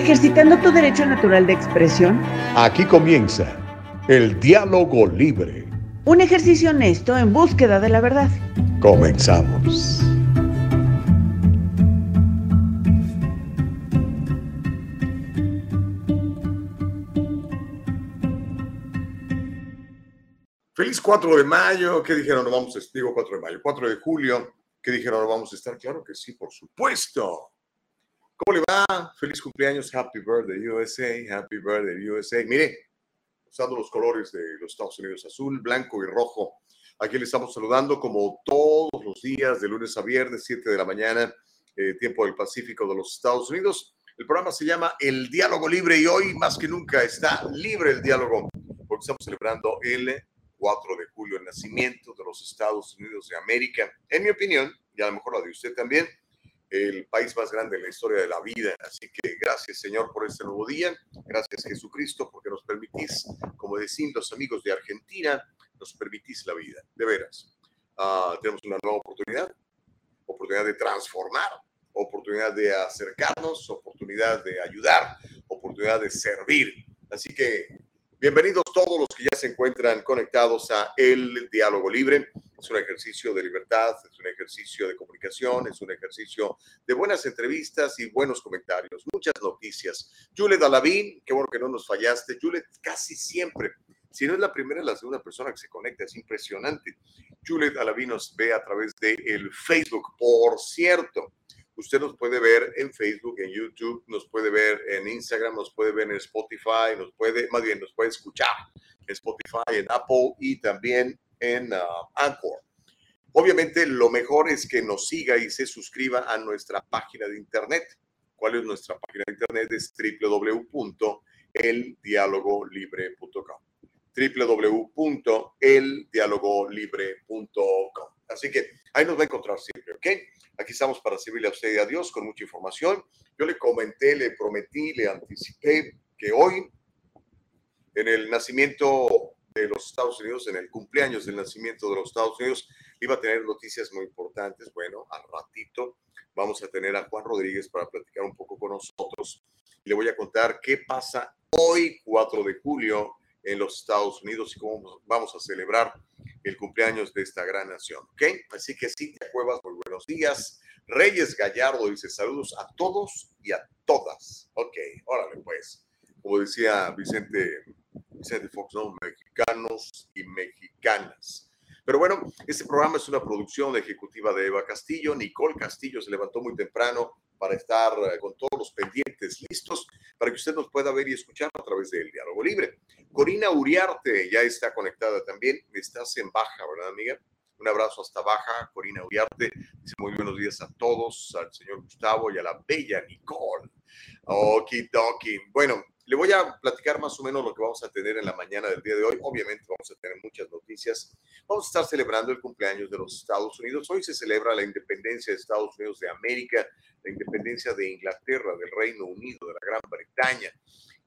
ejercitando tu derecho natural de expresión. Aquí comienza el diálogo libre. Un ejercicio honesto en búsqueda de la verdad. Comenzamos. Feliz 4 de mayo. ¿Qué dijeron? No vamos a digo 4 de mayo, 4 de julio. ¿Qué dijeron? No vamos a estar. Claro que sí, por supuesto. ¿Cómo le va? Feliz cumpleaños, Happy Birthday USA, Happy Birthday USA. Mire, usando los colores de los Estados Unidos, azul, blanco y rojo. Aquí le estamos saludando como todos los días, de lunes a viernes, 7 de la mañana, eh, tiempo del Pacífico de los Estados Unidos. El programa se llama El Diálogo Libre y hoy más que nunca está libre el diálogo porque estamos celebrando el 4 de julio, el nacimiento de los Estados Unidos de América. En mi opinión, y a lo mejor la de usted también, el país más grande en la historia de la vida. Así que gracias Señor por este nuevo día, gracias Jesucristo porque nos permitís, como decían los amigos de Argentina, nos permitís la vida, de veras. Ah, tenemos una nueva oportunidad, oportunidad de transformar, oportunidad de acercarnos, oportunidad de ayudar, oportunidad de servir. Así que bienvenidos todos los que ya se encuentran conectados a El Diálogo Libre es un ejercicio de libertad, es un ejercicio de comunicación, es un ejercicio de buenas entrevistas y buenos comentarios, muchas noticias. Juliet Alavín, qué bueno que no nos fallaste. Juliet casi siempre, si no es la primera, es la segunda persona que se conecta, es impresionante. Juliet Alavín nos ve a través de el Facebook. Por cierto, usted nos puede ver en Facebook, en YouTube, nos puede ver en Instagram, nos puede ver en Spotify, nos puede, más bien, nos puede escuchar en Spotify, en Apple y también en uh, Anchor. Obviamente, lo mejor es que nos siga y se suscriba a nuestra página de internet. ¿Cuál es nuestra página de internet? Es www.eldialogolibre.com www.eldialogolibre.com. Así que ahí nos va a encontrar siempre, ¿ok? Aquí estamos para servirle a usted y a Dios con mucha información. Yo le comenté, le prometí, le anticipé que hoy, en el nacimiento de los Estados Unidos, en el cumpleaños del nacimiento de los Estados Unidos, iba a tener noticias muy importantes. Bueno, al ratito vamos a tener a Juan Rodríguez para platicar un poco con nosotros. Le voy a contar qué pasa hoy, 4 de julio, en los Estados Unidos y cómo vamos a celebrar el cumpleaños de esta gran nación. ¿Ok? Así que Cintia Cuevas, muy buenos días. Reyes Gallardo dice saludos a todos y a todas. Ok, órale pues. Como decía Vicente de Fox, ¿no? Mexicanos y mexicanas. Pero bueno, este programa es una producción ejecutiva de Eva Castillo. Nicole Castillo se levantó muy temprano para estar eh, con todos los pendientes listos para que usted nos pueda ver y escuchar a través del diálogo libre. Corina Uriarte ya está conectada también. Estás en Baja, ¿verdad, amiga? Un abrazo hasta Baja, Corina Uriarte. Dice muy buenos días a todos, al señor Gustavo y a la bella Nicole. Okidoki. Bueno, le voy a platicar más o menos lo que vamos a tener en la mañana del día de hoy. Obviamente vamos a tener muchas noticias. Vamos a estar celebrando el cumpleaños de los Estados Unidos. Hoy se celebra la independencia de Estados Unidos de América, la independencia de Inglaterra, del Reino Unido, de la Gran Bretaña.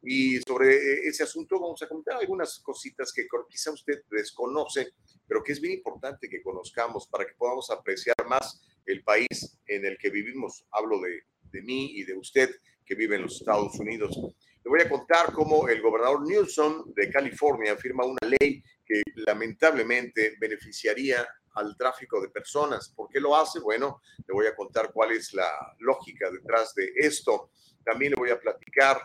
Y sobre ese asunto vamos a comentar algunas cositas que quizá usted desconoce, pero que es bien importante que conozcamos para que podamos apreciar más el país en el que vivimos. Hablo de, de mí y de usted que vive en los Estados Unidos. Le voy a contar cómo el gobernador Newsom de California firma una ley que lamentablemente beneficiaría al tráfico de personas. ¿Por qué lo hace? Bueno, le voy a contar cuál es la lógica detrás de esto. También le voy a platicar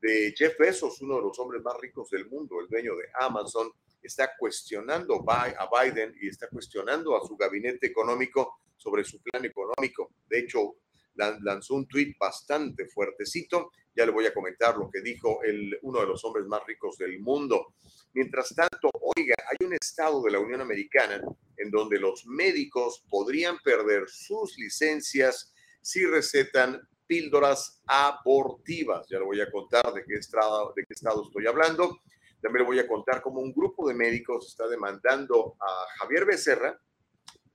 de Jeff Bezos, uno de los hombres más ricos del mundo, el dueño de Amazon, está cuestionando a Biden y está cuestionando a su gabinete económico sobre su plan económico. De hecho, lanzó un tuit bastante fuertecito. Ya le voy a comentar lo que dijo el, uno de los hombres más ricos del mundo. Mientras tanto, oiga, hay un estado de la Unión Americana en donde los médicos podrían perder sus licencias si recetan píldoras abortivas. Ya le voy a contar de qué, estado, de qué estado estoy hablando. También le voy a contar cómo un grupo de médicos está demandando a Javier Becerra,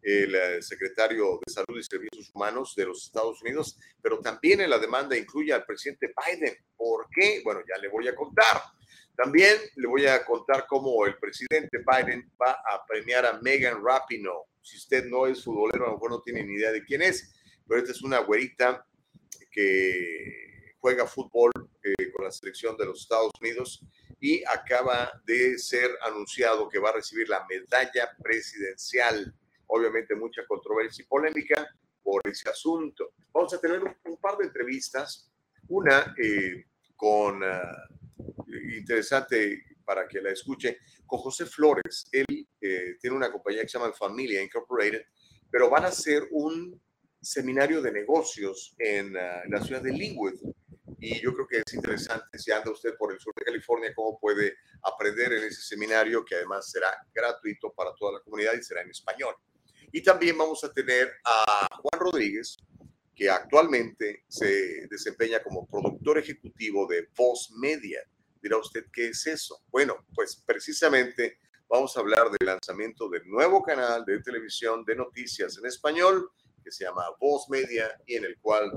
el eh, secretario de Salud y Servicios Humanos de los Estados Unidos, pero también en la demanda incluye al presidente Biden. ¿Por qué? Bueno, ya le voy a contar. También le voy a contar cómo el presidente Biden va a premiar a Megan Rapinoe. Si usted no es futbolero, a lo mejor no tiene ni idea de quién es, pero esta es una güerita que juega fútbol eh, con la selección de los Estados Unidos y acaba de ser anunciado que va a recibir la medalla presidencial. Obviamente mucha controversia y polémica por ese asunto. Vamos a tener un, par de entrevistas, una eh, con, ah, interesante para que la escuche, con José Flores. Él eh, tiene una compañía que se llama Familia Incorporated, pero van a hacer un seminario de negocios en ah, la ciudad de Linwood y yo creo que es interesante si anda usted por el sur de California, cómo puede aprender en ese seminario que además será gratuito para toda la comunidad y será en español. Y también vamos a tener a Juan Rodríguez, que actualmente se desempeña como productor ejecutivo de Voz Media. Dirá usted, ¿qué es eso? Bueno, pues precisamente vamos a hablar del lanzamiento del nuevo canal de televisión de noticias en español que se llama Voz Media y en el cual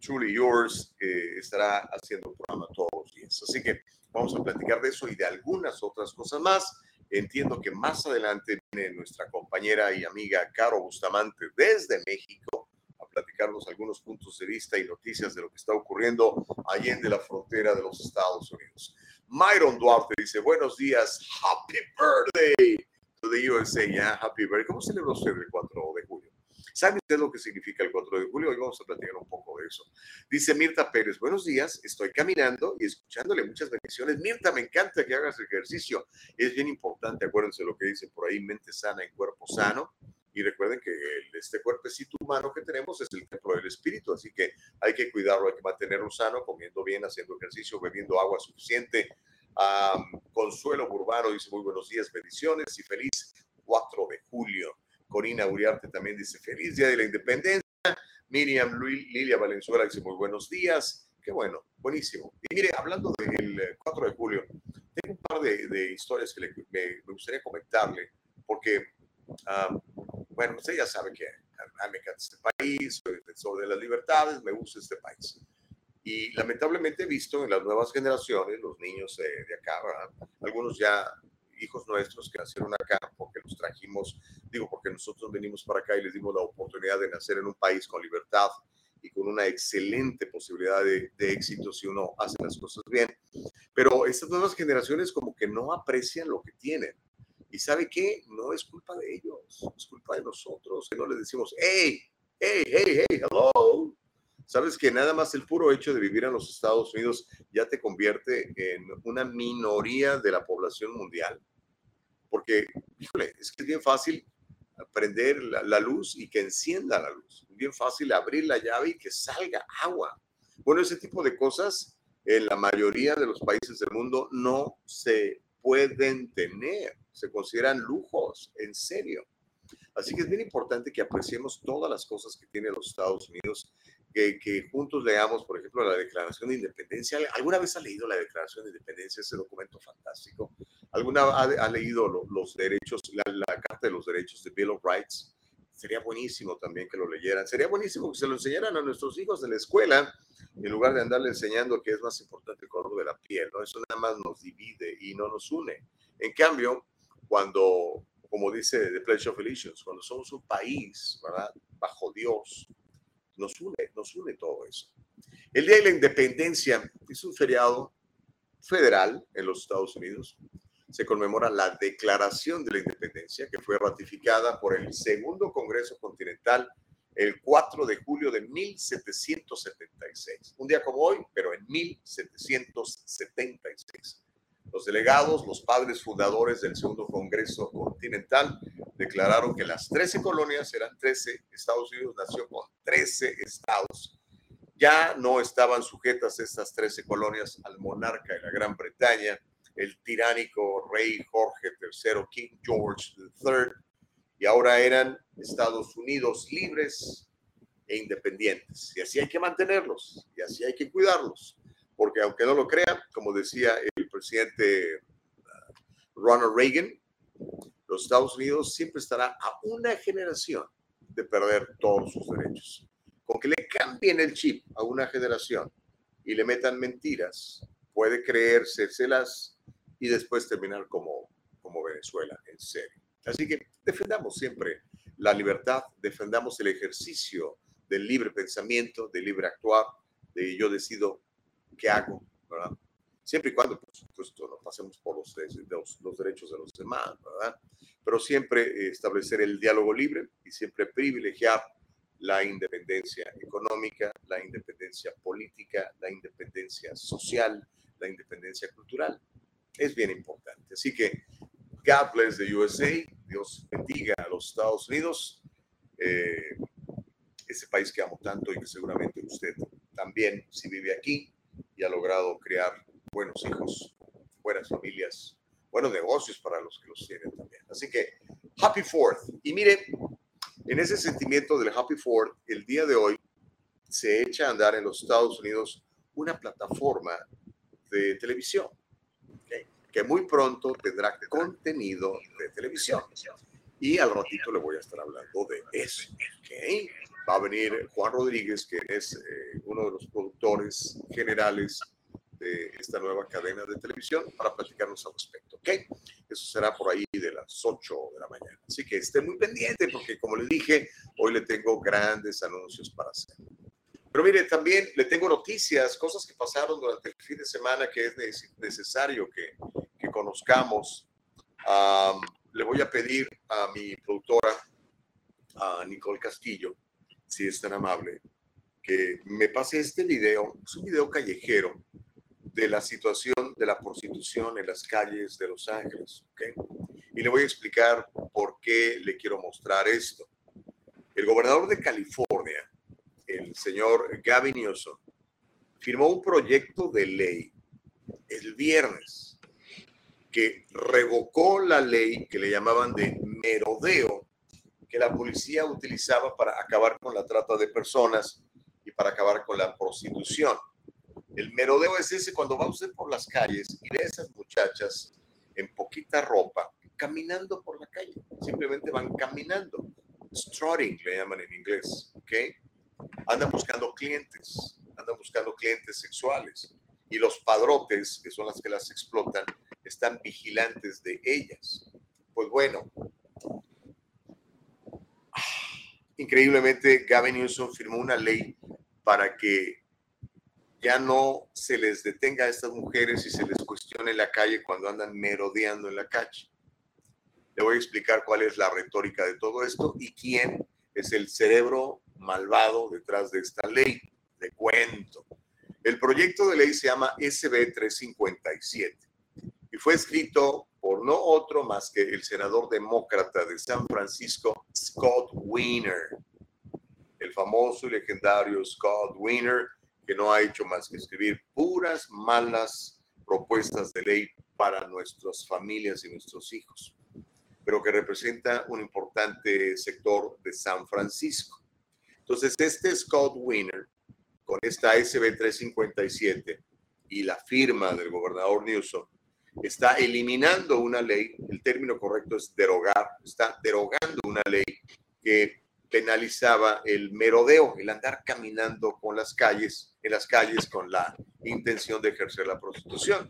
Truly Yours estará haciendo un programa todos los días. Así que vamos a platicar de eso y de algunas otras cosas más. Entiendo que más adelante nuestra compañera y amiga Caro Bustamante desde México a platicarnos algunos puntos de vista y noticias de lo que está ocurriendo allí en la frontera de los Estados Unidos. Myron Duarte dice, buenos días, happy birthday to the USA, yeah, happy birthday. ¿Cómo celebra usted el 4 de julio? ¿Sabe usted lo que significa el 4 de julio? Hoy vamos a platicar un poco de eso. Dice Mirta Pérez, buenos días, estoy caminando y escuchándole muchas bendiciones. Mirta, me encanta que hagas ejercicio. Es bien importante, acuérdense lo que dice por ahí, mente sana y cuerpo sano. Y recuerden que este cuerpecito humano que tenemos es el templo del espíritu, así que hay que cuidarlo, hay que mantenerlo sano, comiendo bien, haciendo ejercicio, bebiendo agua suficiente. Consuelo Urbano dice muy buenos días, bendiciones y feliz 4 de julio. Corina Uriarte también dice feliz día de la independencia. Miriam Lilia Valenzuela dice muy buenos días. Qué bueno, buenísimo. Y mire, hablando del 4 de julio, tengo un par de, historias que me, gustaría comentarle, porque, ah, bueno, usted ya sabe que a mí me encanta este país, soy defensor de las libertades, me gusta este país. Y lamentablemente he visto en las nuevas generaciones, los niños de acá, algunos ya hijos nuestros que nacieron acá, porque los trajimos, digo, porque nosotros venimos para acá y les dimos la oportunidad de nacer en un país con libertad y con una excelente posibilidad de, éxito si uno hace las cosas bien. Pero estas nuevas generaciones como que no aprecian lo que tienen. Y sabe qué? No es culpa de ellos, es culpa de nosotros, que no les decimos, hey, hey, hey, hey, hello. Sabes que nada más el puro hecho de vivir en los Estados Unidos ya te convierte en una minoría de la población mundial. Porque, híjole, es que es bien fácil prender la, luz y que encienda la luz. Es bien fácil abrir la llave y que salga agua. Bueno, ese tipo de cosas en la mayoría de los países del mundo no se pueden tener. Se consideran lujos, en serio. Así que es bien importante que apreciemos todas las cosas que tiene los Estados Unidos que, juntos leamos, por ejemplo, la Declaración de Independencia. ¿Alguna vez ha leído la Declaración de Independencia, ese documento fantástico? ¿Alguna ha, ha leído los derechos, la, Carta de los Derechos de Bill of Rights? Sería buenísimo también que lo leyeran. Sería buenísimo que se lo enseñaran a nuestros hijos de la escuela, en lugar de andarle enseñando que es más importante el color de la piel. ¿no? Eso nada más nos divide y no nos une. En cambio, cuando, como dice The Pledge of Allegiance, cuando somos un país, ¿verdad? Bajo Dios, nos une, nos une todo eso. El Día de la Independencia es un feriado federal en los Estados Unidos. Se conmemora la Declaración de la Independencia, que fue ratificada por el Segundo Congreso Continental el 4 de julio de 1776. Un día como hoy, pero en 1776. Los delegados, los padres fundadores del Segundo Congreso Continental, declararon que las 13 colonias eran 13, Estados Unidos nació con 13 estados. Ya no estaban sujetas estas 13 colonias al monarca de la Gran Bretaña, el tiránico rey Jorge III, King George III, y ahora eran Estados Unidos libres e independientes. Y así hay que mantenerlos, y así hay que cuidarlos, porque aunque no lo crean, como decía presidente uh, Ronald Reagan, los Estados Unidos siempre estará a una generación de perder todos sus derechos. Con que le cambien el chip a una generación y le metan mentiras, puede creérselas y después terminar como, como Venezuela, en serio. Así que defendamos siempre la libertad, defendamos el ejercicio del libre pensamiento, del libre actuar, de yo decido qué hago, ¿verdad? Siempre y cuando, por supuesto, no pasemos por los, los, los derechos de los demás, ¿verdad? Pero siempre establecer el diálogo libre y siempre privilegiar la independencia económica, la independencia política, la independencia social, la independencia cultural. Es bien importante. Así que, God bless the USA, Dios bendiga a los Estados Unidos, eh, ese país que amo tanto y que seguramente usted también, si vive aquí y ha logrado crear buenos hijos, buenas familias, buenos negocios para los que los tienen también. Así que, Happy Fourth. Y mire, en ese sentimiento del Happy Fourth, el día de hoy se echa a andar en los Estados Unidos una plataforma de televisión que muy pronto tendrá contenido de televisión. Y al ratito le voy a estar hablando de eso. ¿okay? Va a venir Juan Rodríguez, que es eh, uno de los productores generales de esta nueva cadena de televisión, para platicarnos al respecto. ¿ok? Eso será por ahí de las 8 de la mañana. Así que esté muy pendiente porque, como le dije, hoy le tengo grandes anuncios para hacer. Pero mire, también le tengo noticias, cosas que pasaron durante el fin de semana que es necesario que, que conozcamos. le voy a pedir a mi productora, a Nicole Castillo, si es tan amable, que me pase este video. Es un video callejero de la situación de la prostitución en las calles de Los Ángeles. ¿okay? Y le voy a explicar por qué le quiero mostrar esto. El gobernador de California, el señor Gavin Newsom, firmó un proyecto de ley el viernes que revocó la ley que le llamaban de merodeo que la policía utilizaba para acabar con la trata de personas y para acabar con la prostitución. El merodeo es ese cuando va usted por las calles y ve a esas muchachas en poquita ropa caminando por la calle. Simplemente van caminando. Strutting le llaman en inglés. ¿ok? andan buscando clientes, andan buscando clientes sexuales. Y los padrotes, que son las que las explotan, están vigilantes de ellas. Pues bueno, increíblemente Gavin Newsom firmó una ley para que ya no se les detenga a estas mujeres y se les cuestione en la calle cuando andan merodeando en la calle. Le voy a explicar cuál es la retórica de todo esto y quién es el cerebro malvado detrás de esta ley. De cuento. El proyecto de ley se llama SB 357 y fue escrito por no otro más que el senador demócrata de San Francisco, Scott Wiener. El famoso y legendario Scott Wiener, que no ha hecho más que escribir puras malas propuestas de ley para nuestras familias y nuestros hijos, pero que representa un importante sector de San Francisco. Entonces, este Scott Winner, con esta SB 357 y la firma del gobernador Newsom, está eliminando una ley, el término correcto es derogar, está derogando una ley que penalizaba el merodeo, el andar caminando con las calles, en las calles con la intención de ejercer la prostitución.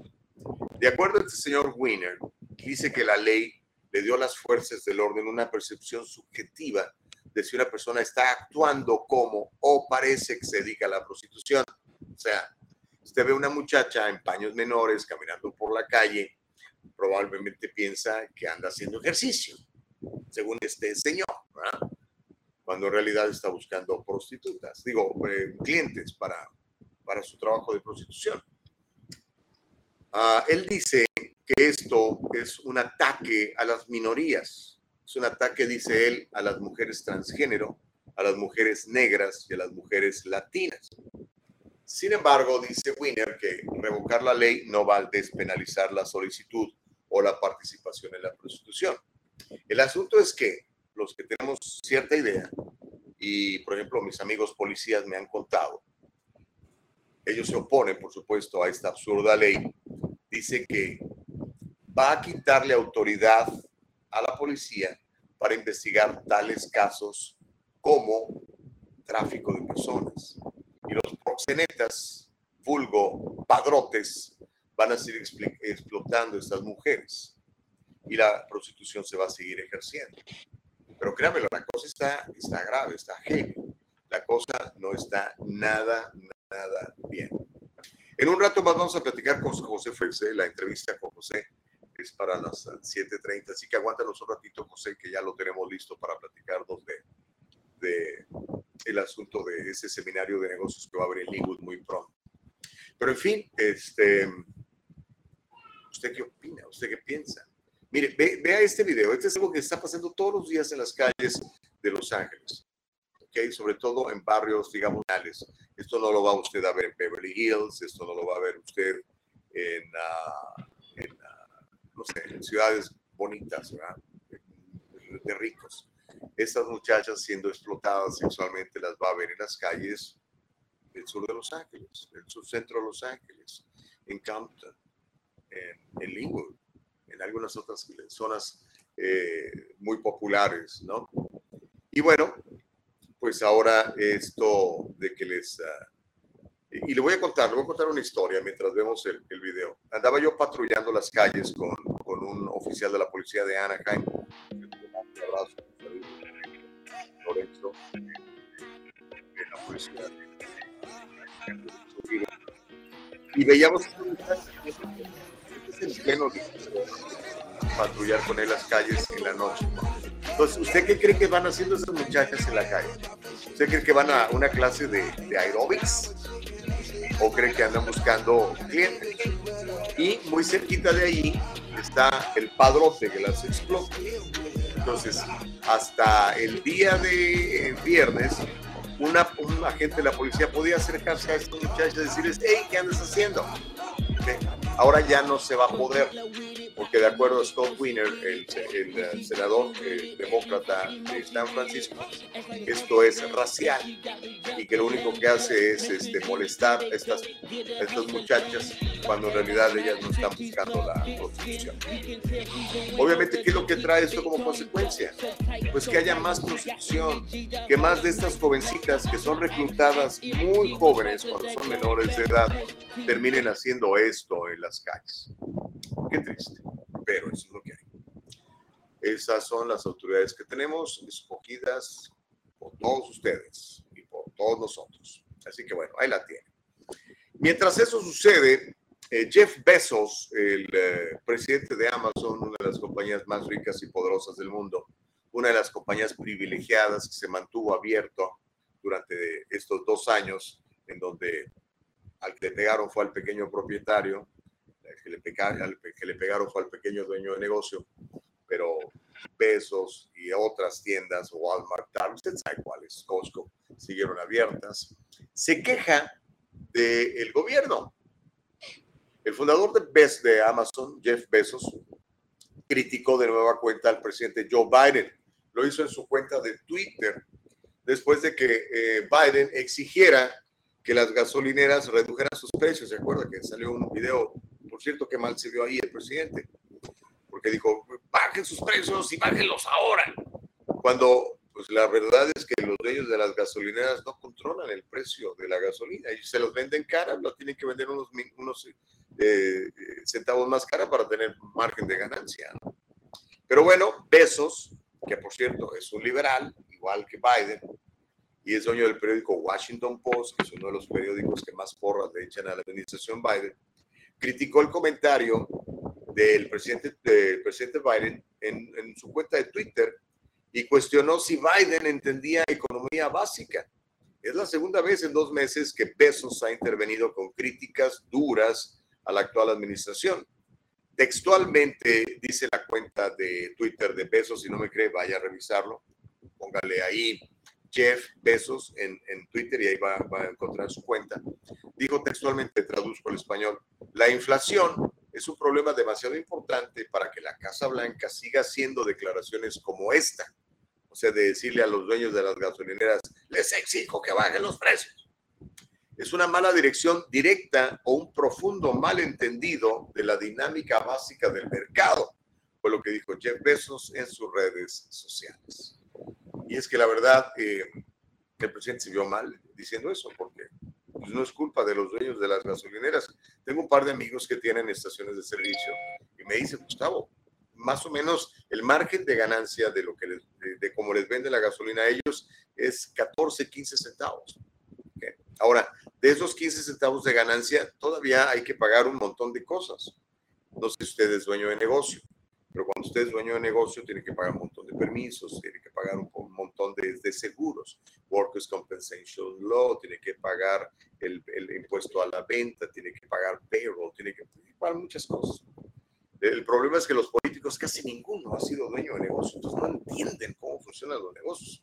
De acuerdo a este señor Winner, dice que la ley le dio a las fuerzas del orden una percepción subjetiva de si una persona está actuando como o parece que se dedica a la prostitución. O sea, usted ve una muchacha en paños menores caminando por la calle, probablemente piensa que anda haciendo ejercicio, según este señor, cuando en realidad está buscando prostitutas, digo, eh, clientes para, para su trabajo de prostitución. Ah, él dice que esto es un ataque a las minorías es un ataque, dice él, a las mujeres transgénero, a las mujeres negras y a las mujeres latinas. Sin embargo, dice Winner que revocar la ley no va a despenalizar la solicitud o la participación en la prostitución. El asunto es que los que tenemos cierta idea, y por ejemplo mis amigos policías me han contado, ellos se oponen, por supuesto, a esta absurda ley, dice que va a quitarle autoridad a la policía para investigar tales casos como tráfico de personas. Y los proxenetas, vulgo padrotes, van a seguir explotando a estas mujeres y la prostitución se va a seguir ejerciendo. Pero créanmelo, la cosa está, está grave, está heavy. La cosa no está nada, nada bien. En un rato más vamos a platicar con José Felse, la entrevista con José es para las 7.30, así que aguántanos un ratito, José, que ya lo tenemos listo para platicarnos de, de el asunto de ese seminario de negocios que va a haber en Linwood muy pronto. Pero en fin, este, ¿usted qué opina? ¿Usted qué piensa? Mire, vea este video. Este es algo que está pasando todos los días en las calles de Los Ángeles. ¿okay? Sobre todo en barrios, digamos, esto no lo va usted a ver en Beverly Hills, esto no lo va a ver usted en, uh, en ciudades bonitas, ¿verdad? De ricos. Estas muchachas siendo explotadas sexualmente las va a ver en las calles del sur de Los Ángeles, el subcentro de Los Ángeles, en Compton, en, en Linwood, en algunas otras zonas eh, muy populares, ¿no? Y bueno, pues ahora esto de que les... Uh, y le voy a contar, le voy a contar una historia mientras vemos el, el video. Andaba yo patrullando las calles con, con, un oficial de la policía de Anaheim. Lorenzo, la policía. Y veíamos en pleno patrullar con él las calles en la noche. Entonces, ¿usted qué cree que van haciendo esas muchachas en la calle? ¿Usted cree que van a una clase de, de aerobics? ¿O cree que andan buscando clientes? Y muy cerquita de ahí está el padrote que las explota. Entonces, hasta el día de viernes, una, un agente de la policía podía acercarse a estos muchachos y decirles, hey, ¿qué andas haciendo? Ahora ya no se va a poder porque de acuerdo a Scott Wiener, el, el, senador eh, demócrata de San Francisco, esto es racial y que lo único que hace es este, molestar a estas, estas muchachas cuando en realidad ellas no están buscando la prostitución. Obviamente, ¿qué es lo que trae esto como consecuencia? Pues que haya más prostitución, que más de estas jovencitas que son reclutadas muy jóvenes cuando son menores de edad terminen haciendo esto en las calles. Qué triste pero eso es lo que hay. Esas son las autoridades que tenemos, escogidas por todos ustedes y por todos nosotros. Así que bueno, ahí la tienen. Mientras eso sucede, eh, Jeff Bezos, el eh, presidente de Amazon, una de las compañías más ricas y poderosas del mundo, una de las compañías privilegiadas que se mantuvo abierto durante estos dos años, en donde al que pegaron fue al pequeño propietario, que le, que le pegaron fue al pequeño dueño de negocio, pero Besos y otras tiendas, Walmart, usted sabe cuáles, Costco, siguieron abiertas. Se queja del gobierno. El fundador de, Best, de Amazon, Jeff Bezos, criticó de nueva cuenta al presidente Joe Biden. Lo hizo en su cuenta de Twitter después de que eh, Biden exigiera que las gasolineras redujeran sus precios. ¿Se acuerda que salió un video por cierto, qué mal se vio ahí el presidente, porque dijo, bajen sus precios y bájenlos ahora. Cuando pues la verdad es que los dueños de las gasolineras no controlan el precio de la gasolina y se los venden cara, lo tienen que vender unos, unos eh, centavos más cara para tener margen de ganancia. Pero bueno, Besos, que por cierto es un liberal, igual que Biden, y es dueño del periódico Washington Post, que es uno de los periódicos que más porras le echan a la administración Biden, criticó el comentario del presidente, del presidente Biden en, en su cuenta de Twitter y cuestionó si Biden entendía economía básica. Es la segunda vez en dos meses que Bezos ha intervenido con críticas duras a la actual administración. Textualmente dice la cuenta de Twitter de Bezos, si no me cree, vaya a revisarlo. Póngale ahí Jeff Bezos en, Twitter y ahí va, va, a encontrar su cuenta. Dijo textualmente, traduzco al español, la inflación es un problema demasiado importante para que la Casa Blanca siga haciendo declaraciones como esta. O sea, de decirle a los dueños de las gasolineras, les exijo que bajen los precios. Es una mala dirección directa o un profundo malentendido de la dinámica básica del mercado, fue lo que dijo Jeff Bezos en sus redes sociales. Y es que la verdad, eh, el presidente se vio mal diciendo eso, porque pues, no es culpa de los dueños de las gasolineras. Tengo un par de amigos que tienen estaciones de servicio y me dicen, Gustavo, más o menos el margen de ganancia de lo que de, de cómo les vende la gasolina a ellos es 14, 15 centavos. Ahora, de esos 15 centavos de ganancia, todavía hay que pagar un montón de cosas. No sé si usted es dueño de negocio, pero cuando usted es dueño de negocio, tiene que pagar un montón permisos, tiene que pagar un, montón de, seguros, Workers' Compensation Law, tiene que pagar el, impuesto a la venta, tiene que pagar payroll, tiene que pagar muchas cosas. El problema es que los políticos, casi ninguno ha sido dueño de negocio, entonces no entienden cómo funcionan los negocios.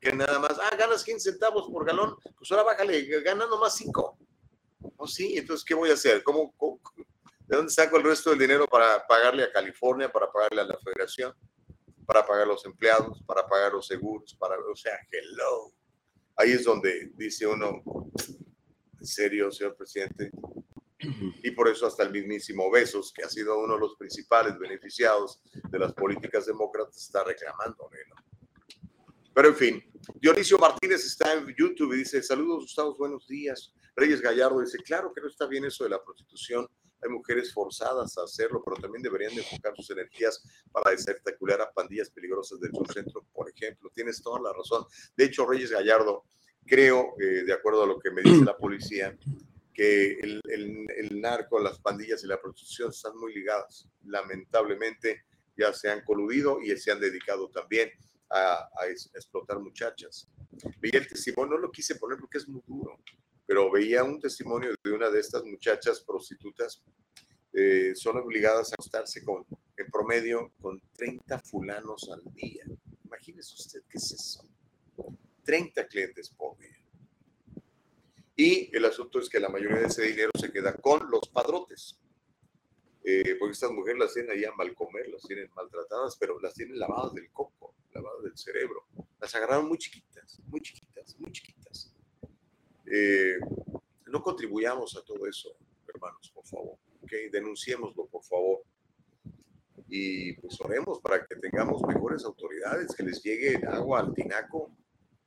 Que nada más, ah, ganas 15 centavos por galón, pues ahora bájale, gana nomás 5. Oh, sí, entonces, ¿qué voy a hacer? ¿Cómo, cómo ¿De dónde saco el resto del dinero para pagarle a California, para pagarle a la federación, para pagar los empleados, para pagar los seguros, para, o sea, hello. Ahí es donde dice uno, en serio, señor presidente. Y por eso hasta el mismísimo Besos, que ha sido uno de los principales beneficiados de las políticas demócratas, está reclamando. Pero en fin, Dionisio Martínez está en YouTube y dice, saludos Gustavo, buenos días. Reyes Gallardo dice, claro que no está bien eso de la prostitución hay mujeres forzadas a hacerlo, pero también deberían enfocar sus energías para desarticular a pandillas peligrosas del centro, por ejemplo. Tienes toda la razón. De hecho, Reyes Gallardo, creo, eh, de acuerdo a lo que me dice la policía, que el, narco, las pandillas y la prostitución están muy ligadas. Lamentablemente ya se han coludido y se han dedicado también a, explotar muchachas. Veía el testimonio, no lo quise poner porque es muy duro, pero veía un testimonio de una de estas muchachas prostitutas, eh, son obligadas a acostarse con, en promedio, con 30 fulanos al día. Imagínese usted qué es eso. 30 clientes por día. Y el asunto es que la mayoría de ese dinero se queda con los padrotes. Eh, porque estas mujeres las tienen ahí a mal comer, las tienen maltratadas, pero las tienen lavadas del coco, lavadas del cerebro. Las agarraron muy chiquitas, muy chiquitas, muy chiquitas. Eh, no contribuyamos a todo eso, hermanos, por favor. ¿okay? Denunciémoslo, por favor. Y pues oremos para que tengamos mejores autoridades, que les llegue agua al tinaco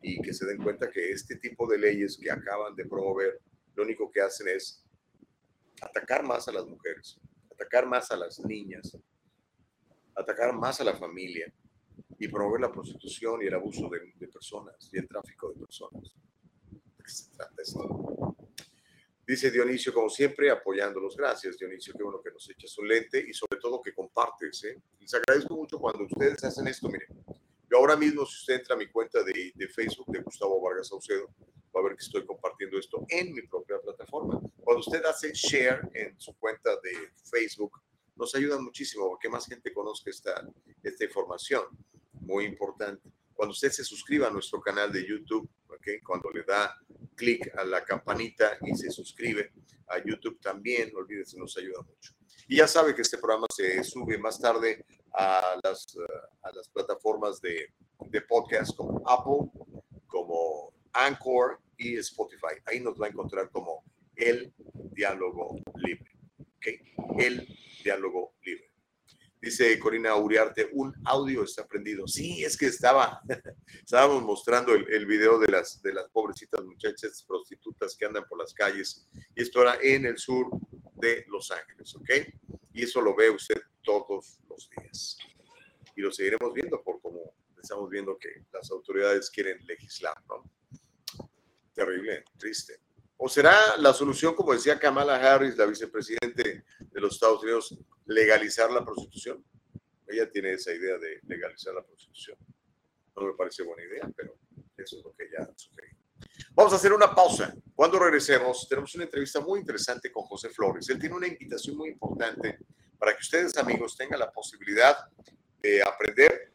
y que se den cuenta que este tipo de leyes que acaban de promover, lo único que hacen es atacar más a las mujeres, atacar más a las niñas, atacar más a la familia y promover la prostitución y el abuso de personas y el tráfico de personas. Dice Dionisio, como siempre, apoyándolos. Gracias, Dionisio. Qué bueno que nos echas un lente y sobre todo que compartes. ¿eh? Les agradezco mucho cuando ustedes hacen esto. Miren, yo ahora mismo, si usted entra a mi cuenta de, de Facebook de Gustavo Vargas Saucedo, va a ver que estoy compartiendo esto en mi propia plataforma. Cuando usted hace share en su cuenta de Facebook, nos ayuda muchísimo porque más gente conozca esta, esta información. Muy importante. Cuando usted se suscriba a nuestro canal de YouTube, ¿okay? cuando le da clic a la campanita y se suscribe a YouTube también, no olvides, nos ayuda mucho. Y ya sabe que este programa se sube más tarde a las, a las plataformas de, de podcast como Apple, como Anchor y Spotify. Ahí nos va a encontrar como El Diálogo Libre. ¿okay? El Diálogo Libre. Dice Corina Uriarte, un audio está prendido. Sí, es que estaba, estábamos mostrando el, el, video de las, de las pobrecitas muchachas prostitutas que andan por las calles. Y esto era en el sur de Los Ángeles, ¿ok? Y eso lo ve usted todos los días. Y lo seguiremos viendo por como estamos viendo que las autoridades quieren legislar, ¿no? Terrible, triste. ¿O será la solución, como decía Kamala Harris, la vicepresidente de los Estados Unidos, legalizar la prostitución? Ella tiene esa idea de legalizar la prostitución. No me parece buena idea, pero eso es lo que ella sugiere. Vamos a hacer una pausa. Cuando regresemos, tenemos una entrevista muy interesante con José Flores. Él tiene una invitación muy importante para que ustedes, amigos, tengan la posibilidad de aprender,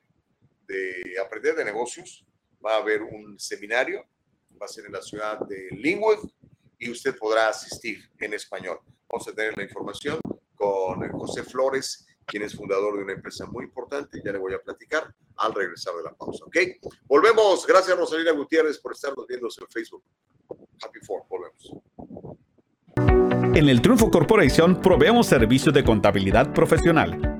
de aprender de negocios. Va a haber un seminario, va a ser en la ciudad de Linwood, y usted podrá asistir en español. Vamos a tener la información con José Flores, quien es fundador de una empresa muy importante, ya le voy a platicar al regresar de la pausa, ¿ok? Volvemos, gracias Rosalina Gutiérrez por estarnos viendo en Facebook. Happy Four, volvemos. En el Triunfo Corporation proveemos servicios de contabilidad profesional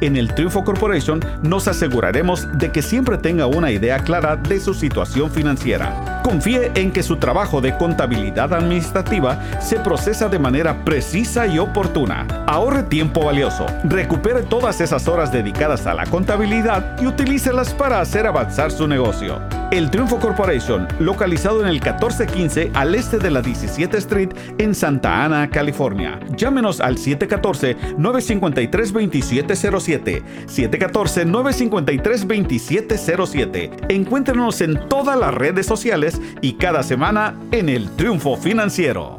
En el Triunfo Corporation nos aseguraremos de que siempre tenga una idea clara de su situación financiera. Confíe en que su trabajo de contabilidad administrativa se procesa de manera precisa y oportuna. Ahorre tiempo valioso, recupere todas esas horas dedicadas a la contabilidad y utilícelas para hacer avanzar su negocio. El Triunfo Corporation, localizado en el 1415 al este de la 17 Street en Santa Ana, California. Llámenos al 714-953-2707. 714-953-2707. Encuéntrenos en todas las redes sociales y cada semana en El Triunfo Financiero.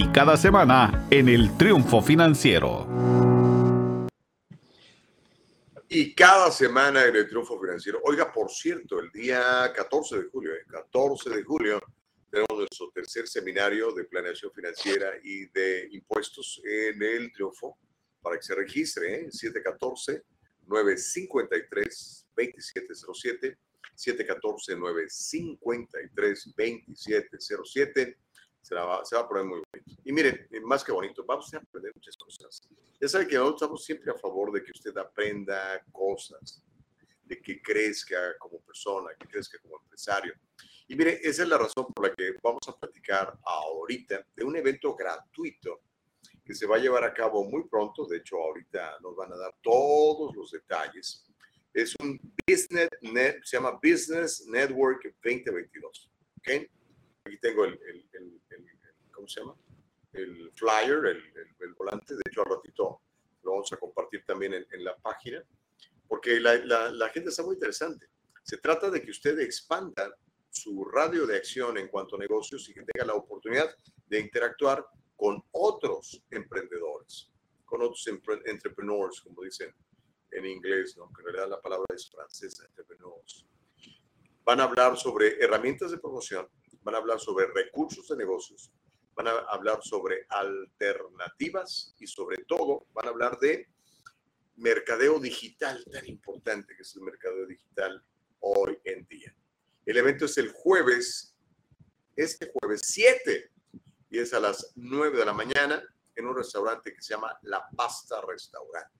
y cada semana en el Triunfo Financiero. Y cada semana en el Triunfo Financiero. Oiga, por cierto, el día 14 de julio, 14 eh, de julio, tenemos nuestro tercer seminario de planeación financiera y de impuestos en el Triunfo para que se registre, ¿eh? 714-953-2707, 714-953-2707 se, va, se va a poner muy bonito. Y miren, eh, más que bonito, vamos a aprender muchas cosas. Ya saben que nosotros estamos siempre a favor de que usted aprenda cosas, de que crezca como persona, que crezca como empresario. Y mire, esa es la razón por la que vamos a platicar ahorita de un evento gratuito que se va a llevar a cabo muy pronto. De hecho, ahorita nos van a dar todos los detalles. Es un Business Net, se llama Business Network 2022. ¿Ok? Aquí tengo el, ¿cómo se llama? El flyer, el, volante. De hecho, al ratito lo vamos a compartir también en, la página, porque la, la, gente está muy interesante. Se trata de que usted expanda su radio de acción en cuanto a negocios y que tenga la oportunidad de interactuar con otros emprendedores, con otros entrepreneurs, como dicen en inglés, ¿no? que en realidad la palabra es francesa, entrepreneurs. Van a hablar sobre herramientas de promoción, van a hablar sobre recursos de negocios, van a hablar sobre alternativas y sobre todo van a hablar de mercadeo digital, tan importante que es el mercadeo digital hoy en día. El evento es el jueves, este jueves 7, y es a las 9 de la mañana en un restaurante que se llama La Pasta Restaurante.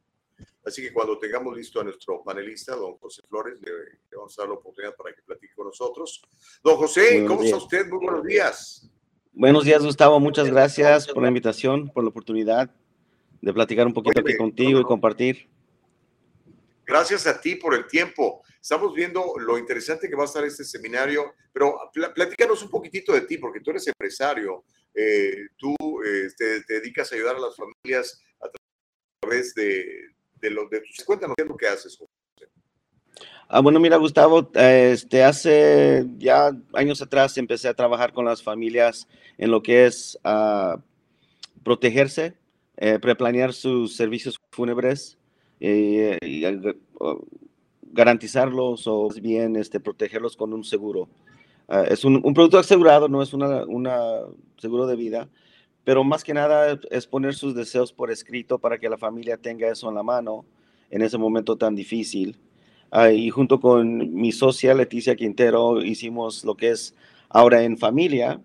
Así que cuando tengamos listo a nuestro panelista, don José Flores, le, vamos a dar la oportunidad para que platique con nosotros. Don José, ¿cómo está usted? Muy buenos días. Buenos días, Gustavo. Muchas gracias por la invitación, por la oportunidad de platicar un poquito aquí contigo y compartir. Gracias a ti por el tiempo. Estamos viendo lo interesante que va a estar este seminario, pero platícanos un poquitito de ti, porque tú eres empresario, eh, tú eh, te, dedicas a ayudar a las familias a través de, de, lo, de tus... Cuéntanos qué es lo que haces. Ah, bueno, mira, Gustavo, este, hace ya años atrás empecé a trabajar con las familias en lo que es uh, protegerse, eh, preplanear sus servicios fúnebres eh, y, garantizarlos o bien este, protegerlos con un seguro. Uh, es un, un, producto asegurado, no es un una seguro de vida, pero más que nada es poner sus deseos por escrito para que la familia tenga eso en la mano en ese momento tan difícil. Uh, y junto con mi socia Leticia Quintero hicimos lo que es Ahora en Familia,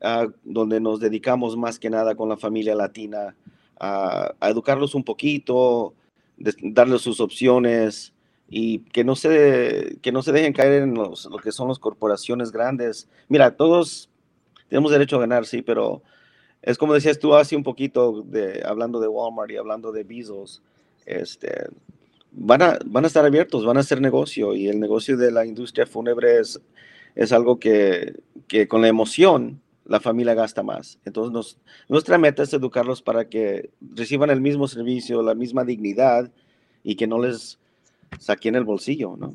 uh, donde nos dedicamos más que nada con la familia latina a educarlos un poquito, darles sus opciones y que no se, que no se dejen caer en los, lo que son las corporaciones grandes. Mira, todos tenemos derecho a ganar, sí, pero es como decías tú hace un poquito, de, hablando de Walmart y hablando de Bezos, este, van, a, van a estar abiertos, van a hacer negocio y el negocio de la industria fúnebre es, algo que, que con la emoción la familia gasta más. Entonces, nuestra meta es educarlos para que reciban el mismo servicio, la misma dignidad y que no les saquen el bolsillo, ¿no?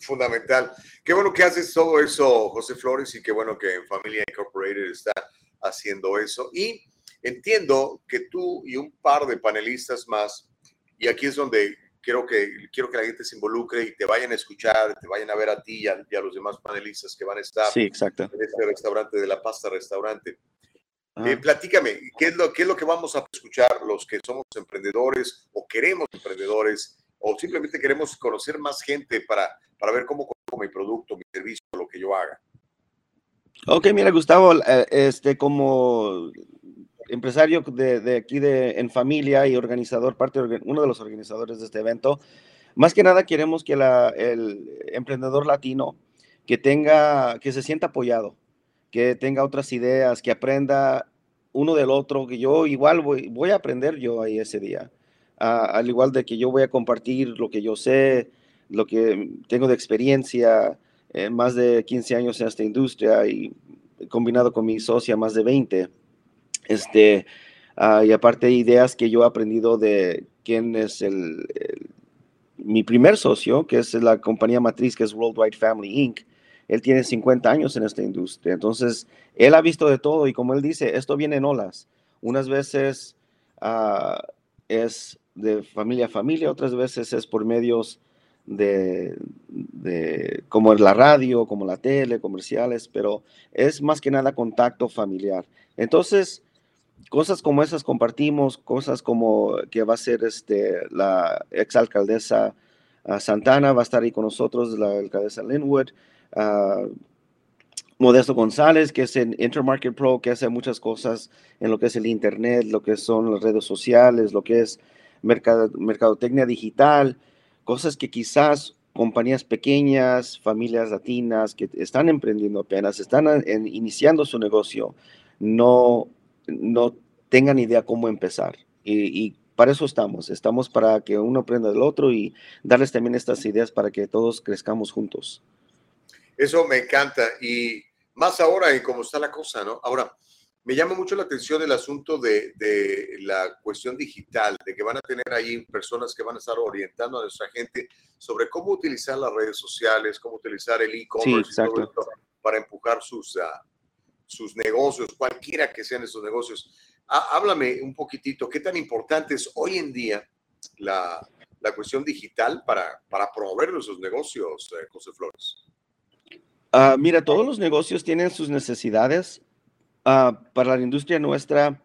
Fundamental. Qué bueno que haces todo eso, José Flores, y qué bueno que en Familia Incorporated está haciendo eso. Y entiendo que tú y un par de panelistas más, y aquí es donde quiero que, quiero que la gente se involucre y te vayan a escuchar, te vayan a ver a ti y a, los demás panelistas que van a estar sí, exacto. en este restaurante de la pasta restaurante. Eh, platícame, ¿qué es, lo, ¿qué es lo que vamos a escuchar los que somos emprendedores o queremos emprendedores o simplemente queremos conocer más gente para, para ver cómo conozco mi producto, mi servicio, lo que yo haga? Ok, mira, Gustavo, eh, este, como empresario de, aquí de, en familia y organizador, parte uno de los organizadores de este evento, más que nada queremos que el emprendedor latino que tenga, que se sienta apoyado, que tenga otras ideas, que aprenda uno del otro, que yo igual voy, voy a aprender yo ahí ese día, al igual de que yo voy a compartir lo que yo sé, lo que tengo de experiencia, eh, más de 15 años en esta industria y combinado con mi socia más de 20. Este, uh, y aparte ideas que yo he aprendido de quién es el, mi primer socio, que es la compañía matriz, que es Worldwide Family Inc. Él tiene 50 años en esta industria. Entonces, él ha visto de todo y como él dice, esto viene en olas. Unas veces uh, es de familia a familia, otras veces es por medios de, de, como la radio, como la tele, comerciales, pero es más que nada contacto familiar. Entonces, cosas como esas compartimos, cosas como que va a ser este, la exalcaldesa uh, Santana, va a estar ahí con nosotros, la alcaldesa Linwood, uh, Modesto González, que es en Intermarket Pro, que hace muchas cosas en lo que es el Internet, lo que son las redes sociales, lo que es mercado, mercadotecnia digital, cosas que quizás compañías pequeñas, familias latinas que están emprendiendo apenas, están iniciando su negocio, no no tengan idea cómo empezar. Y, para eso estamos. Estamos para que uno aprenda del otro y darles también estas ideas para que todos crezcamos juntos. Eso me encanta. Y más ahora en cómo está la cosa, ¿no? Ahora, me llama mucho la atención el asunto de, la cuestión digital, de que van a tener ahí personas que van a estar orientando a nuestra gente sobre cómo utilizar las redes sociales, cómo utilizar el e-commerce para empujar sus, uh, sus negocios, cualquiera que sean esos negocios. háblame un poquitito, ¿qué tan importante es hoy en día la, la cuestión digital para, para promover esos negocios, eh, José Flores? Ah, mira, todos los negocios tienen sus necesidades. Ah, para la industria nuestra,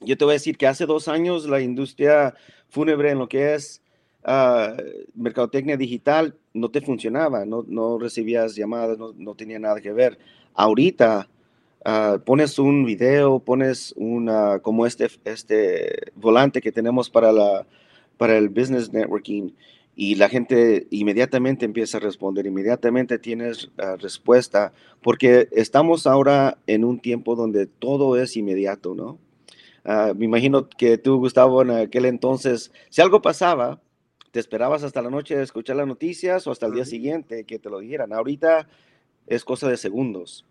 yo te voy a decir que hace dos años la industria fúnebre en lo que es uh, mercadotecnia digital no te funcionaba, no, no recibías llamadas, no, no, tenía nada que ver. Ahorita Ah, pones un video, pones una, como este, este volante que tenemos para, la, para el business networking y la gente inmediatamente empieza a responder, inmediatamente tienes ah, respuesta, porque estamos ahora en un tiempo donde todo es inmediato, ¿no? Ah, me imagino que tú, Gustavo, en aquel entonces, si algo pasaba, te esperabas hasta la noche de escuchar las noticias o hasta el día siguiente que te lo dijeran. Ahorita es cosa de segundos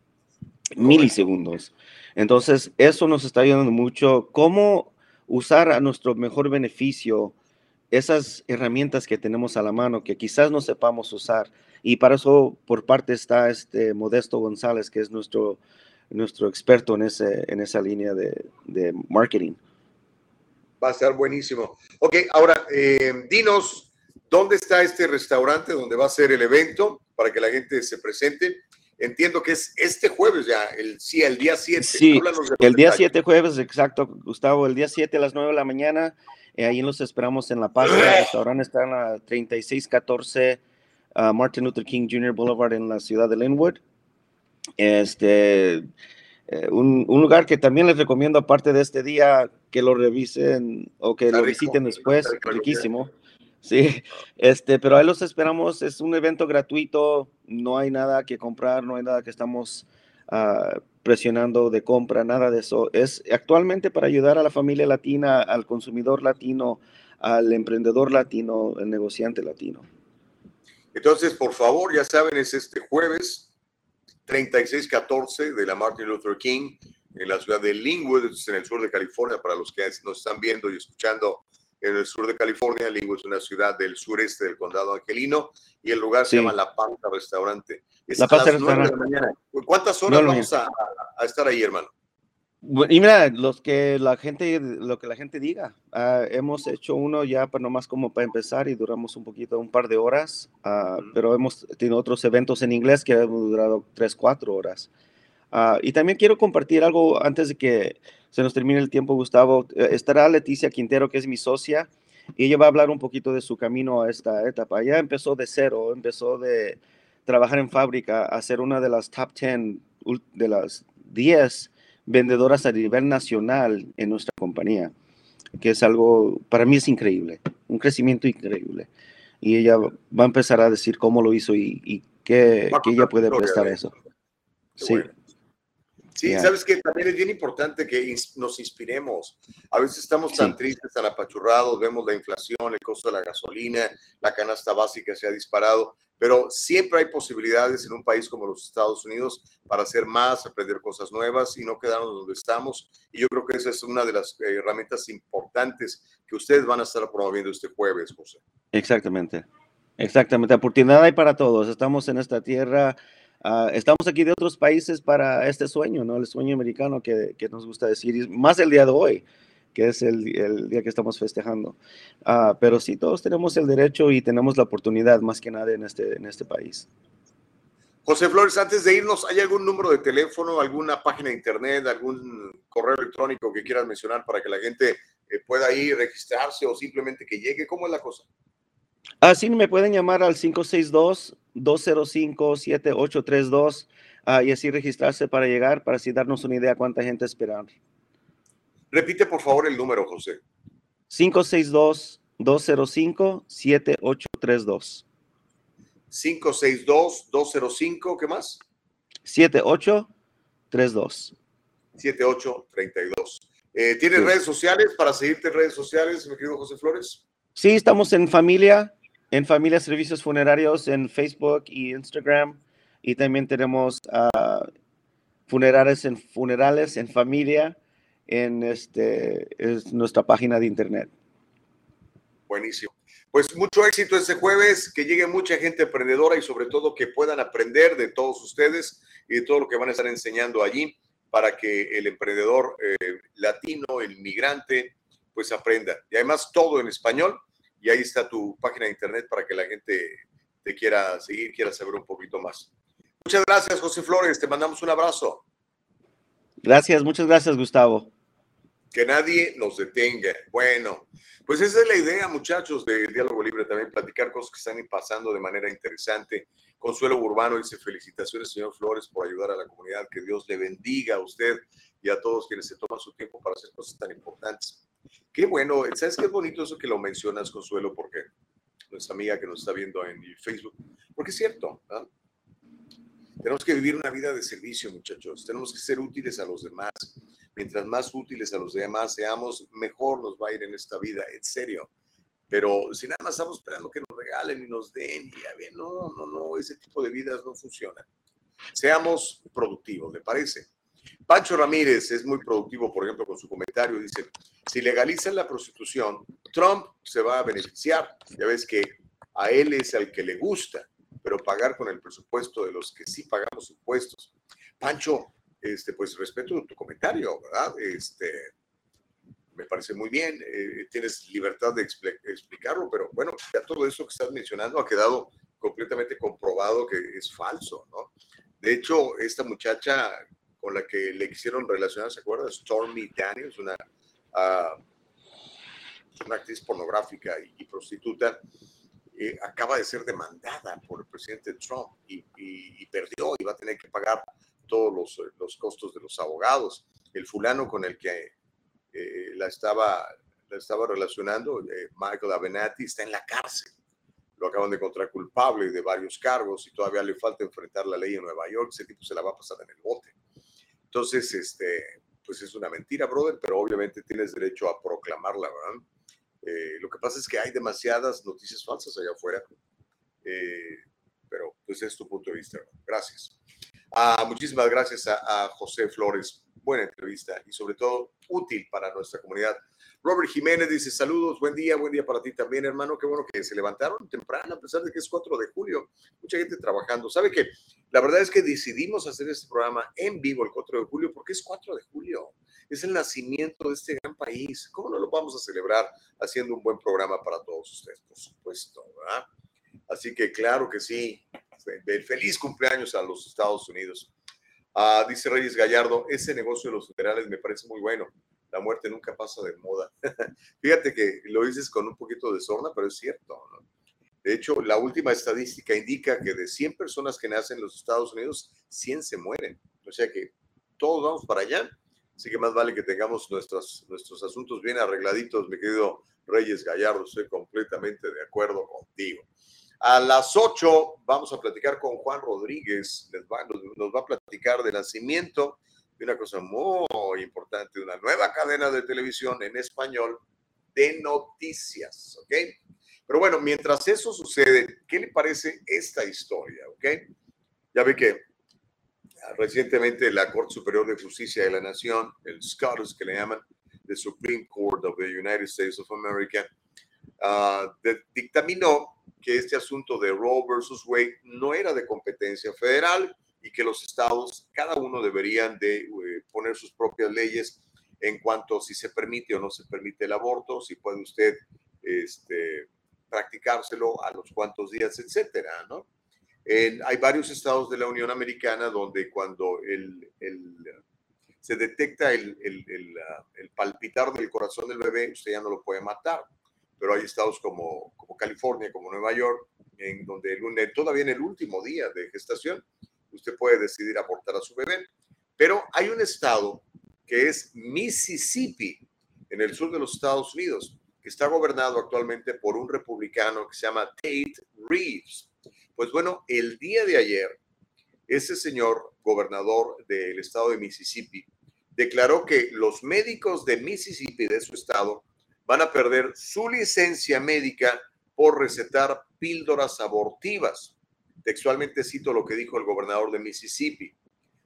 milisegundos. Entonces, eso nos está ayudando mucho. ¿Cómo usar a nuestro mejor beneficio esas herramientas que tenemos a la mano que quizás no sepamos usar? Y para eso, por parte está este Modesto González, que es nuestro, nuestro experto en, ese, en esa línea de, de marketing. Va a estar buenísimo. Ok, ahora, eh, dinos, ¿dónde está este restaurante donde va a ser el evento para que la gente se presente? Entiendo que es este jueves ya, el, sí, el día 7. Sí, el día 7 jueves, exacto, Gustavo, el día 7 a las 9 de la mañana, eh, ahí los esperamos en La Paz, el restaurante está en la 3614 uh, Martin Luther King Jr. Boulevard en la ciudad de Linwood. Este, eh, un, un, lugar que también les recomiendo, aparte de este día, que lo revisen o que lo visiten después, riquísimo. Sí, este, pero ahí los esperamos. Es un evento gratuito, no hay nada que comprar, no hay nada que estamos uh, presionando de compra, nada de eso. Es actualmente para ayudar a la familia latina, al consumidor latino, al emprendedor latino, el negociante latino. Entonces, por favor, ya saben, es este jueves 3614 de la Martin Luther King en la ciudad de Linwood, en el sur de California, para los que nos están viendo y escuchando en el sur de California. Linwood es una ciudad del sureste del condado angelino y el lugar se llama La Panta Restaurante. la Panta Restaurante. ¿Cuántas horas vamos a, estar ahí, hermano? Y mira, los que la gente, lo que la gente diga. Ah, hemos hecho uno ya para nomás como para empezar y duramos un poquito, un par de horas, ah, pero hemos tenido otros eventos en inglés que han durado tres, cuatro horas. Ah, y también quiero compartir algo antes de que se nos termine el tiempo, Gustavo. Eh, estará Leticia Quintero, que es mi socia, y ella va a hablar un poquito de su camino a esta etapa. Ella empezó de cero, empezó de trabajar en fábrica, a ser una de las top 10, de las 10 vendedoras a nivel nacional en nuestra compañía, que es algo, para mí es increíble, un crecimiento increíble. Y ella va a empezar a decir cómo lo hizo y, y que, ella puede prestar eso. Sí. Sí, sabes que también es bien importante que nos inspiremos. A veces estamos tan tristes, tan apachurrados, vemos la inflación, el costo de la gasolina, la canasta básica se ha disparado, pero siempre hay posibilidades en un país como los Estados Unidos para hacer más, aprender cosas nuevas y no quedarnos donde estamos. Y yo creo que esa es una de las eh, herramientas importantes que ustedes van a estar promoviendo este jueves, José. Exactamente, exactamente. Oportunidad hay para todos. Estamos en esta tierra Ah, estamos aquí de otros países para este sueño, ¿no? El sueño americano que, que nos gusta decir, más el día de hoy, que es el, el día que estamos festejando. Uh, pero sí, todos tenemos el derecho y tenemos la oportunidad, más que nada, en este, en este país. José Flores, antes de irnos, ¿hay algún número de teléfono, alguna página de internet, algún correo electrónico que quieras mencionar para que la gente eh, pueda ir, registrarse o simplemente que llegue? ¿Cómo es la cosa? Ah, sí, me pueden llamar al 562-205-7832 ah, y así registrarse para llegar, para así darnos una idea cuánta gente esperar. Repite, por favor, el número, José. 562-205-7832. 562-205, ¿qué más? 7832. 7832. Eh, ¿Tienes redes sociales para seguirte en redes sociales, mi querido José Flores? Sí, estamos en familia, en Familia Servicios Funerarios en Facebook y Instagram. Y también tenemos uh, funerales en funerales en familia en este es nuestra página de internet. Buenísimo. Pues mucho éxito este jueves, que llegue mucha gente emprendedora y sobre todo que puedan aprender de todos ustedes y de todo lo que van a estar enseñando allí para que el emprendedor eh, latino, el migrante, pues aprenda. Y además todo en español. Y ahí está tu página de internet para que la gente te quiera seguir, quiera saber un poquito más. Muchas gracias, José Flores. Te mandamos un abrazo. Gracias, muchas gracias, Gustavo. Que nadie nos detenga. Bueno, pues esa es la idea, muchachos, del Diálogo Libre, también platicar cosas que están pasando de manera interesante. Consuelo Urbano dice, felicitaciones, señor Flores, por ayudar a la comunidad. Que Dios le bendiga a usted y a todos quienes se toman su tiempo para hacer cosas tan importantes. Qué bueno, ¿sabes qué bonito eso que lo mencionas, Consuelo? Porque nuestra amiga que nos está viendo en Facebook, porque es cierto, tenemos que vivir una vida de servicio, muchachos, tenemos que ser útiles a los demás. Mientras más útiles a los demás seamos, mejor nos va a ir en esta vida, en serio. Pero si nada más estamos esperando que nos regalen y nos den, y ya bien, no, no, no, ese tipo de vidas no funciona. Seamos productivos, ¿le parece? Pancho Ramírez es muy productivo, por ejemplo, con su comentario. Dice, si legalizan la prostitución, Trump se va a beneficiar. Ya ves que a él es al que le gusta, pero pagar con el presupuesto de los que sí pagamos impuestos. Pancho, este, pues respeto tu comentario, ¿verdad? Este, me parece muy bien, eh, tienes libertad de explicarlo, pero bueno, ya todo eso que estás mencionando ha quedado completamente comprobado que es falso, ¿no? De hecho, esta muchacha con la que le quisieron relacionar, ¿se acuerda? Stormy Daniels, una, uh, una actriz pornográfica y, prostituta, eh, acaba de ser demandada por el presidente Trump y, y, perdió y va a tener que pagar todos los, los, costos de los abogados. El fulano con el que eh, la, estaba, la estaba relacionando, eh, Michael Avenatti, está en la cárcel. Lo acaban de encontrar culpable de varios cargos y todavía le falta enfrentar la ley en Nueva York. Ese tipo se la va a pasar en el bote. Entonces, este, pues es una mentira, brother, pero obviamente tienes derecho a proclamarla, ¿verdad? Eh, lo que pasa es que hay demasiadas noticias falsas allá afuera, eh, pero pues es tu punto de vista. Gracias. Ah, muchísimas gracias a José Flores. Buena entrevista y sobre todo útil para nuestra comunidad. Robert Jiménez dice saludos, buen día, buen día para ti también, hermano. Qué bueno que se levantaron temprano, a pesar de que es 4 de julio. Mucha gente trabajando. ¿Sabe que La verdad es que decidimos hacer este programa en vivo el 4 de julio porque es 4 de julio. Es el nacimiento de este gran país. ¿Cómo no lo vamos a celebrar haciendo un buen programa para todos ustedes? Por supuesto, ¿verdad? Así que claro que sí. Feliz cumpleaños a los Estados Unidos. Ah, dice Reyes Gallardo, ese negocio de los federales me parece muy bueno. La muerte nunca pasa de moda. Fíjate que lo dices con un poquito de sorna, pero es cierto. De hecho, la última estadística indica que de 100 personas que nacen en los Estados Unidos, 100 se mueren. O sea que todos vamos para allá. Así que más vale que tengamos nuestros, nuestros asuntos bien arregladitos, mi querido Reyes Gallardo. Estoy completamente de acuerdo contigo. A las 8 vamos a platicar con Juan Rodríguez, nos, va a platicar del nacimiento de una cosa muy importante, una nueva cadena de televisión en español de noticias, ¿ok? Pero bueno, mientras eso sucede, ¿qué le parece esta historia, ok? Ya ve que ah, recientemente la Corte Superior de Justicia de la Nación, el SCOTUS que le llaman, the Supreme Court of the United States of America, uh, dictaminó que este asunto de Roe versus Wade no era de competencia federal y que los estados, cada uno deberían de eh, poner sus propias leyes en cuanto a si se permite o no se permite el aborto, si puede usted este, practicárselo a los cuantos días, etcétera, ¿no? hay varios estados de la Unión Americana donde cuando el, se detecta el, el palpitar del corazón del bebé, usted ya no lo puede matar pero hay estados como, California, como Nueva York, en donde el, todavía en el último día de gestación usted puede decidir abortar a su bebé. Pero hay un estado que es Mississippi, en el sur de los Estados Unidos, que está gobernado actualmente por un republicano que se llama Tate Reeves. Pues bueno, el día de ayer, ese señor gobernador del estado de Mississippi declaró que los médicos de Mississippi, de su estado, van a perder su licencia médica por recetar píldoras abortivas. Textualmente cito lo que dijo el gobernador de Mississippi.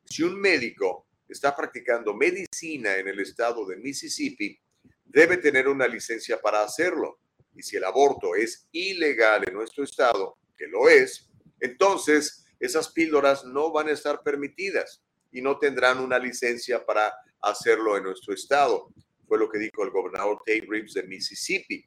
Si un médico está practicando medicina en el estado de Mississippi, debe tener una licencia para hacerlo. Y si el aborto es ilegal en nuestro estado, que lo es, entonces esas píldoras no van a estar permitidas y no tendrán una licencia para hacerlo en nuestro estado fue lo que dijo el gobernador Tate Reeves de Mississippi.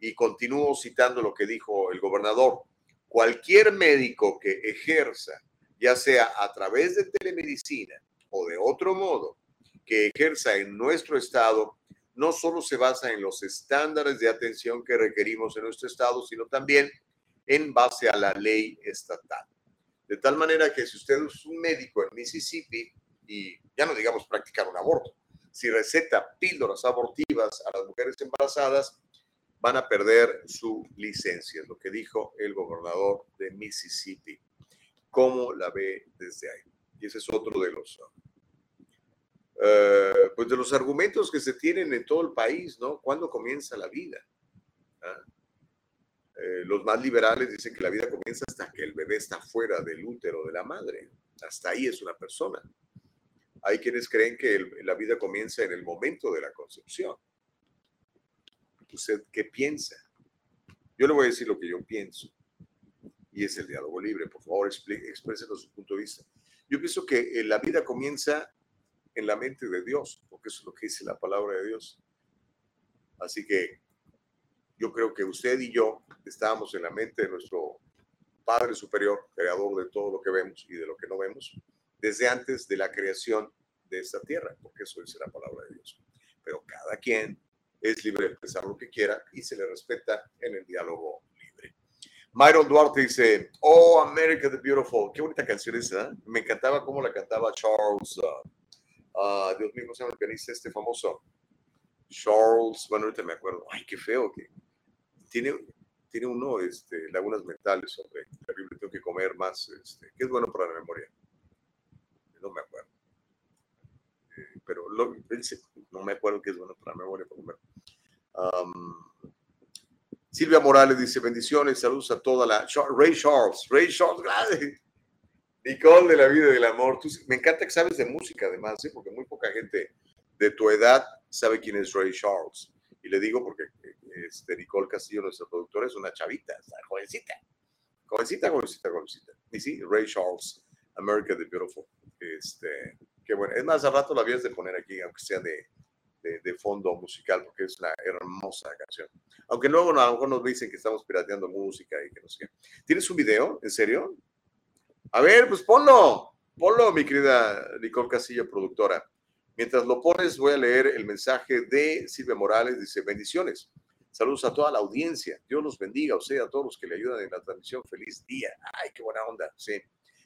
Y continúo citando lo que dijo el gobernador. Cualquier médico que ejerza, ya sea a través de telemedicina o de otro modo, que ejerza en nuestro estado, no solo se basa en los estándares de atención que requerimos en nuestro estado, sino también en base a la ley estatal. De tal manera que si usted es un médico en Mississippi y ya no digamos practicar un aborto, si receta píldoras abortivas a las mujeres embarazadas, van a perder su licencia, es lo que dijo el gobernador de Mississippi. ¿Cómo la ve desde ahí? Y ese es otro de los, uh, pues de los argumentos que se tienen en todo el país, ¿no? ¿Cuándo comienza la vida? ¿Ah? Eh, los más liberales dicen que la vida comienza hasta que el bebé está fuera del útero de la madre. Hasta ahí es una persona. Hay quienes creen que la vida comienza en el momento de la concepción. ¿Usted qué piensa? Yo le voy a decir lo que yo pienso. Y es el diálogo libre. Por favor, exprésenos su punto de vista. Yo pienso que eh, la vida comienza en la mente de Dios, porque eso es lo que dice la palabra de Dios. Así que yo creo que usted y yo estábamos en la mente de nuestro Padre Superior, creador de todo lo que vemos y de lo que no vemos desde antes de la creación de esta tierra, porque eso dice la palabra de Dios. Pero cada quien es libre de pensar lo que quiera y se le respeta en el diálogo libre. Myron Duarte dice, Oh, America the Beautiful. Qué bonita canción esa. ¿eh? Me encantaba cómo la cantaba Charles. Uh, uh, Dios mío, ¿cómo se llama el este famoso? Charles, bueno, ahorita me acuerdo. Ay, qué feo que tiene, tiene uno este, lagunas mentales, hombre. Terrible, tengo que comer más. Este, que es bueno para la memoria no me acuerdo. eh, pero lo, no me acuerdo qué es bueno para la memoria. Silvia Morales dice bendiciones, saludos a toda la... Ray Charles, Ray Charles, grande. Nicole de la vida y del amor. me encanta que sabes de música además, ¿eh? porque muy poca gente de tu edad sabe quién es Ray Charles. Y le digo porque este, Nicole Castillo, nuestra productora, es una chavita, está jovencita. Jovencita, jovencita, jovencita. Y sí, Ray Charles, America the Beautiful. Este, qué bueno. Es más, al rato la habías de poner aquí, aunque sea de, de, fondo musical, porque es una hermosa canción. Aunque luego a lo mejor nos dicen que estamos pirateando música y que no sé qué. ¿Tienes un video? ¿En serio? A ver, pues ponlo. Ponlo, mi querida Nicole Castillo, productora. Mientras lo pones, voy a leer el mensaje de Silvia Morales. Dice, bendiciones. Saludos a toda la audiencia. Dios los bendiga, o sea, a todos los que le ayudan en la transmisión. Feliz día. Ay, qué buena onda. Sí.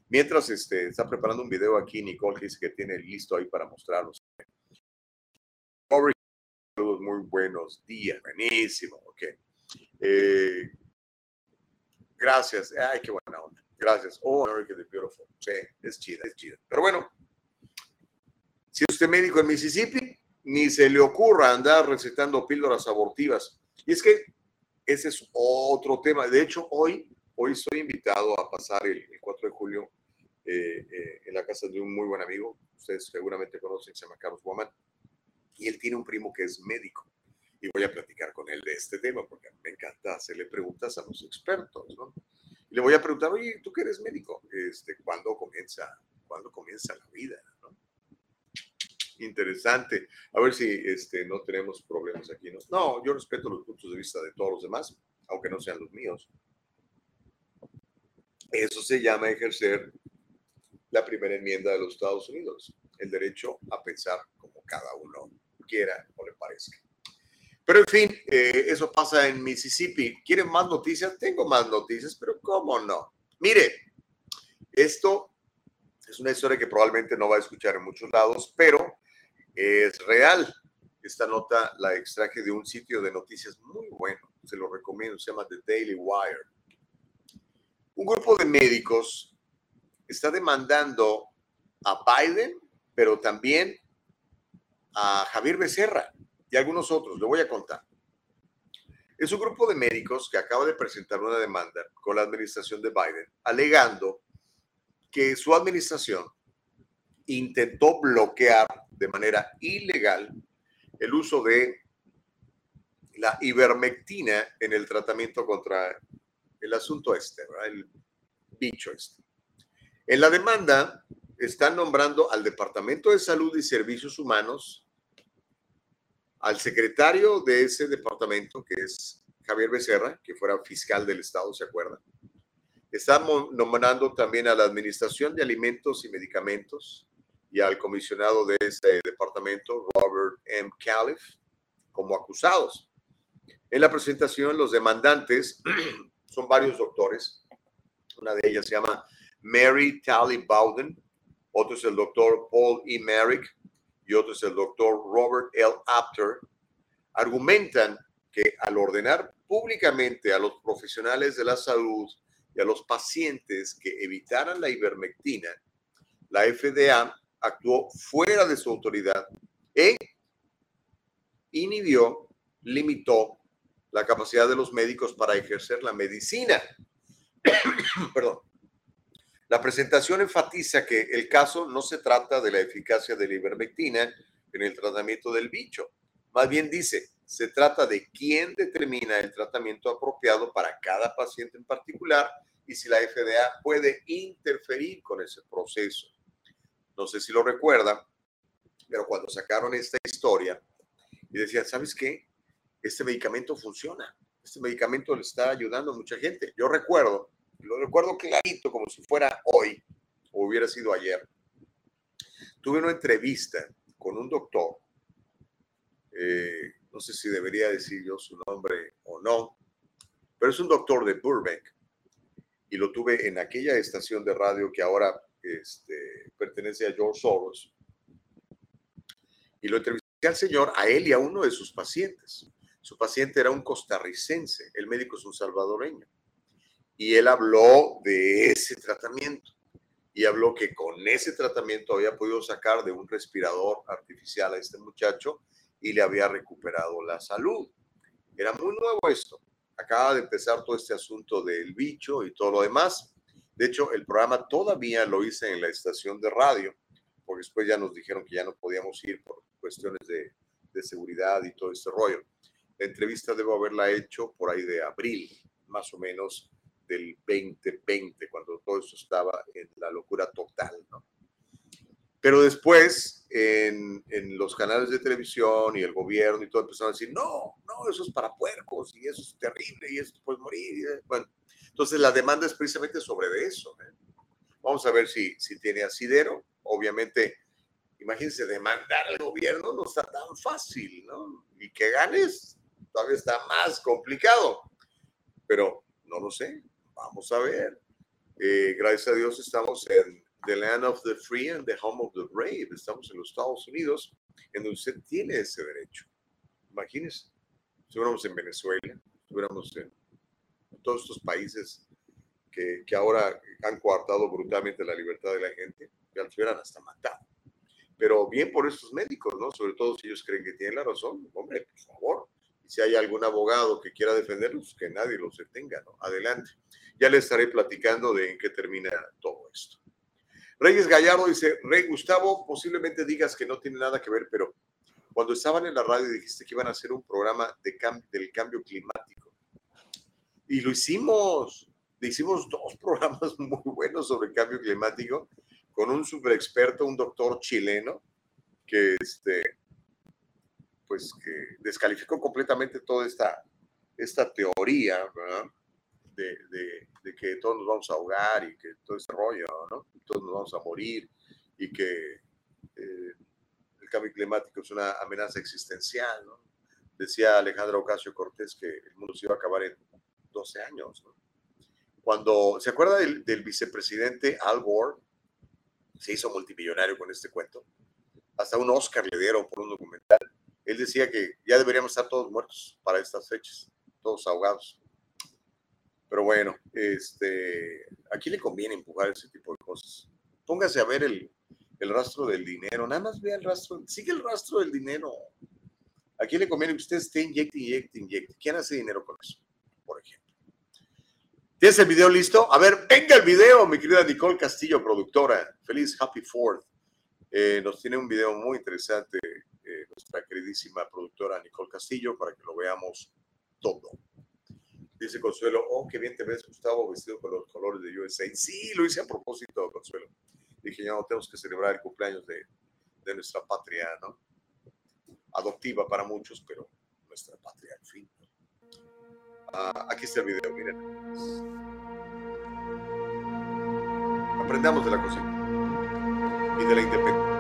Mientras este, está preparando un video aquí, Nicole, que dice que tiene listo ahí para mostrarlos. Saludos, muy buenos días. Buenísimo. Ok. Eh, gracias. Ay, qué buena onda. Gracias. Oh, America the Beautiful. Sí, es chida, es chida. Pero bueno, si usted médico en Mississippi, ni se le ocurra andar recetando píldoras abortivas. Y es que ese es otro tema. De hecho, hoy, hoy estoy invitado a pasar el, 4 de julio eh, eh, en la casa de un muy buen amigo. Ustedes seguramente conocen, se llama Carlos Woman. Y él tiene un primo que es médico. Y voy a platicar con él de este tema porque me encanta hacerle preguntas a los expertos. ¿no? Y le voy a preguntar, oye, tú que eres médico, este, ¿cuándo, comienza, ¿cuándo comienza la vida? interesante. A ver si este, no tenemos problemas aquí. ¿no? no, yo respeto los puntos de vista de todos los demás, aunque no sean los míos. Eso se llama ejercer la primera enmienda de los Estados Unidos, el derecho a pensar como cada uno quiera o le parezca. Pero en fin, eh, eso pasa en Mississippi. ¿Quieren más noticias? Tengo más noticias, pero ¿cómo no? Mire, esto es una historia que probablemente no va a escuchar en muchos lados, pero es real. Esta nota la extraje de un sitio de noticias muy bueno, se lo recomiendo, se llama The Daily Wire. Un grupo de médicos está demandando a Biden, pero también a Javier Becerra y algunos otros. Le voy a contar. Es un grupo de médicos que acaba de presentar una demanda con la administración de Biden, alegando que su administración intentó bloquear de manera ilegal el uso de la ivermectina en el tratamiento contra el asunto este, el bicho este. En la demanda están nombrando al Departamento de Salud y Servicios Humanos, al secretario de ese departamento, que es Javier Becerra, que fuera fiscal del Estado, ¿se acuerdan? Están nombrando también a la Administración de Alimentos y Medicamentos, y al comisionado de ese departamento, Robert M. Califf, como acusados. En la presentación, los demandantes son varios doctores. Una de ellas se llama Mary Tally Bowden, otro es el doctor Paul E. Merrick y otro es el doctor Robert L. Apter. Argumentan que al ordenar públicamente a los profesionales de la salud y a los pacientes que evitaran la ivermectina, la FDA actuó fuera de su autoridad e inhibió, limitó la capacidad de los médicos para ejercer la medicina. Perdón. La presentación enfatiza que el caso no se trata de la eficacia de la ivermectina en el tratamiento del bicho. Más bien dice, se trata de quién determina el tratamiento apropiado para cada paciente en particular y si la FDA puede interferir con ese proceso no sé si lo recuerdan, pero cuando sacaron esta historia y decían, ¿sabes qué? Este medicamento funciona, este medicamento le está ayudando a mucha gente. Yo recuerdo, lo recuerdo clarito como si fuera hoy o hubiera sido ayer. Tuve una entrevista con un doctor, eh, no sé si debería decir yo su nombre o no, pero es un doctor de Burbank y lo tuve en aquella estación de radio que ahora este, pertenece a George Soros. Y lo entrevisté al señor, a él y a uno de sus pacientes. Su paciente era un costarricense, el médico es un salvadoreño. Y él habló de ese tratamiento. y habló que con ese tratamiento había podido sacar de un respirador artificial a este muchacho y le había recuperado la salud. Era muy nuevo esto. Acaba de empezar todo este asunto del bicho y todo lo demás. De hecho, el programa todavía lo hice en la estación de radio, porque después ya nos dijeron que ya no podíamos ir por cuestiones de, seguridad y todo este rollo. La entrevista debo haberla hecho por ahí de abril, más o menos, del 2020, cuando todo eso estaba en la locura total, ¿no? Pero después, en, en, los canales de televisión y el gobierno y todo empezaron a decir, no, no, eso es para puercos y eso es terrible y eso puede morir. Bueno, entonces la demanda es precisamente sobre eso. ¿eh? Vamos a ver si, si tiene asidero. Obviamente, imagínense, demandar al gobierno no está tan fácil, ¿no? Y que ganes todavía está más complicado. Pero no lo sé. Vamos a ver. Eh, gracias a Dios estamos en the land of the free and the home of the brave. Estamos en los Estados Unidos, en donde usted tiene ese derecho. Imagínese, estuviéramos en Venezuela, estuviéramos en todos estos países que, que, ahora han coartado brutalmente la libertad de la gente, ya los hubieran hasta matado. Pero bien por estos médicos, ¿no? Sobre todo si ellos creen que tienen la razón, hombre, por favor, si hay algún abogado que quiera defenderlos, que nadie los detenga, ¿no? Adelante. Ya les estaré platicando de en qué termina todo esto. Reyes Gallardo dice, Rey Gustavo, posiblemente digas que no tiene nada que ver, pero cuando estaban en la radio dijiste que iban a hacer un programa de del cambio climático. Y lo hicimos. Hicimos dos programas muy buenos sobre el cambio climático con un super experto, un doctor chileno, que este, pues que descalificó completamente toda esta, esta teoría, De, de, que todos nos vamos a ahogar y que todo ese rollo, ¿no? todos nos vamos a morir y que eh, el cambio climático es una amenaza existencial. Decía Alejandro Ocasio Cortés que el mundo se iba a acabar en 12 años. Cuando, ¿se acuerda del, del vicepresidente Al Gore? Se hizo multimillonario con este cuento. Hasta un Oscar le dieron por un documental él decía que ya deberíamos estar todos muertos para estas fechas, todos ahogados. Pero bueno, este, aquí le conviene empujar ese tipo de cosas. Póngase a ver el, el rastro del dinero, nada más vea el rastro, sigue el rastro del dinero. Aquí le conviene que usted esté inyecte, inyecte, inyecte. ¿Quién hace dinero con eso? Por ejemplo. ¿Tienes el video listo? A ver, venga el video, mi querida Nicole Castillo, productora. Feliz Happy Fourth. Eh, nos tiene un video muy interesante eh, nuestra queridísima productora Nicole Castillo para que lo veamos todo. Dice Consuelo, oh, qué bien te ves, Gustavo, vestido con los colores de USA. Sí, lo hice a propósito, Consuelo. Dije, ya no tenemos que celebrar el cumpleaños de, de nuestra patria, ¿no? Adoptiva para muchos, pero nuestra patria, al fin. Ah, aquí está el video, miren. Aprendamos de la cocina y de la independencia.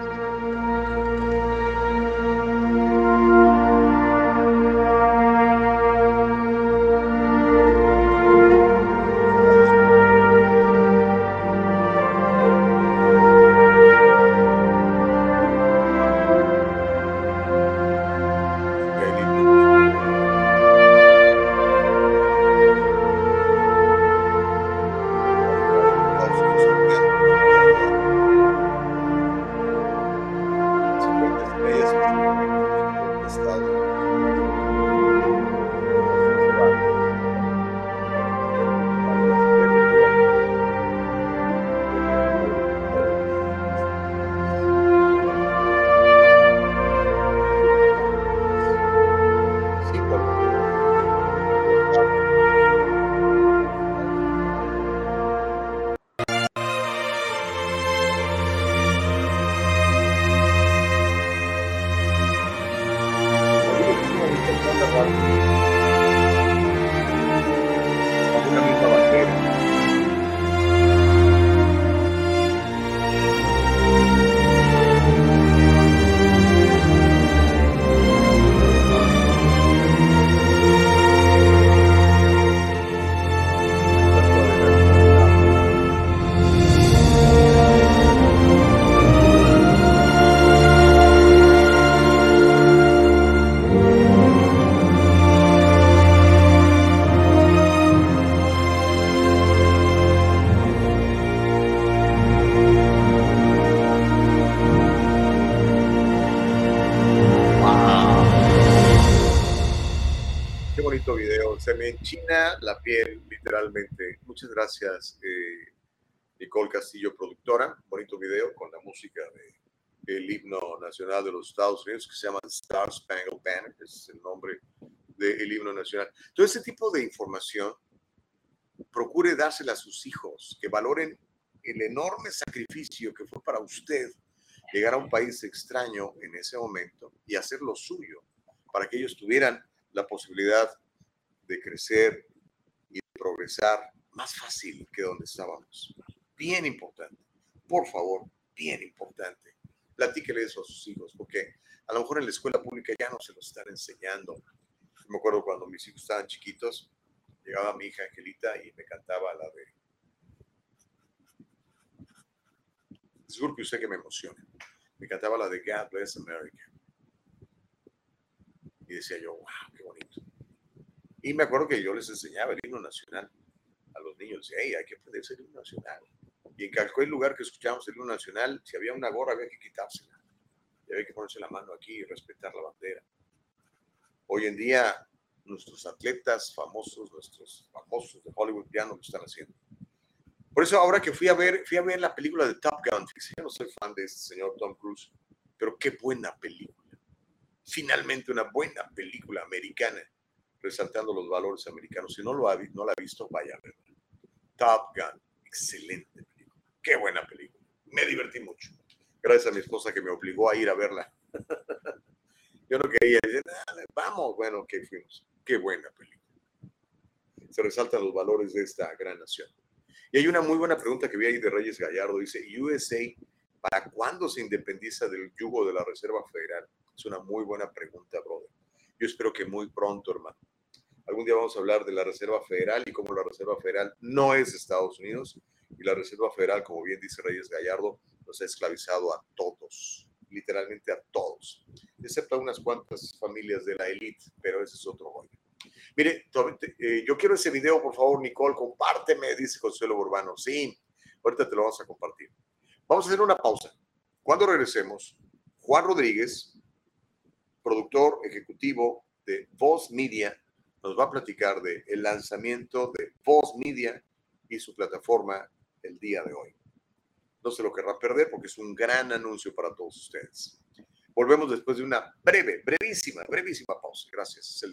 Gracias, eh, Nicole Castillo, productora. Bonito video con la música del himno nacional de los Estados Unidos que se llama Star Spangled Banner, es el nombre del himno nacional. Todo ese tipo de información, procure dársela a sus hijos, que valoren el enorme sacrificio que fue para usted llegar a un país extraño en ese momento y hacer lo suyo para que ellos tuvieran la posibilidad de crecer y de progresar más fácil que donde estábamos. Bien importante. Por favor, bien importante. Platíquele eso a sus hijos, porque a lo mejor en la escuela pública ya no se lo están enseñando. me acuerdo cuando mis hijos estaban chiquitos, llegaba mi hija Angelita y me cantaba la de... Seguro que usted que me emociona. Me cantaba la de God Bless America. Y decía yo, wow, qué bonito. Y me acuerdo que yo les enseñaba el himno nacional a los niños. Hey, hay que aprender el himno nacional. Y en cualquier lugar que escuchábamos el himno nacional, si había una gorra había que quitársela. Y había que ponerse la mano aquí y respetar la bandera. Hoy en día, nuestros atletas famosos, nuestros famosos de Hollywood ya no lo están haciendo. Por eso ahora que fui a ver, fui a ver la película de Top Gun, yo no soy fan de este señor Tom Cruise, pero qué buena película finalmente una buena película americana, resaltando los valores americanos. Si no, lo ha, no la ha visto, vaya a verla. Top Gun, excelente película. Qué buena película. Me divertí mucho. Gracias a mi esposa que me obligó a ir a verla. Yo no quería decir, vamos, bueno, que fuimos. Qué buena película. Se resaltan los valores de esta gran nación. Y hay una muy buena pregunta que vi ahí de Reyes Gallardo. Dice, USA, ¿para cuándo se independiza del yugo de la Reserva Federal? Es una muy buena pregunta, brother. Yo espero que muy pronto, hermano. Algún día vamos a hablar de la Reserva Federal y cómo la Reserva Federal no es Estados Unidos y la Reserva Federal, como bien dice Reyes Gallardo, nos ha esclavizado a todos, literalmente a todos, excepto a unas cuantas familias de la élite, pero ese es otro rollo. Mire, eh, yo quiero ese video, por favor, Nicole, compárteme, dice Consuelo Urbano. Sí, ahorita te lo vamos a compartir. Vamos a hacer una pausa. Cuando regresemos, Juan Rodríguez, productor ejecutivo de Voz Media, nos va a platicar del el lanzamiento de Voz Media y su plataforma el día de hoy. No se lo querrá perder porque es un gran anuncio para todos ustedes. Volvemos después de una breve, brevísima, brevísima pausa. Gracias. Es el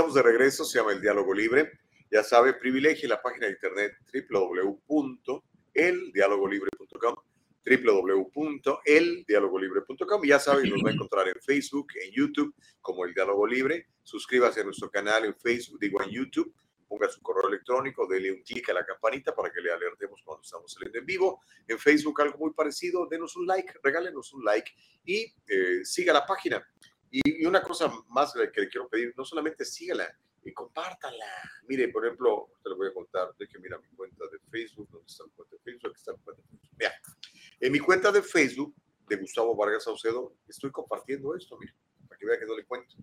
Estamos de regreso, se llama El Diálogo Libre. Ya sabe, privilegie la página de internet www.eldialogolibre.com www.eldialogolibre.com. Ya sabe, nos va a encontrar en Facebook, en YouTube, como El Diálogo Libre. Suscríbase a nuestro canal en Facebook, digo en YouTube. Ponga su correo electrónico, dele un clic a la campanita para que le alertemos cuando estamos saliendo en vivo. En Facebook algo muy parecido, denos un like, regálenos un like y eh, siga la página. Y, una cosa más que le quiero pedir, no solamente sígala, y compártala. Mire, por ejemplo, te lo voy a contar, que mira mi cuenta de Facebook, ¿dónde está mi cuenta de Facebook? Aquí está mi cuenta de Facebook. Mira, en mi cuenta de Facebook de Gustavo Vargas Saucedo, estoy compartiendo esto, mire, para que vea que no le cuento.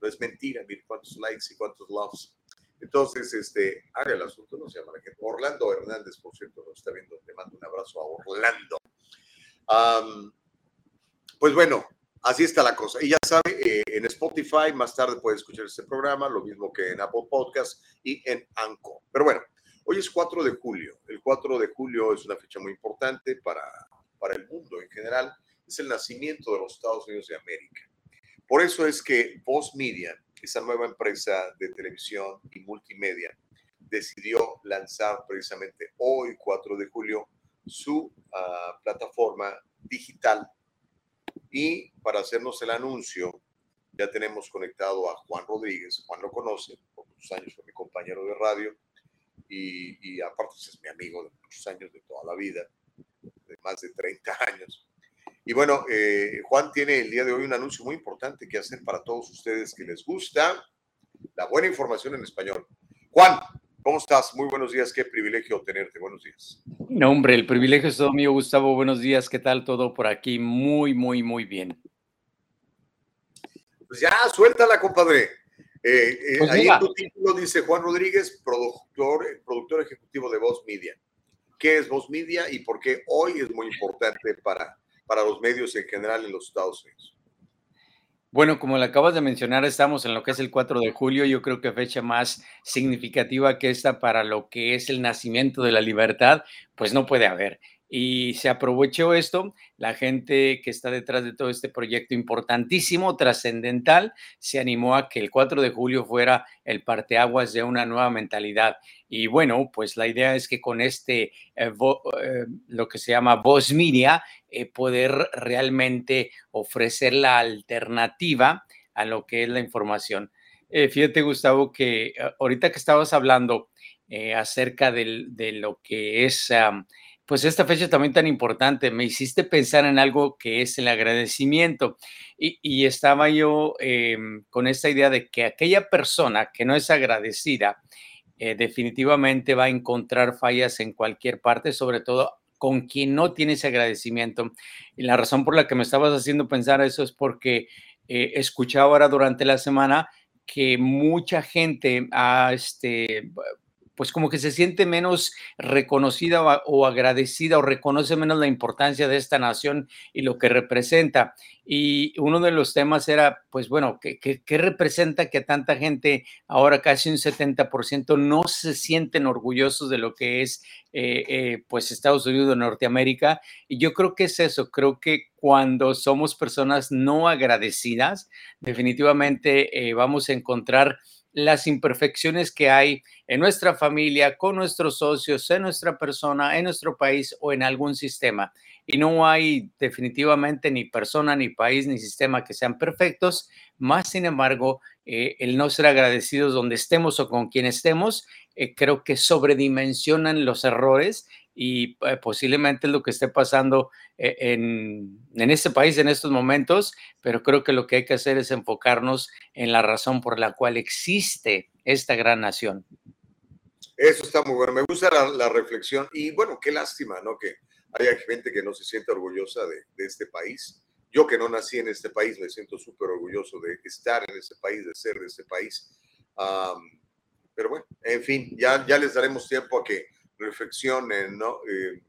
No es mentira, mire cuántos likes y cuántos loves. Entonces, este, haga el asunto, no se llama la gente. Orlando Hernández, por cierto, nos está viendo, le mando un abrazo a Orlando. pues bueno, Así está la cosa. Y ya sabe, eh, en Spotify más tarde puede escuchar este programa, lo mismo que en Apple Podcast y en Anchor. Pero bueno, Hoy es 4 de julio. El 4 de julio es una fecha muy importante para, para el mundo en general. Es el nacimiento de los Estados Unidos de América. Por eso es que Voz Media, esa nueva empresa de televisión y multimedia, decidió lanzar precisamente hoy, 4 de julio, su ah, plataforma digital. Y para hacernos el anuncio, ya tenemos conectado a Juan Rodríguez. Juan lo conoce, por muchos años fue mi compañero de radio y, aparte es mi amigo de muchos años, de toda la vida, de más de 30 años. Y bueno, eh, Juan tiene el día de hoy un anuncio muy importante que hacer para todos ustedes que les gusta la buena información en español. Juan, ¿cómo estás? Muy buenos días, qué privilegio tenerte. Buenos días. No, hombre, el privilegio es todo mío, Gustavo. Buenos días, ¿qué tal todo por aquí? Muy, muy, muy bien. Pues ya, suéltala, compadre. Eh, eh, pues ahí en tu título dice Juan Rodríguez, productor, productor ejecutivo de Voz Media. ¿Qué es Voz Media y por qué hoy es muy importante para, para los medios en general en los Estados Unidos? Bueno, como le acabas de mencionar, estamos en lo que es el 4 de julio. Yo creo que fecha más significativa que esta para lo que es el nacimiento de la libertad, pues no puede haber y se aprovechó esto. La gente que está detrás de todo este proyecto importantísimo, trascendental, se animó a que el 4 de julio fuera el parteaguas de una nueva mentalidad. Y bueno, pues la idea es que con este, eh, eh, lo que se llama Voz Media, eh, poder realmente ofrecer la alternativa a lo que es la información. fíjate, Gustavo, que ahorita que estabas hablando acerca de lo que es pues esta fecha también tan importante, me hiciste pensar en algo que es el agradecimiento. Y, estaba yo em, con esta idea de que aquella persona que no es agradecida, eh, definitivamente va a encontrar fallas en cualquier parte, sobre todo con quien no tiene ese agradecimiento. Y la razón por la que me estabas haciendo pensar eso es porque eh, escuchaba ahora durante la semana que mucha gente ha este, pues como que se siente menos reconocida o, agradecida o reconoce menos la importancia de esta nación y lo que representa. Y uno de los temas era, pues bueno, ¿qué, qué, representa que tanta gente, ahora casi un 70%, no se sienten orgullosos de lo que es, eh, eh, pues, Estados Unidos Norteamérica? Y yo creo que es eso, creo que cuando somos personas no agradecidas, definitivamente eh, vamos a encontrar las imperfecciones que hay en nuestra familia, con nuestros socios, en nuestra persona, en nuestro país o en algún sistema. Y no hay definitivamente ni persona, ni país, ni sistema que sean perfectos, más sin embargo, eh, el no ser agradecidos donde estemos o con quien estemos, eh, creo que sobredimensionan los errores y eh, posiblemente lo que esté pasando eh, en, en, este país en estos momentos, pero creo que lo que hay que hacer es enfocarnos en la razón por la cual existe esta gran nación. Eso está muy bueno, me gusta la, reflexión y bueno, qué lástima, ¿no? Que haya gente que no se siente orgullosa de, de este país. Yo que no nací en este país me siento súper orgulloso de estar en este país, de ser de este país. pero bueno, en fin, ya, ya les daremos tiempo a que reflexionen, ¿no? Eh,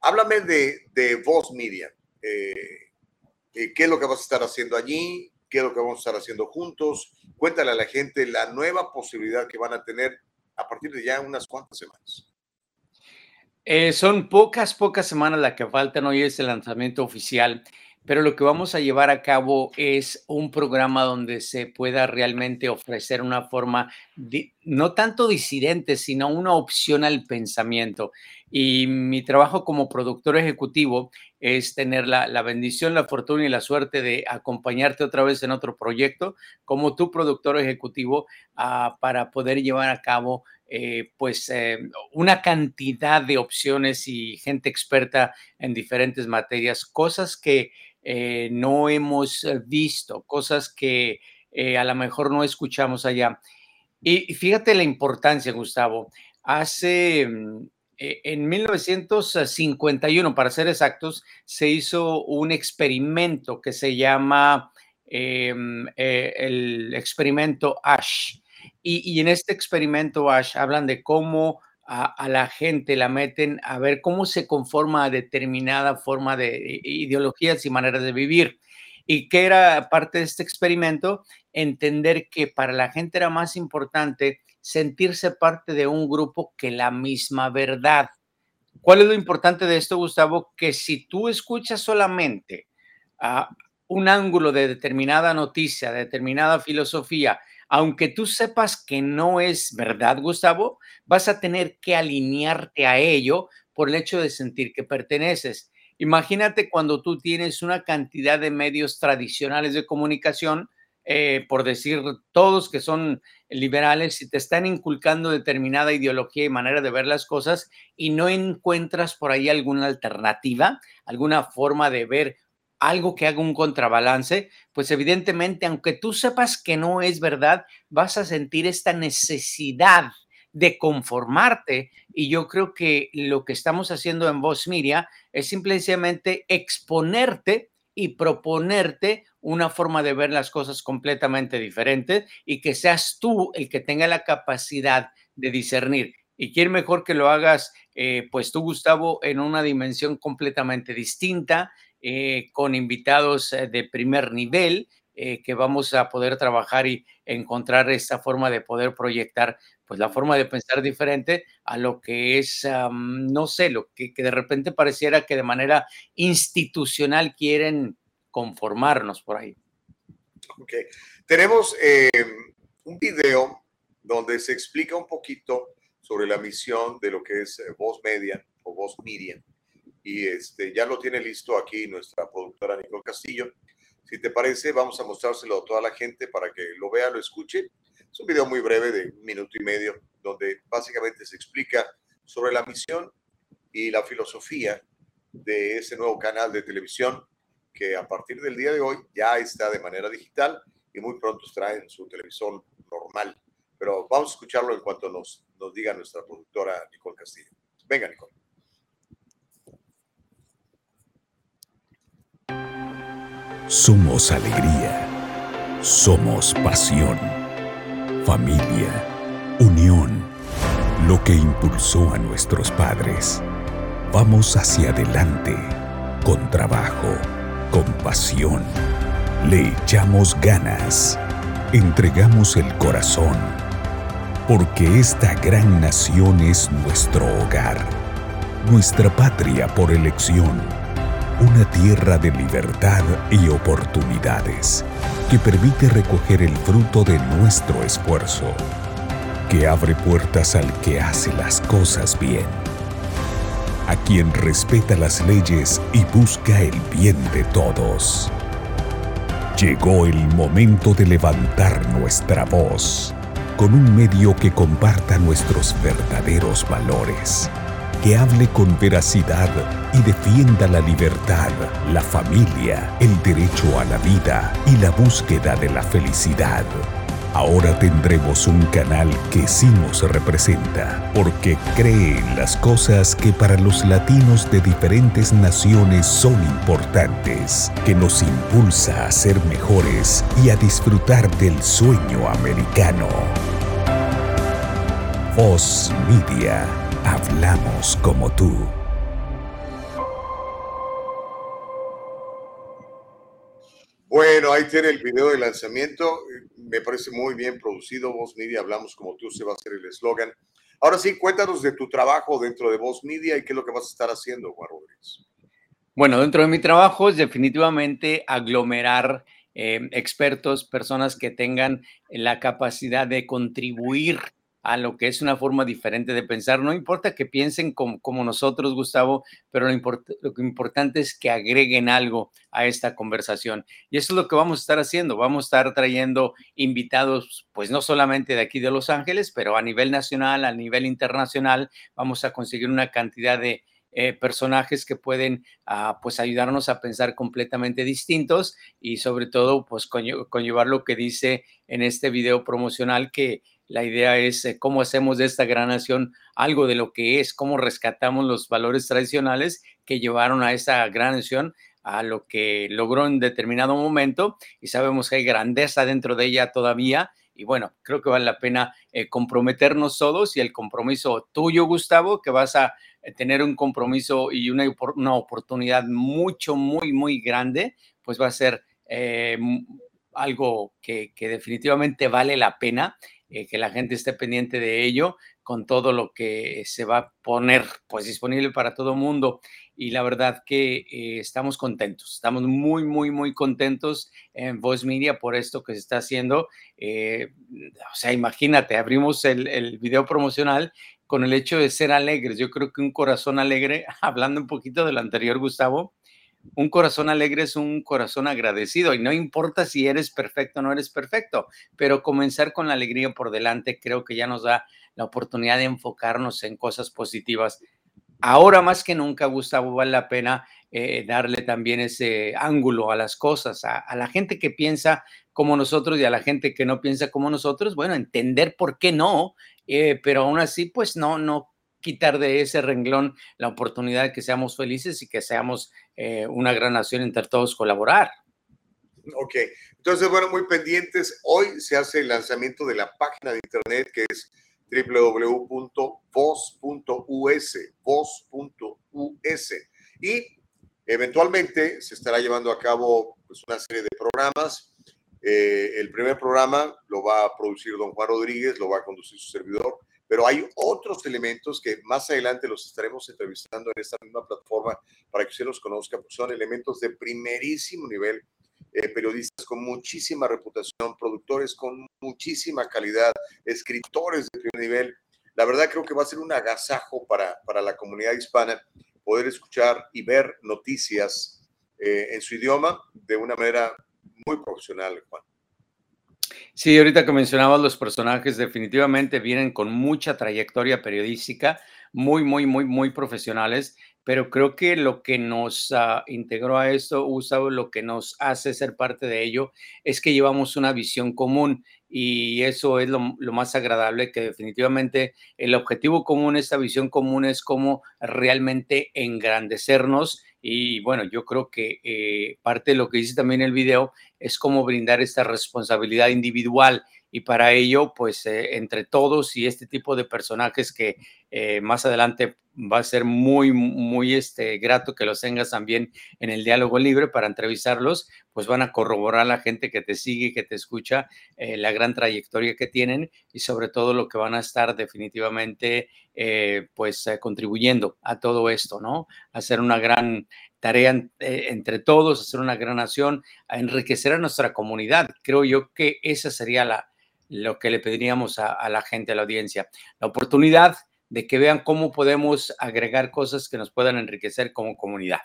háblame de, de Voz Media. Eh, eh, ¿Qué es lo que vas a estar haciendo allí? ¿Qué es lo que vamos a estar haciendo juntos? Cuéntale a la gente la nueva posibilidad que van a tener a partir de ya unas cuantas semanas. son pocas, pocas semanas las que faltan. Hoy es el lanzamiento oficial pero lo que vamos a llevar a cabo es un programa donde se pueda realmente ofrecer una forma no tanto disidente, sino una opción al pensamiento. Y mi trabajo como productor ejecutivo es tener la, bendición, la fortuna y la suerte de acompañarte otra vez en otro proyecto como tu productor ejecutivo ah, para poder llevar a cabo eh, pues eh, una cantidad de opciones y gente experta en diferentes materias, cosas que eh, no hemos eh, visto, cosas que eh, a lo mejor no escuchamos allá. Y, fíjate la importancia, Gustavo. Hace, mm, en 1951, para ser exactos, se hizo un experimento que se llama em, el experimento ASH. y, en este experimento ASH hablan de cómo a, la gente, la meten a ver cómo se conforma a determinada forma de ideologías y maneras de vivir. Y que era parte de este experimento, entender que para la gente era más importante sentirse parte de un grupo que la misma verdad. ¿Cuál es lo importante de esto, Gustavo? Que si tú escuchas solamente a un ángulo de determinada noticia, de determinada filosofía, aunque tú sepas que no es verdad, Gustavo, vas a tener que alinearte a ello por el hecho de sentir que perteneces. Imagínate cuando tú tienes una cantidad de medios tradicionales de comunicación, eh, por decir todos que son liberales, y te están inculcando determinada ideología y manera de ver las cosas y no encuentras por ahí alguna alternativa, alguna forma de ver algo que haga un contrabalance, pues evidentemente, aunque tú sepas que no es verdad, vas a sentir esta necesidad de conformarte. Y yo creo que lo que estamos haciendo en Voz Miria es simplemente exponerte y proponerte una forma de ver las cosas completamente diferente y que seas tú el que tenga la capacidad de discernir. Y quién mejor que lo hagas, eh, pues tú, Gustavo, en una dimensión completamente distinta, eh, con invitados eh, de primer nivel, eh, que vamos a poder trabajar y encontrar esta forma de poder proyectar, pues la forma de pensar diferente a lo que es, no sé, lo que, que, de repente pareciera que de manera institucional quieren conformarnos por ahí. Ok, tenemos un video donde se explica un poquito sobre la misión de lo que es Voz Media o Voz Media y este, ya lo tiene listo aquí nuestra productora Nicole Castillo. Si te parece, vamos a mostrárselo a toda la gente para que lo vea, lo escuche. Es un video muy breve de un minuto y medio, donde básicamente se explica sobre la misión y la filosofía de ese nuevo canal de televisión que a partir del día de hoy ya está de manera digital y muy pronto estará en su televisión normal. Pero vamos a escucharlo en cuanto nos, nos diga nuestra productora Nicole Castillo. Venga, Nicole. Somos alegría. Somos pasión. Familia. Unión. Lo que impulsó a nuestros padres. Vamos hacia adelante. Con trabajo. Con pasión. Le echamos ganas. Entregamos el corazón. Porque esta gran nación es nuestro hogar. Nuestra patria por elección una tierra de libertad y oportunidades que permite recoger el fruto de nuestro esfuerzo, que abre puertas al que hace las cosas bien, a quien respeta las leyes y busca el bien de todos. Llegó el momento de levantar nuestra voz con un medio que comparta nuestros verdaderos valores que hable con veracidad y defienda la libertad, la familia, el derecho a la vida y la búsqueda de la felicidad. Ahora tendremos un canal que sí nos representa, porque cree en las cosas que para los latinos de diferentes naciones son importantes, que nos impulsa a ser mejores y a disfrutar del sueño americano. Voz Media Hablamos como tú. Bueno, ahí tiene el video de lanzamiento. Me parece muy bien producido. Voz Media, hablamos como tú, se va a hacer el eslogan. Ahora sí, cuéntanos de tu trabajo dentro de Voz Media y qué es lo que vas a estar haciendo, Juan Rodríguez. Bueno, dentro de mi trabajo es definitivamente aglomerar eh, expertos, personas que tengan la capacidad de contribuir a lo que es una forma diferente de pensar. No importa que piensen como, nosotros, Gustavo, pero lo, lo, importante es que agreguen algo a esta conversación. Y eso es lo que vamos a estar haciendo. Vamos a estar trayendo invitados, pues no solamente de aquí de Los Ángeles, pero a nivel nacional, a nivel internacional. Vamos a conseguir una cantidad de eh, personajes que pueden ah, pues ayudarnos a pensar completamente distintos y sobre todo pues conllevar lo que dice en este video promocional que la idea es eh, cómo hacemos de esta gran nación algo de lo que es, cómo rescatamos los valores tradicionales que llevaron a esa gran nación a lo que logró en determinado momento y sabemos que hay grandeza dentro de ella todavía y bueno, creo que vale la pena eh, comprometernos todos y el compromiso tuyo, Gustavo, que vas a eh, tener un compromiso y una, una oportunidad mucho, muy, muy grande, pues va a ser algo que, definitivamente vale la pena eh, que la gente esté pendiente de ello con todo lo que se va a poner pues disponible para todo mundo y la verdad que eh, estamos contentos, estamos muy, muy, muy contentos en Voice Media por esto que se está haciendo. Eh, o sea, imagínate, abrimos el, el, video promocional con el hecho de ser alegres. Yo creo que un corazón alegre, hablando un poquito del anterior, Gustavo, un corazón alegre es un corazón agradecido y no importa si eres perfecto o no eres perfecto, pero comenzar con la alegría por delante creo que ya nos da la oportunidad de enfocarnos en cosas positivas. Ahora más que nunca, Gustavo, vale la pena eh, darle también ese ángulo a las cosas, a, la gente que piensa como nosotros y a la gente que no piensa como nosotros, bueno, entender por qué no, eh, pero aún así, pues no, no quitar de ese renglón la oportunidad de que seamos felices y que seamos eh, una gran nación entre todos colaborar. Ok, entonces, bueno, muy pendientes. Hoy se hace el lanzamiento de la página de internet que es www.voz.us, voz.us. Y eventualmente se estará llevando a cabo pues, una serie de programas. Eh, el primer programa lo va a producir don Juan Rodríguez, lo va a conducir su servidor, pero hay otros elementos que más adelante los estaremos entrevistando en esta misma plataforma para que usted los conozca, porque son elementos de primerísimo nivel eh, periodistas con muchísima reputación, productores con muchísima calidad, escritores de primer nivel. La verdad creo que va a ser un agasajo para, para la comunidad hispana poder escuchar y ver noticias eh, en su idioma de una manera muy profesional, Juan. Sí, ahorita que mencionabas los personajes, definitivamente vienen con mucha trayectoria periodística, muy, muy, muy, muy profesionales pero creo que lo que nos uh, integró a esto, Gustavo, lo que nos hace ser parte de ello, es que llevamos una visión común y eso es lo, más agradable, que definitivamente el objetivo común, esta visión común es cómo realmente engrandecernos y bueno, yo creo que eh, parte de lo que dice también el video es cómo brindar esta responsabilidad individual y para ello, pues eh, entre todos y este tipo de personajes que eh, más adelante va a ser muy, muy este, grato que los tengas también en el diálogo libre para entrevistarlos, pues van a corroborar a la gente que te sigue, que te escucha, eh, la gran trayectoria que tienen y sobre todo lo que van a estar definitivamente, pues contribuyendo a todo esto, ¿no? hacer una gran tarea entre todos, hacer una gran nación, enriquecer a nuestra comunidad. Creo yo que esa sería la, lo que le pediríamos a, la gente, a la audiencia. La oportunidad de que vean cómo podemos agregar cosas que nos puedan enriquecer como comunidad.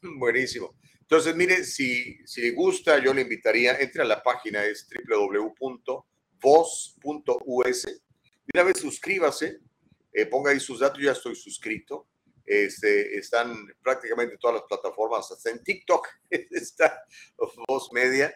Buenísimo. Entonces, mire, si, si le gusta, yo le invitaría, entre a la página, es www.voz.us. Una vez suscríbase, eh, ponga ahí sus datos, ya estoy suscrito. Este, están prácticamente todas las plataformas, hasta en TikTok está Voz Media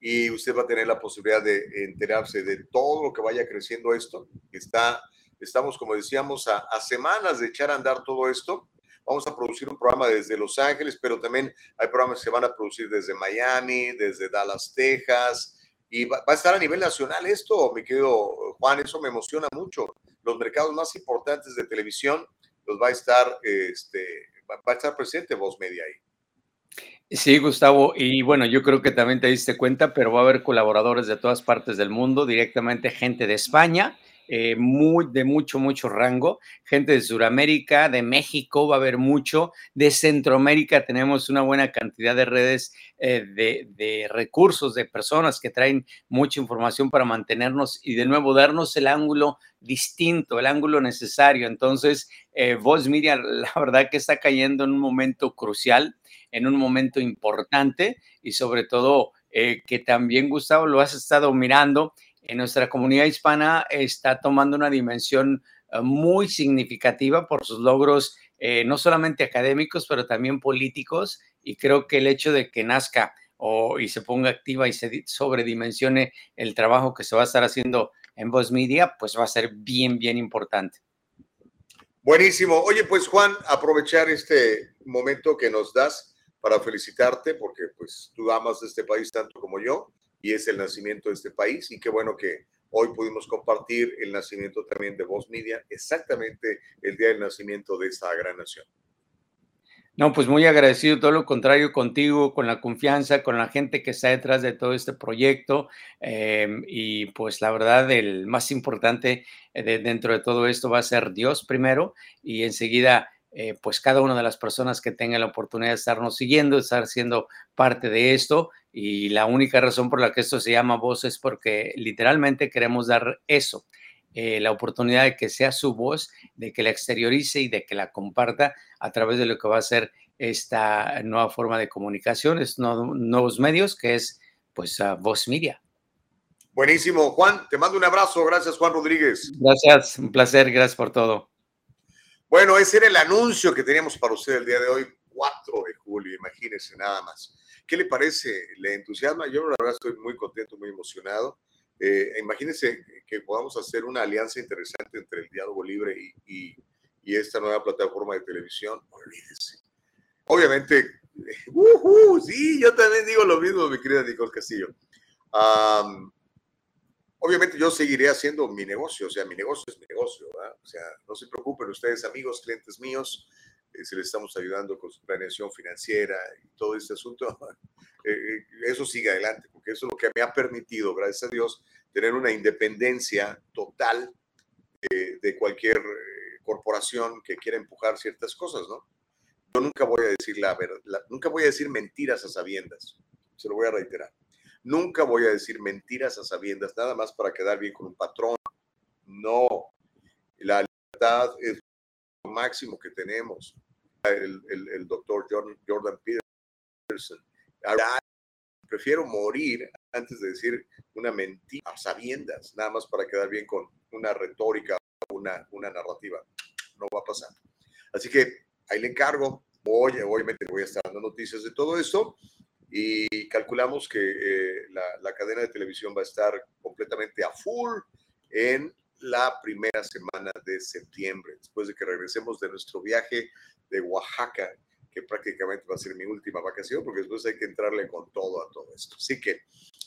y usted va a tener la posibilidad de enterarse de todo lo que vaya creciendo esto. Estamos, como decíamos, a, semanas de echar a andar todo esto. Vamos a producir un programa desde Los Ángeles, pero también hay programas que van a producir desde Miami, desde Dallas, Texas, y va, a estar a nivel nacional esto, mi querido Juan, eso me emociona mucho. Los mercados más importantes de televisión los va a estar, este, va a estar presente Voz Media ahí. Sí, Gustavo, y bueno, yo creo que también te diste cuenta, pero va a haber colaboradores de todas partes del mundo, directamente gente de España, eh, muy, de mucho, mucho rango, gente de Sudamérica, de México, va a haber mucho, de Centroamérica tenemos una buena cantidad de redes eh, de, de, recursos, de personas que traen mucha información para mantenernos y de nuevo darnos el ángulo distinto, el ángulo necesario. Entonces, eh, Voz Media, la verdad que está cayendo en un momento crucial en un momento importante y sobre todo eh, que también, Gustavo, lo has estado mirando, en nuestra comunidad hispana está tomando una dimensión eh, muy significativa por sus logros, eh, no solamente académicos, pero también políticos. Y creo que el hecho de que nazca o, y se ponga activa y se sobredimensione el trabajo que se va a estar haciendo en Voz Media, pues va a ser bien, bien importante. Buenísimo. Oye, pues Juan, aprovechar este momento que nos das para felicitarte porque pues tú amas este país tanto como yo y es el nacimiento de este país y qué bueno que hoy pudimos compartir el nacimiento también de Voz Media, exactamente el día del nacimiento de esta gran nación. No, pues muy agradecido, todo lo contrario contigo, con la confianza, con la gente que está detrás de todo este proyecto. Em, y pues la verdad, el más importante eh, dentro de todo esto va a ser Dios primero y enseguida, eh, pues cada una de las personas que tenga la oportunidad de estarnos siguiendo, estar siendo parte de esto. Y la única razón por la que esto se llama voz es porque literalmente queremos dar eso, eh, la oportunidad de que sea su voz, de que la exteriorice y de que la comparta a través de lo que va a ser esta nueva forma de comunicación, estos nuevos medios, que es pues Voz Media. Buenísimo, Juan, te mando un abrazo, gracias Juan Rodríguez. Gracias, un placer, gracias por todo. Bueno, ese era el anuncio que teníamos para usted el día de hoy, 4 de julio, imagínense nada más. ¿Qué le parece? ¿Le entusiasma? Yo la verdad estoy muy contento, muy emocionado. Eh, imagínense que podamos hacer una alianza interesante entre el diálogo libre y, esta nueva plataforma de televisión. Olvídese. Obviamente, sí, yo también digo lo mismo, mi querida Nicole Castillo. Obviamente yo seguiré haciendo mi negocio, o sea, mi negocio es mi negocio, ¿verdad? O sea, no se preocupen ustedes, amigos, clientes míos, eh, si les estamos ayudando con su planeación financiera y todo este asunto, eh, eh, eso sigue adelante, porque eso es lo que me ha permitido, gracias a Dios, tener una independencia total de cualquier corporación que quiera empujar ciertas cosas, ¿no? Yo nunca voy a decir la verdad, nunca voy a decir mentiras a sabiendas, se lo voy a reiterar. Nunca voy a decir mentiras a sabiendas, nada más para quedar bien con un patrón. No, la libertad es lo máximo que tenemos. El, doctor Jordan Peterson prefiero morir antes de decir una mentira a sabiendas, nada más para quedar bien con una retórica, una, una narrativa. No va a pasar. Así que ahí le encargo. Voy, obviamente voy a estar dando noticias de todo esto y calculamos que eh, la, la, cadena de televisión va a estar completamente a full en la primera semana de septiembre, después de que regresemos de nuestro viaje de Oaxaca que prácticamente va a ser mi última vacación, porque después hay que entrarle con todo a todo esto. Así que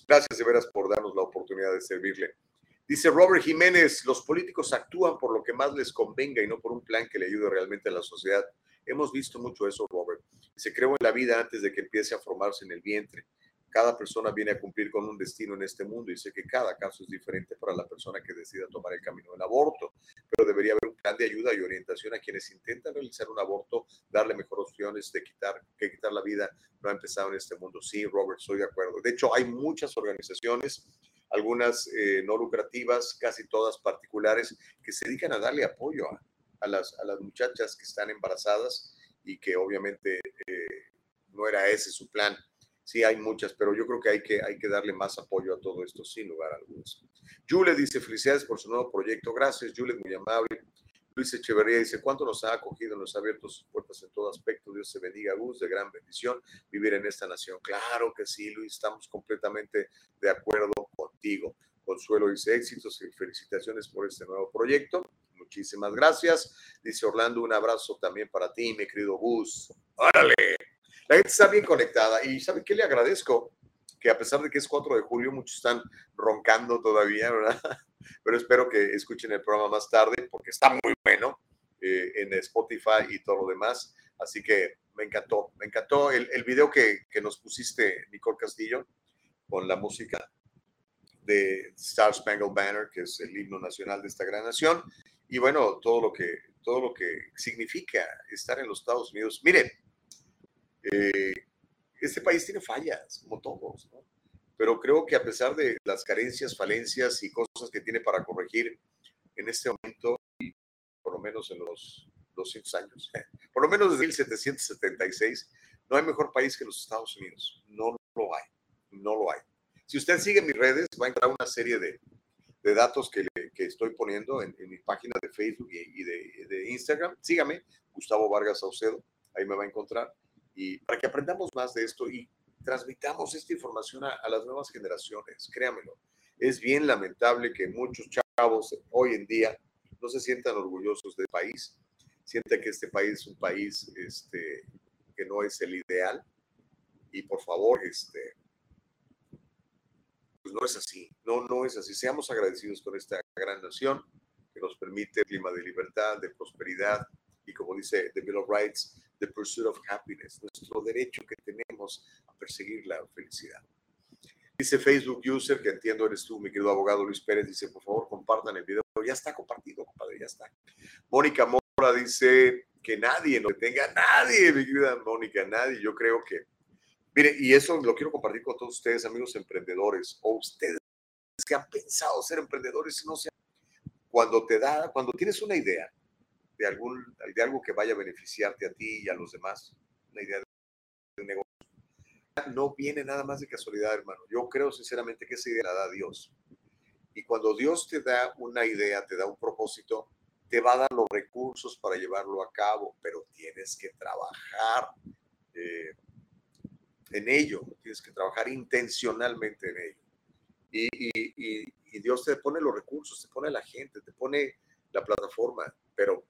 gracias de veras por darnos la oportunidad de servirle. Dice Robert Jiménez, los políticos actúan por lo que más les convenga y no por un plan que le ayude realmente a la sociedad. Hemos visto mucho eso, Robert. Se creó en la vida antes de que empiece a formarse en el vientre. Cada persona viene a cumplir con un destino en este mundo y sé que cada caso es diferente para la persona que decida tomar el camino del aborto, pero debería haber un plan de ayuda y orientación a quienes intentan realizar un aborto, darle mejores opciones de quitar, que quitar la vida no ha empezado en este mundo. Sí, Robert, estoy de acuerdo. De hecho, hay muchas organizaciones, algunas eh, no lucrativas, casi todas particulares, que se dedican a darle apoyo a, las, a las muchachas que están embarazadas y que obviamente eh, no era ese su plan Sí, hay muchas, pero yo creo que hay que, hay que darle más apoyo a todo esto, sin lugar a dudas. Jules dice, felicidades por su nuevo proyecto. Gracias, Jules, muy amable. Luis Echeverría dice, ¿cuánto nos ha acogido? Nos ha abierto sus puertas en todo aspecto. Dios se bendiga, Gus, de gran bendición vivir en esta nación. Claro que sí, Luis, estamos completamente de acuerdo contigo. Consuelo dice, éxitos y felicitaciones por este nuevo proyecto. Muchísimas gracias. Dice Orlando, un abrazo también para ti, mi querido Gus. ¡Órale! La gente está bien conectada y ¿sabe qué le agradezco? Que a pesar de que es 4 de julio, muchos están roncando todavía, ¿verdad? Pero espero que escuchen el programa más tarde porque está muy bueno eh, en Spotify y todo lo demás. Así que me encantó, me encantó el, el video que, que nos pusiste, Nicole Castillo, con la música de Star Spangled Banner, que es el himno nacional de esta gran nación. Y bueno, todo lo que, todo lo que significa estar en los Estados Unidos. Miren, eh, este país tiene fallas, como todos, ¿no? pero creo que a pesar de las carencias, falencias y cosas que tiene para corregir en este momento, y por lo menos en los 200 años, por lo menos desde 1776, no hay mejor país que los Estados Unidos. No lo hay, no lo hay. Si usted sigue mis redes, va a encontrar una serie de, de datos que, que, estoy poniendo en, mi página de Facebook y, de, Instagram. Sígame, Gustavo Vargas Saucedo, ahí me va a encontrar y para que aprendamos más de esto y transmitamos esta información a, las nuevas generaciones, créamelo. Es bien lamentable que muchos chavos hoy en día no se sientan orgullosos del país, sienten que este país es un país este, que no es el ideal y por favor, este, pues no es así, no, no es así. Seamos agradecidos con esta gran nación que nos permite clima de libertad, de prosperidad y como dice The Bill of Rights, the pursuit of happiness, nuestro derecho que tenemos a perseguir la felicidad. Dice Facebook User, que entiendo eres tú, mi querido abogado Luis Pérez, dice, por favor, compartan el video. Ya está compartido, compadre, ya está. Mónica Mora dice que nadie, no tenga nadie, mi querida Mónica, nadie. Yo creo que, mire, y eso lo quiero compartir con todos ustedes, amigos emprendedores, o ustedes que han pensado ser emprendedores y no se cuando te da, cuando tienes una idea de, algún, de algo que vaya a beneficiarte a ti y a los demás, una idea de negocio, no viene nada más de casualidad, hermano. Yo creo sinceramente que esa idea la da Dios. Y cuando Dios te da una idea, te da un propósito, te va a dar los recursos para llevarlo a cabo, pero tienes que trabajar eh, en ello, tienes que trabajar intencionalmente en ello. y, y Dios te pone los recursos, te pone la gente, te pone la plataforma, pero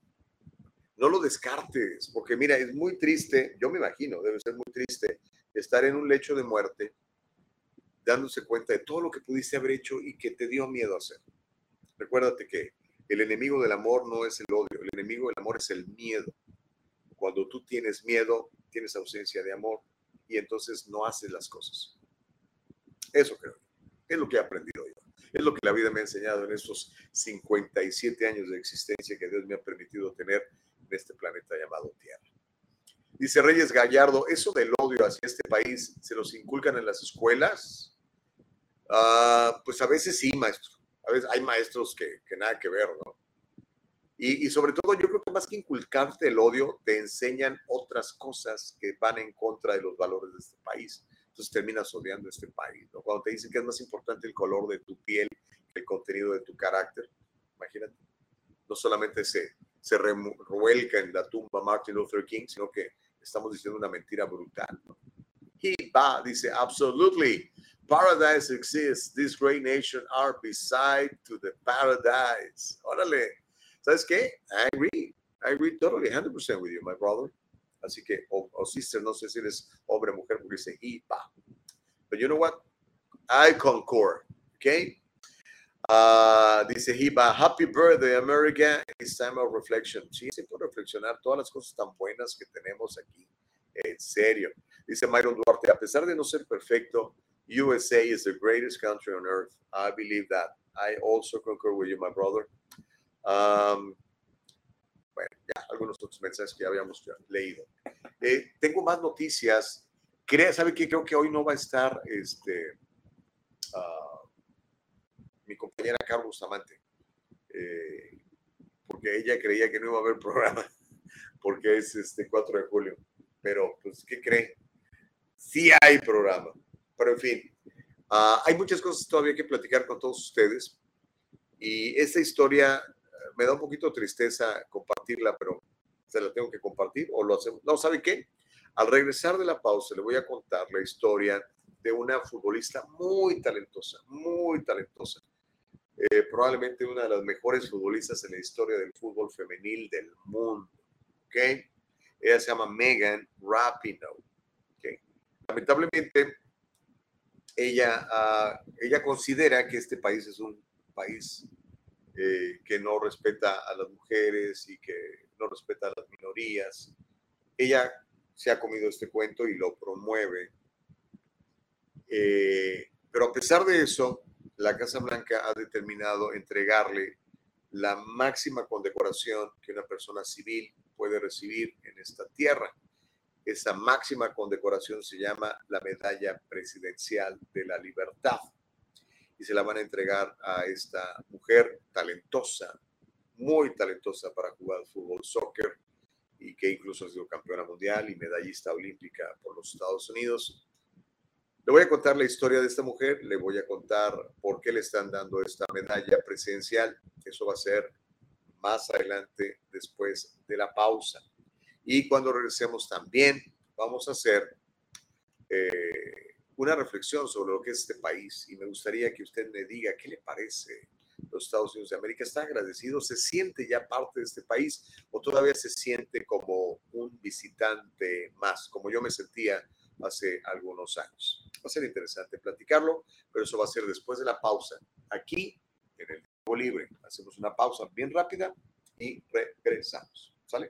no lo descartes, porque mira, es muy triste, yo me imagino, debe ser muy triste estar en un lecho de muerte dándose cuenta de todo lo que pudiste haber hecho y que te dio miedo hacer. Recuérdate que el enemigo del amor no es el odio, el enemigo del amor es el miedo. Cuando tú tienes miedo, tienes ausencia de amor y entonces no haces las cosas. Eso creo. Es lo que he aprendido yo. Es lo que la vida me ha enseñado en estos 57 años de existencia que Dios me ha permitido tener en este planeta llamado Tierra. Dice Reyes Gallardo, eso del odio hacia este país, ¿se los inculcan en las escuelas? Ah, pues a veces sí, maestro. A veces hay maestros que, nada que ver, ¿no? Y, y, sobre todo yo creo que más que inculcarte el odio, te enseñan otras cosas que van en contra de los valores de este país entonces terminas odiando este país. ¿no? Cuando te dicen que es más importante el color de tu piel que el contenido de tu carácter, imagínate, no solamente se, se revuelca en la tumba Martin Luther King, sino que estamos diciendo una mentira brutal. ¿no? He va, dice, absolutely. Paradise exists. This great nation are beside to the paradise. Órale. ¿Sabes qué? I agree. I agree totally, 100% with you, my brother. Así que, o, sister, no sé si eres hombre o mujer, porque dice he, pa. But you know what? I concur. Okay? Uh, dice Hiba, Happy Birthday, America. It's time of reflection. Sí, puede reflexionar todas las cosas tan buenas que tenemos aquí. En serio. Dice Myron Duarte, a pesar de no ser perfecto, USA is the greatest country on earth. I believe that. I also concur with you, my brother. Um, bueno, ya algunos otros mensajes que ya habíamos leído. Eh, tengo más noticias. Crea, ¿Sabe qué? Creo que hoy no va a estar este, ah, mi compañera Carlos Amante, eh, porque ella creía que no iba a haber programa, porque es este 4 de julio. Pero, pues, ¿qué cree? Sí hay programa. Pero, en fin, ah, hay muchas cosas todavía que platicar con todos ustedes. Y esta historia me da un poquito de tristeza compartirla, pero se la tengo que compartir o lo hacemos. No, ¿sabe qué? Al regresar de la pausa le voy a contar la historia de una futbolista muy talentosa, muy talentosa. Eh, probablemente una de las mejores futbolistas en la historia del fútbol femenil del mundo. ¿Ok? Ella se llama Megan Rapinoe. ¿Ok? Lamentablemente, ella, uh, ella considera que este país es un país eh, que no respeta a las mujeres y que no respeta a las minorías. Ella se ha comido este cuento y lo promueve. Eh, pero a pesar de eso, la Casa Blanca ha determinado entregarle la máxima condecoración que una persona civil puede recibir en esta tierra. Esa máxima condecoración se llama la Medalla Presidencial de la Libertad y se la van a entregar a esta mujer talentosa, muy talentosa para jugar fútbol, soccer y que incluso ha sido campeona mundial y medallista olímpica por los Estados Unidos. Le voy a contar la historia de esta mujer, le voy a contar por qué le están dando esta medalla presidencial. Eso va a ser más adelante, después de la pausa. Y cuando regresemos también, vamos a hacer eh, una reflexión sobre lo que es este país y me gustaría que usted me diga qué le parece los Estados Unidos de América. ¿Está agradecido? ¿Se siente ya parte de este país o todavía se siente como un visitante más, como yo me sentía hace algunos años? Va a ser interesante platicarlo, pero eso va a ser después de la pausa, aquí en el tiempo libre. Hacemos una pausa bien rápida y regresamos. ¿Sale?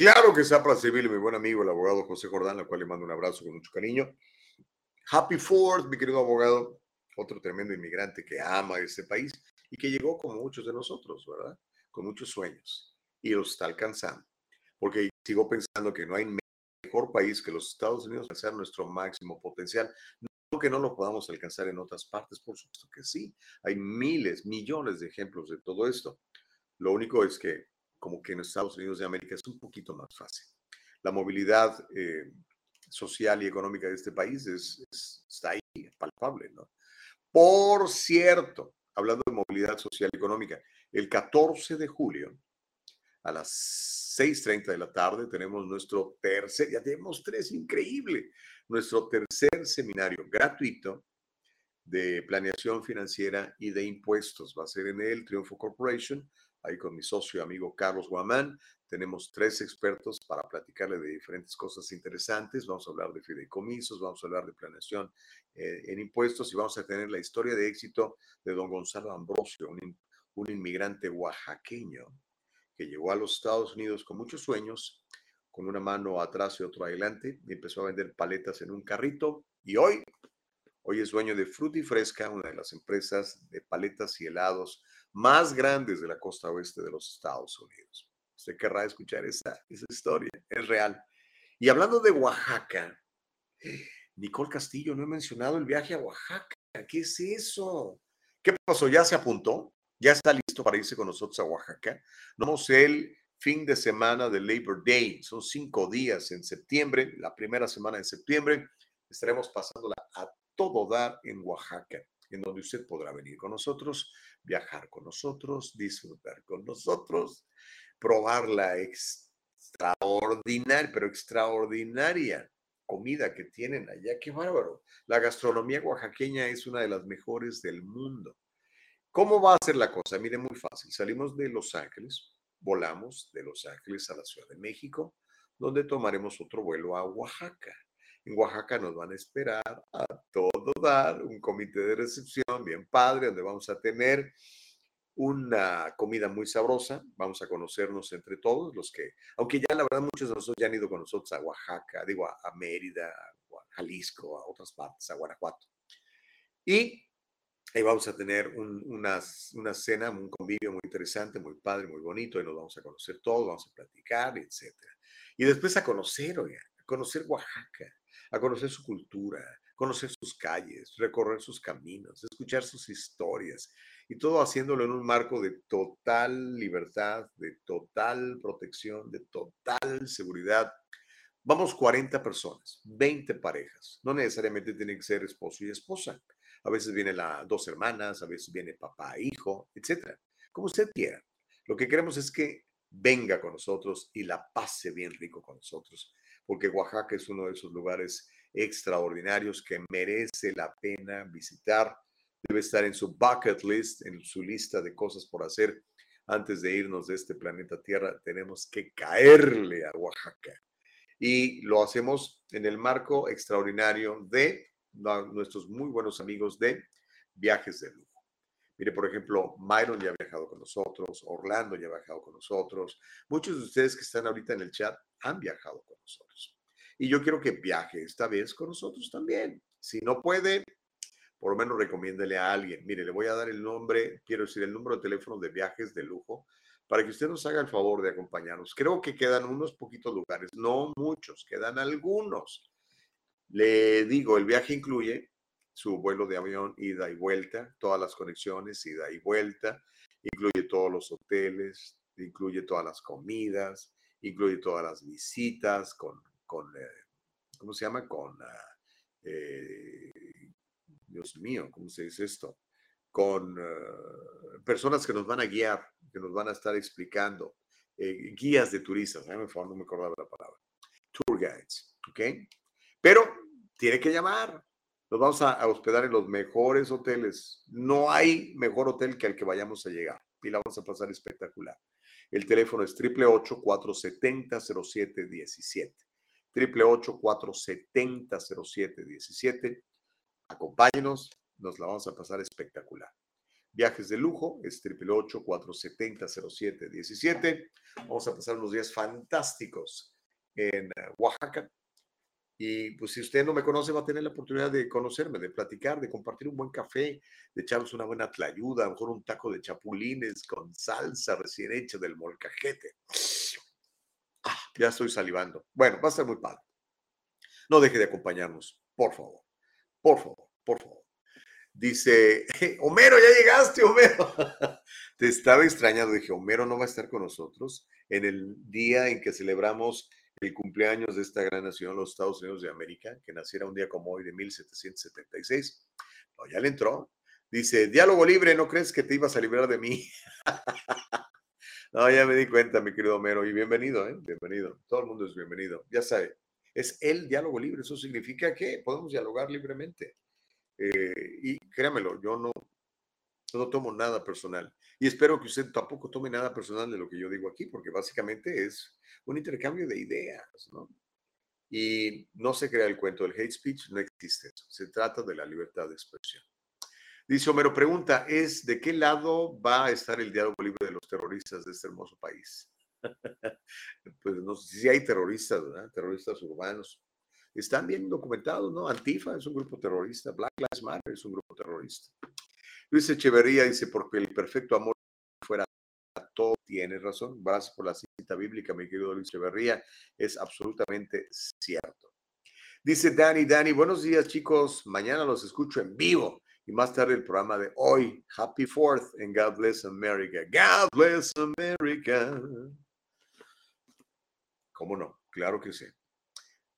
Claro que sea para servirle, mi buen amigo, el abogado José Jordán, al cual le mando un abrazo con mucho cariño. Happy Fourth, mi querido abogado, otro tremendo inmigrante que ama este país y que llegó como muchos de nosotros, ¿verdad? Con muchos sueños y los está alcanzando. Porque sigo pensando que no hay mejor país que los Estados Unidos para hacer nuestro máximo potencial. No que no lo podamos alcanzar en otras partes, por supuesto que sí. Hay miles, millones de ejemplos de todo esto. Lo único es que como que en Estados Unidos de América es un poquito más fácil. La movilidad eh, social y económica de este país es, está ahí, palpable, ¿no? Por cierto, hablando de movilidad social y económica, el 14 de julio a las 6.30 de la tarde tenemos nuestro tercer, ya tenemos tres, increíble, nuestro tercer seminario gratuito de planeación financiera y de impuestos. Va a ser en el Triunfo Corporation, ahí con mi socio y amigo Carlos Guamán. Tenemos tres expertos para platicarle de diferentes cosas interesantes. Vamos a hablar de fideicomisos, vamos a hablar de planeación eh, en impuestos y vamos a tener la historia de éxito de don Gonzalo Ambrosio, un, un inmigrante oaxaqueño que llegó a los Estados Unidos con muchos sueños, con una mano atrás y otra adelante, y empezó a vender paletas en un carrito. Y hoy, hoy es dueño de Fruity Fresca, una de las empresas de paletas y helados más grandes de la costa oeste de los Estados Unidos. Usted querrá escuchar esa, historia, es real. Y hablando de Oaxaca, Nicole Castillo, no he mencionado el viaje a Oaxaca. ¿Qué es eso? ¿Qué pasó? ¿Ya se apuntó? ¿Ya está listo para irse con nosotros a Oaxaca? Vamos el fin de semana de Labor Day. Son cinco días en septiembre, la primera semana de septiembre. Estaremos pasándola a todo dar en Oaxaca, en donde usted podrá venir con nosotros viajar con nosotros, disfrutar con nosotros, probar la extraordinaria, pero extraordinaria comida que tienen allá. ¡Qué bárbaro! La gastronomía oaxaqueña es una de las mejores del mundo. ¿Cómo va a ser la cosa? Mire, muy fácil. Salimos de Los Ángeles, volamos de Los Ángeles a la Ciudad de México, donde tomaremos otro vuelo a Oaxaca. En Oaxaca nos van a esperar a todo dar un comité de recepción bien padre, donde vamos a tener una comida muy sabrosa. Vamos a conocernos entre todos los que, aunque ya la verdad muchos de nosotros ya han ido con nosotros a Oaxaca, digo a, Mérida, a Jalisco, a otras partes, a Guanajuato. Y ahí vamos a tener una, una cena, un convivio muy interesante, muy padre, muy bonito, y nos vamos a conocer todos, vamos a platicar, etc. Y después a conocer, oigan, a conocer Oaxaca a conocer su cultura, conocer sus calles, recorrer sus caminos, escuchar sus historias y todo haciéndolo en un marco de total libertad, de total protección, de total seguridad. Vamos 40 personas, 20 parejas. No necesariamente tiene que ser esposo y esposa. A veces vienen las dos hermanas, a veces viene papá e hijo, etc. Como usted quiera. Lo que queremos es que venga con nosotros y la pase bien rico con nosotros porque Oaxaca es uno de esos lugares extraordinarios que merece la pena visitar. Debe estar en su bucket list, en su lista de cosas por hacer. Antes de irnos de este planeta Tierra, tenemos que caerle a Oaxaca. Y lo hacemos en el marco extraordinario de nuestros muy buenos amigos de Viajes de Lujo. Mire, por ejemplo, Myron ya ha viajado con nosotros, Orlando ya ha viajado con nosotros. Muchos de ustedes que están ahorita en el chat han viajado con nosotros. Y yo quiero que viaje esta vez con nosotros también. Si no puede, por lo menos recomiéndele a alguien. Mire, le voy a dar el nombre, quiero decir, el número de teléfono de viajes de lujo para que usted nos haga el favor de acompañarnos. Creo que quedan unos poquitos lugares, no muchos, quedan algunos. Le digo, el viaje incluye su vuelo de avión ida y vuelta, todas las conexiones ida y vuelta, incluye todos los hoteles, incluye todas las comidas, incluye todas las visitas con, con eh, ¿cómo se llama? Con, ah, eh, Dios mío, ¿cómo se dice esto? Con ah, personas que nos van a guiar que nos van a estar explicando, eh, guías de turistas, no me acordaba la palabra, tour guides, ¿ok? Pero tiene que llamar, nos vamos a, hospedar en los mejores hoteles. No hay mejor hotel que al que vayamos a llegar y la vamos a pasar espectacular. El teléfono es 888-470-0717. 888-470-0717. Acompáñenos, nos la vamos a pasar espectacular. Viajes de lujo es 888-470-0717. Vamos a pasar unos días fantásticos en eh, Oaxaca. Y pues si usted no me conoce, va a tener la oportunidad de conocerme, de platicar, de compartir un buen café, de echarnos una buena tlayuda, a lo mejor un taco de chapulines con salsa recién hecha del molcajete. Ya estoy salivando. Bueno, va a ser muy padre. No deje de acompañarnos, por favor. Por favor, por favor. Dice, Homero, ya llegaste, Homero. Te estaba extrañando. Dije, Homero no va a estar con nosotros en el día en que celebramos el cumpleaños de esta gran nación, los Estados Unidos de América, que naciera un día como hoy de 1776. No, ya le entró. Dice, diálogo libre, ¿no crees que te ibas a librar de mí? no, ya me di cuenta, mi querido Homero, y bienvenido, ¿eh? Bienvenido. Todo el mundo es bienvenido. Ya sabe, es el diálogo libre. Eso significa que podemos dialogar libremente. Eh, y créamelo, yo no, no tomo nada personal. Y espero que usted tampoco tome nada personal de lo que yo digo aquí, porque básicamente es un intercambio de ideas, ¿no? Y no se crea el cuento del hate speech, no existe Se trata de la libertad de expresión. Dice Homero, pregunta, ¿es de qué lado va a estar el diálogo libre de los terroristas de este hermoso país? pues no sé si hay terroristas, ¿verdad? Terroristas urbanos. Están bien documentados, ¿no? Antifa es un grupo terrorista, Black Lives Matter es un grupo terrorista. Luis Echeverría dice, porque el perfecto amor fuera todo, tiene razón. Gracias por la cita bíblica, mi querido Luis Echeverría. Es absolutamente cierto. Dice Dani, Dani, buenos días chicos. Mañana los escucho en vivo y más tarde el programa de hoy. Happy Fourth and God bless America. God bless America. ¿Cómo no? Claro que sí.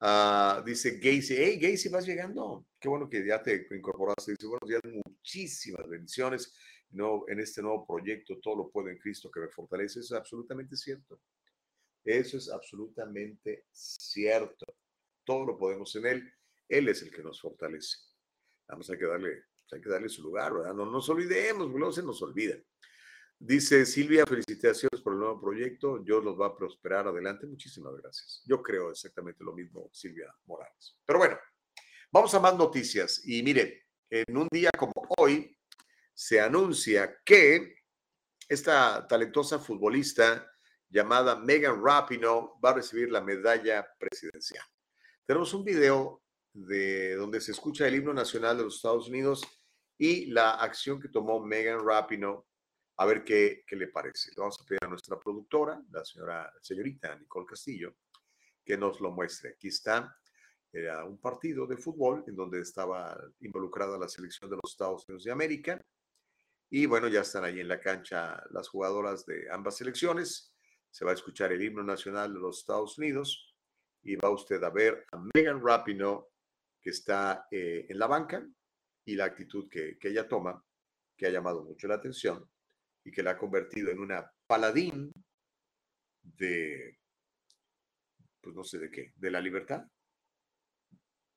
Ah, dice Gacy, hey Gacy, vas llegando. Qué bueno que ya te incorporaste. Dice, buenos días, muchísimas bendiciones no, en este nuevo proyecto. Todo lo puedo en Cristo que me fortalece. Eso es absolutamente cierto. Eso es absolutamente cierto. Todo lo podemos en Él. Él es el que nos fortalece. Vamos a que darle, hay que darle su lugar, ¿verdad? No nos olvidemos, no se nos olvida. Dice Silvia, felicitaciones por el nuevo proyecto. Dios los va a prosperar adelante. Muchísimas gracias. Yo creo exactamente lo mismo, Silvia Morales. Pero bueno, vamos a más noticias. Y miren, en un día como hoy se anuncia que esta talentosa futbolista llamada Megan Rapinoe va a recibir la medalla presidencial. Tenemos un video de donde se escucha el himno nacional de los Estados Unidos y la acción que tomó Megan Rapinoe a ver qué, qué le parece. Vamos a pedir a nuestra productora, la señora, señorita Nicole Castillo, que nos lo muestre. Aquí está, era un partido de fútbol en donde estaba involucrada la selección de los Estados Unidos de América. Y bueno, ya están ahí en la cancha las jugadoras de ambas selecciones. Se va a escuchar el himno nacional de los Estados Unidos y va usted a ver a Megan Rapinoe, que está eh, en la banca, y la actitud que, que ella toma, que ha llamado mucho la atención y que la ha convertido en una paladín de, pues no sé de qué, de la libertad.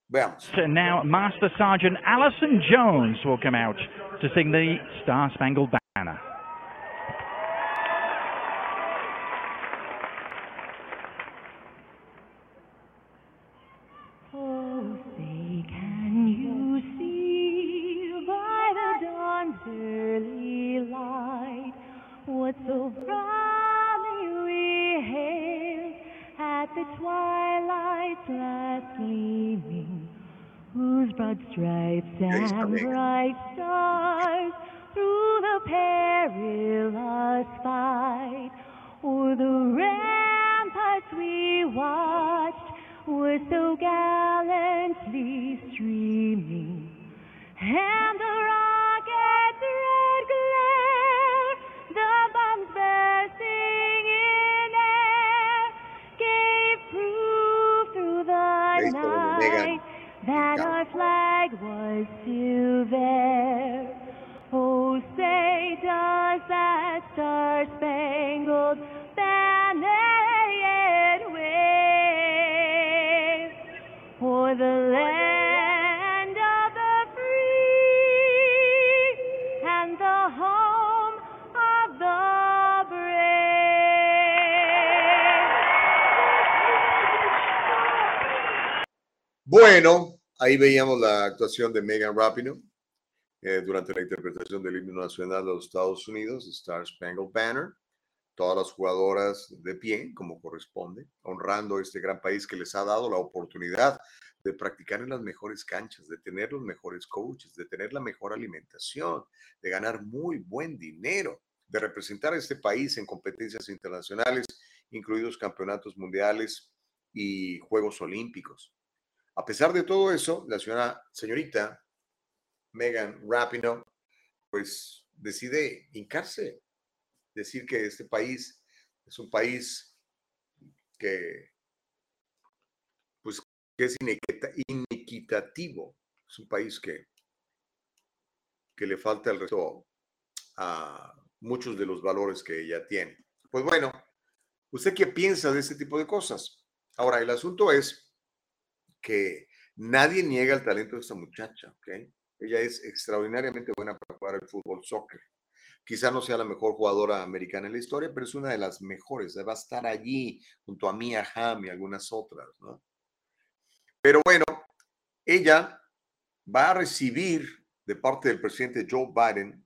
Veamos. So now Master Sergeant Alison Jones will come out to sing the Star Spangled Banner. high that our flag was still there. Oh, say does that star-spangled banner yet wave for the land. Bueno, ahí veíamos la actuación de Megan Rapinoe eh, durante la interpretación del himno nacional de los Estados Unidos, Star Spangled Banner. Todas las jugadoras de pie, como corresponde, honrando este gran país que les ha dado la oportunidad de practicar en las mejores canchas, de tener los mejores coaches, de tener la mejor alimentación, de ganar muy buen dinero, de representar a este país en competencias internacionales, incluidos campeonatos mundiales y Juegos Olímpicos. A pesar de todo eso, la señora, señorita Megan Rapinoe, pues decide hincarse, decir que este país es un país que, pues, que es inequitativo, es un país que, que le falta el resto a muchos de los valores que ella tiene. Pues bueno, ¿usted qué piensa de este tipo de cosas? Ahora, el asunto es que nadie niega el talento de esta muchacha, ¿ok? Ella es extraordinariamente buena para jugar el fútbol soccer. Quizá no sea la mejor jugadora americana en la historia, pero es una de las mejores. Va a estar allí junto a Mia Hamm y algunas otras, ¿no? Pero bueno, ella va a recibir de parte del presidente Joe Biden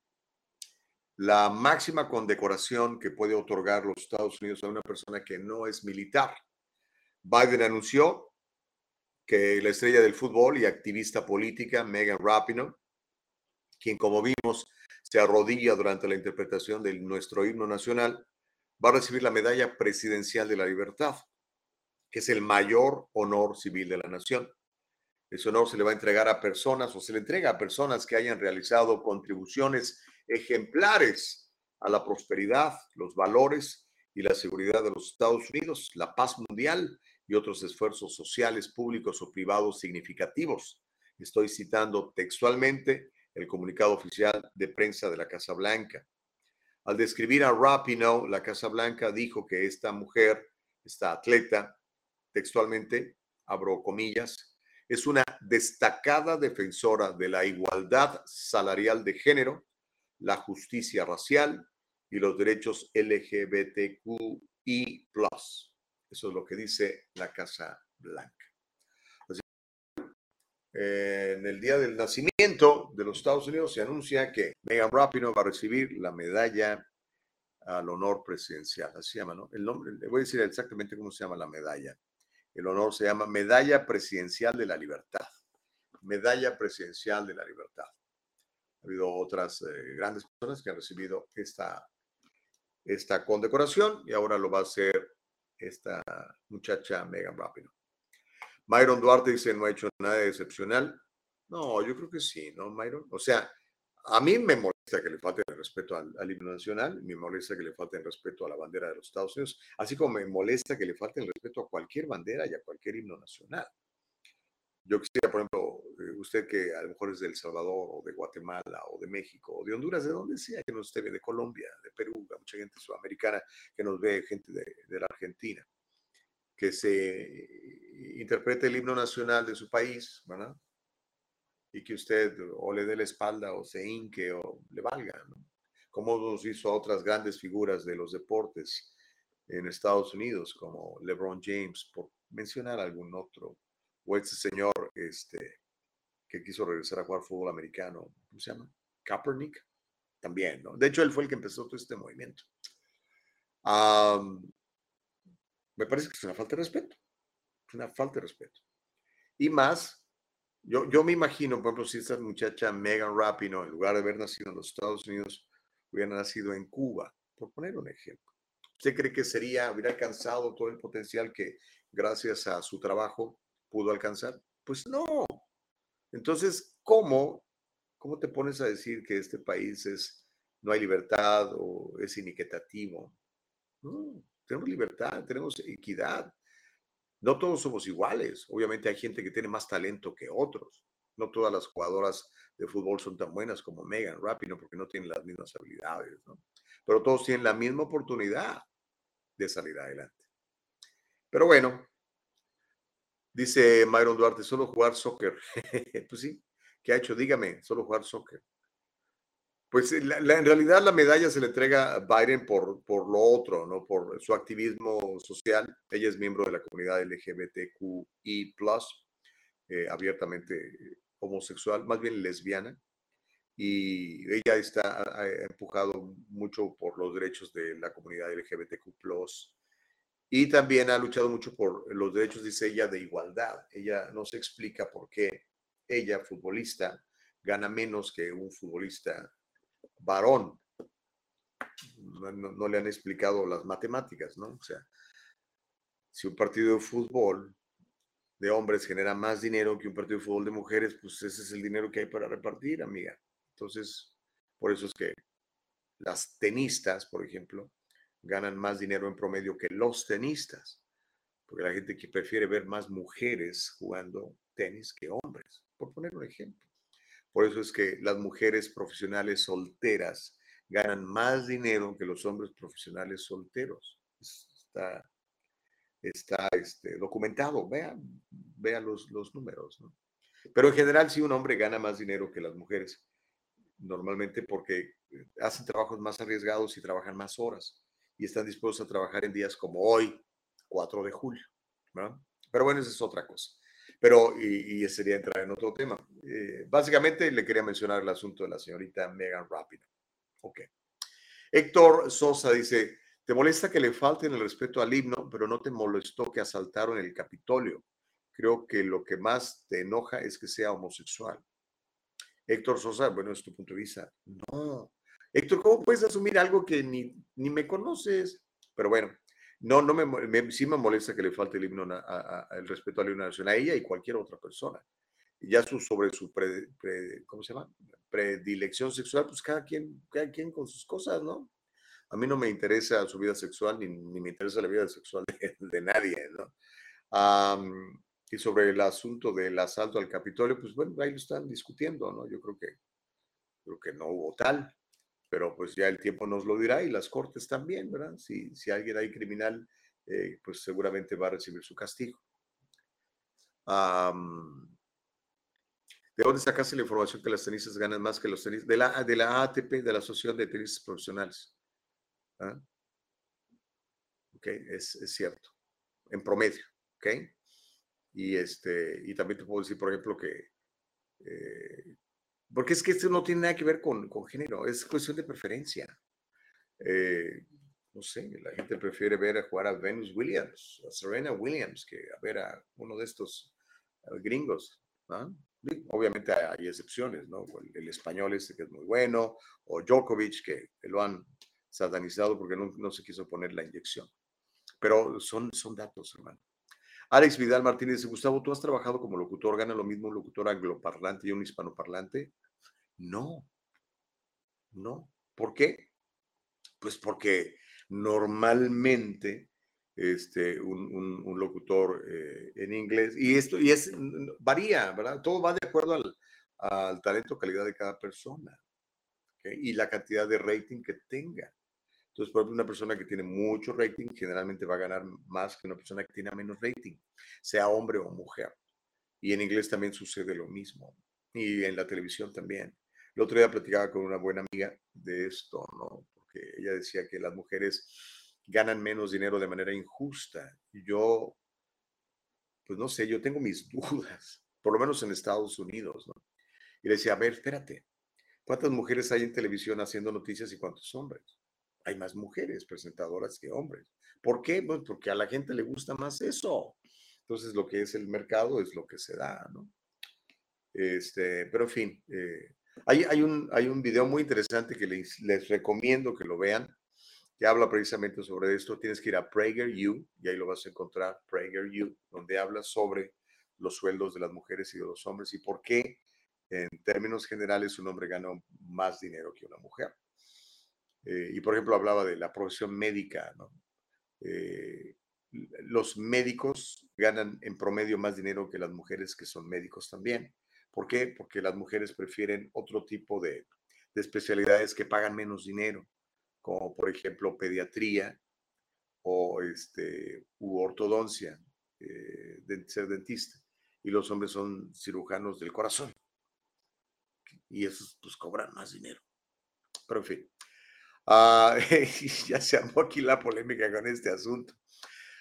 la máxima condecoración que puede otorgar los Estados Unidos a una persona que no es militar. Biden anunció que la estrella del fútbol y activista política Megan Rapinoe, quien como vimos se arrodilla durante la interpretación de nuestro himno nacional, va a recibir la Medalla Presidencial de la Libertad, que es el mayor honor civil de la nación. Ese honor se le va a entregar a personas o se le entrega a personas que hayan realizado contribuciones ejemplares a la prosperidad, los valores y la seguridad de los Estados Unidos, la paz mundial y otros esfuerzos sociales, públicos o privados significativos. Estoy citando textualmente el comunicado oficial de prensa de la Casa Blanca. Al describir a Rapinoe, la Casa Blanca dijo que esta mujer, esta atleta, textualmente, abro comillas, es una destacada defensora de la igualdad salarial de género, la justicia racial y los derechos LGBTQI. Eso es lo que dice la Casa Blanca. en el día del nacimiento de los Estados Unidos se anuncia que Megan Rapinoe va a recibir la medalla al honor presidencial. Así se llama, ¿no? El nombre, le voy a decir exactamente cómo se llama la medalla. El honor se llama Medalla Presidencial de la Libertad. Medalla Presidencial de la Libertad. Ha habido otras eh, grandes personas que han recibido esta, esta condecoración y ahora lo va a hacer esta muchacha Megan Rapinoe. Myron Duarte dice, no ha hecho nada excepcional. No, yo creo que sí, ¿no, Myron? O sea, a mí me molesta que le falte el respeto al, himno nacional, me molesta que le falte el respeto a la bandera de los Estados Unidos, así como me molesta que le falte el respeto a cualquier bandera y a cualquier himno nacional. Yo quisiera, por ejemplo, eh, usted que a lo mejor es de El Salvador o de Guatemala o de México o de Honduras, de donde sea que nos esté, de Colombia, de Perú, mucha gente sudamericana que nos ve, gente de, de la Argentina, que se interprete el himno nacional de su país, ¿verdad? Y que usted o le dé la espalda o se hinque o le valga, ¿no? Como nos hizo a otras grandes figuras de los deportes en Estados Unidos, como LeBron James, por mencionar algún otro o este señor este, que quiso regresar a jugar fútbol americano, ¿cómo se llama? Kaepernick, también, ¿no? De hecho, él fue el que empezó todo este movimiento. me parece que es una falta de respeto, es una falta de respeto. Y más, yo, yo me imagino, por ejemplo, si esta muchacha Megan Rapinoe, en lugar de haber nacido en los Estados Unidos, hubiera nacido en Cuba, por poner un ejemplo. ¿Usted cree que sería, hubiera alcanzado todo el potencial que gracias a su trabajo pudo alcanzar? Pues no. Entonces, ¿cómo, cómo te pones a decir que este país es, no hay libertad o es inequitativo? No, tenemos libertad, tenemos equidad. No todos somos iguales. Obviamente hay gente que tiene más talento que otros. No todas las jugadoras de fútbol son tan buenas como Megan Rapinoe porque no tienen las mismas habilidades. Pero todos tienen la misma oportunidad de salir adelante. Pero bueno, Dice Myron Duarte, solo jugar soccer. pues sí, ¿qué ha hecho? Dígame, solo jugar soccer. Pues en realidad la medalla se le entrega a Biden por, por lo otro, ¿no? Por su activismo social. Ella es miembro de la comunidad LGBTQI+. eh, abiertamente homosexual, más bien lesbiana, y ella está ha empujado mucho por los derechos de la comunidad LGBTQ+, y también ha luchado mucho por los derechos, dice ella, de igualdad. Ella no se explica por qué ella, futbolista, gana menos que un futbolista varón. No, no- le han explicado las matemáticas, ¿no? O sea, si un partido de fútbol de hombres genera más dinero que un partido de fútbol de mujeres, pues ese es el dinero que hay para repartir, amiga. Entonces, por eso es que las tenistas, por ejemplo, ganan más dinero en promedio que los tenistas, porque la gente que prefiere ver más mujeres jugando tenis que hombres, por poner un ejemplo. Por eso es que las mujeres profesionales solteras ganan más dinero que los hombres profesionales solteros. Es- Está, está este, documentado, vean, vean los, los números. Pero en general, sí, un hombre gana más dinero que las mujeres, normalmente porque eh, hacen trabajos más arriesgados y trabajan más horas y están dispuestos a trabajar en días como hoy, 4 de julio. Pero bueno, esa es otra cosa. Pero, y, y sería entrar en otro tema. Eh, básicamente le quería mencionar el asunto de la señorita Megan Rapinoe. Ok. Héctor Sosa dice, ¿te molesta que le falten el respeto al himno, pero no te molestó que asaltaron el Capitolio? Creo que lo que más te enoja es que sea homosexual. Héctor Sosa, bueno, es tu punto de vista. No. Héctor, ¿cómo puedes asumir algo que ni, ni me conoces? Pero bueno, no, no me, me- sí me molesta que le falte el himno, na- a- a- el respeto nacional a ella y cualquier otra persona. Ya su, sobre su, pre- pre- ¿cómo se llama? Predilección sexual, pues cada quien, cada quien con sus cosas, ¿no? A mí no me interesa su vida sexual, ni, ni me interesa la vida sexual de, nadie, ¿no? Y sobre el asunto del asalto al Capitolio, pues bueno, ahí lo están discutiendo, ¿no? Yo creo que, creo que no hubo tal, pero pues ya el tiempo nos lo dirá y las cortes también, ¿verdad? Si, si alguien hay criminal, eh, pues seguramente va a recibir su castigo. ¿De dónde sacaste la información que las tenistas ganan más que los tenistas? De la, de la ATP, de la Asociación de Tenistas Profesionales. ¿Ah? Ok, es, es cierto. En promedio, ¿ok? Y, este, y también te puedo decir, por ejemplo, que... eh, porque es que esto no tiene nada que ver con, con género, es cuestión de preferencia. Eh, no sé, la gente prefiere ver a jugar a Venus Williams, a Serena Williams, que a ver a uno de estos gringos. Sí, Obviamente hay, excepciones, ¿no? El, el español este que es muy bueno, o Djokovic, que lo han satanizado porque no, no se quiso poner la inyección. Pero son, son datos, hermano. Alex Vidal Martínez dice, Gustavo, ¿tú has trabajado como locutor? ¿Gana lo mismo un locutor angloparlante y un hispanoparlante? No, no. ¿Por qué? Pues porque normalmente este, un, locutor eh, en inglés, y esto y es, varía, ¿verdad? Todo va de acuerdo al, al talento, calidad de cada persona y la cantidad de rating que tenga. Entonces, por ejemplo, una persona que tiene mucho rating generalmente va a ganar más que una persona que tiene menos rating, sea hombre o mujer. Y en inglés también sucede lo mismo. Y en la televisión también. El otro día platicaba con una buena amiga de esto, ¿no? Porque ella decía que las mujeres ganan menos dinero de manera injusta. Yo, pues no sé, yo tengo mis dudas, por lo menos en Estados Unidos, ¿no? Y le decía, a ver, espérate, ¿cuántas mujeres hay en televisión haciendo noticias y cuántos hombres? Hay más mujeres presentadoras que hombres. ¿Por qué? Pues porque a la gente le gusta más eso. Entonces, lo que es el mercado es lo que se da, ¿no? Este, pero en fin, eh, hay, hay, un, hay un video muy interesante que les, les recomiendo que lo vean, que habla precisamente sobre esto. Tienes que ir a PragerU y ahí lo vas a encontrar, PragerU, donde habla sobre los sueldos de las mujeres y de los hombres y por qué, en términos generales, un hombre gana más dinero que una mujer. Eh, y por ejemplo, hablaba de la profesión médica, ¿no? Eh, los médicos ganan en promedio más dinero que las mujeres que son médicos también. ¿Por qué? Porque las mujeres prefieren otro tipo de, de especialidades que pagan menos dinero, como por ejemplo pediatría o este, u ortodoncia, eh, de ser dentista. Y los hombres son cirujanos del corazón. Y esos pues cobran más dinero. Pero en fin, Ah, ya se armó aquí la polémica con este asunto.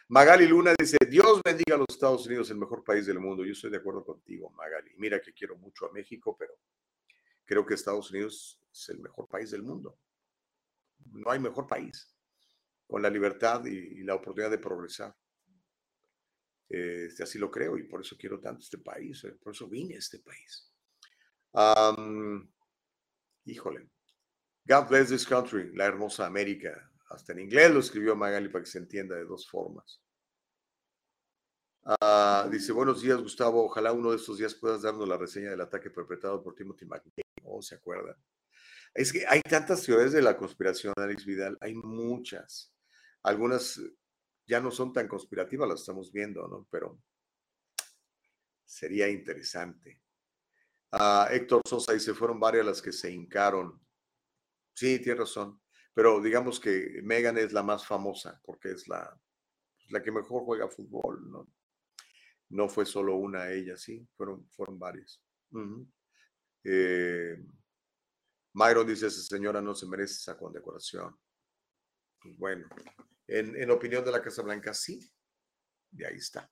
Magali Luna dice, Dios bendiga a los Estados Unidos, el mejor país del mundo. Yo estoy de acuerdo contigo, Magali. Mira que quiero mucho a México, pero creo que Estados Unidos es el mejor país del mundo. No hay mejor país con la libertad y, la oportunidad de progresar. Este, así lo creo y por eso quiero tanto este país, eh, por eso vine a este país. Híjole. God bless this country, la hermosa América. Hasta en inglés lo escribió Magali para que se entienda de dos formas. Ah, dice, buenos días, Gustavo. Ojalá uno de estos días puedas darnos la reseña del ataque perpetrado por Timothy McVeigh. ¿O se acuerdan? Es que hay tantas teorías de la conspiración, Alex Vidal. Hay muchas. Algunas ya no son tan conspirativas, las estamos viendo, ¿no? Pero sería interesante. Ah, Héctor Sosa dice, fueron varias las que se hincaron. Sí, tiene razón. Pero digamos que Megan es la más famosa porque es la, la que mejor juega fútbol, ¿no? No fue solo una ella, sí, fueron, fueron varias. Eh, Myron dice, esa señora no se merece esa condecoración. Pues bueno, en, en opinión de la Casa Blanca, sí. De ahí está.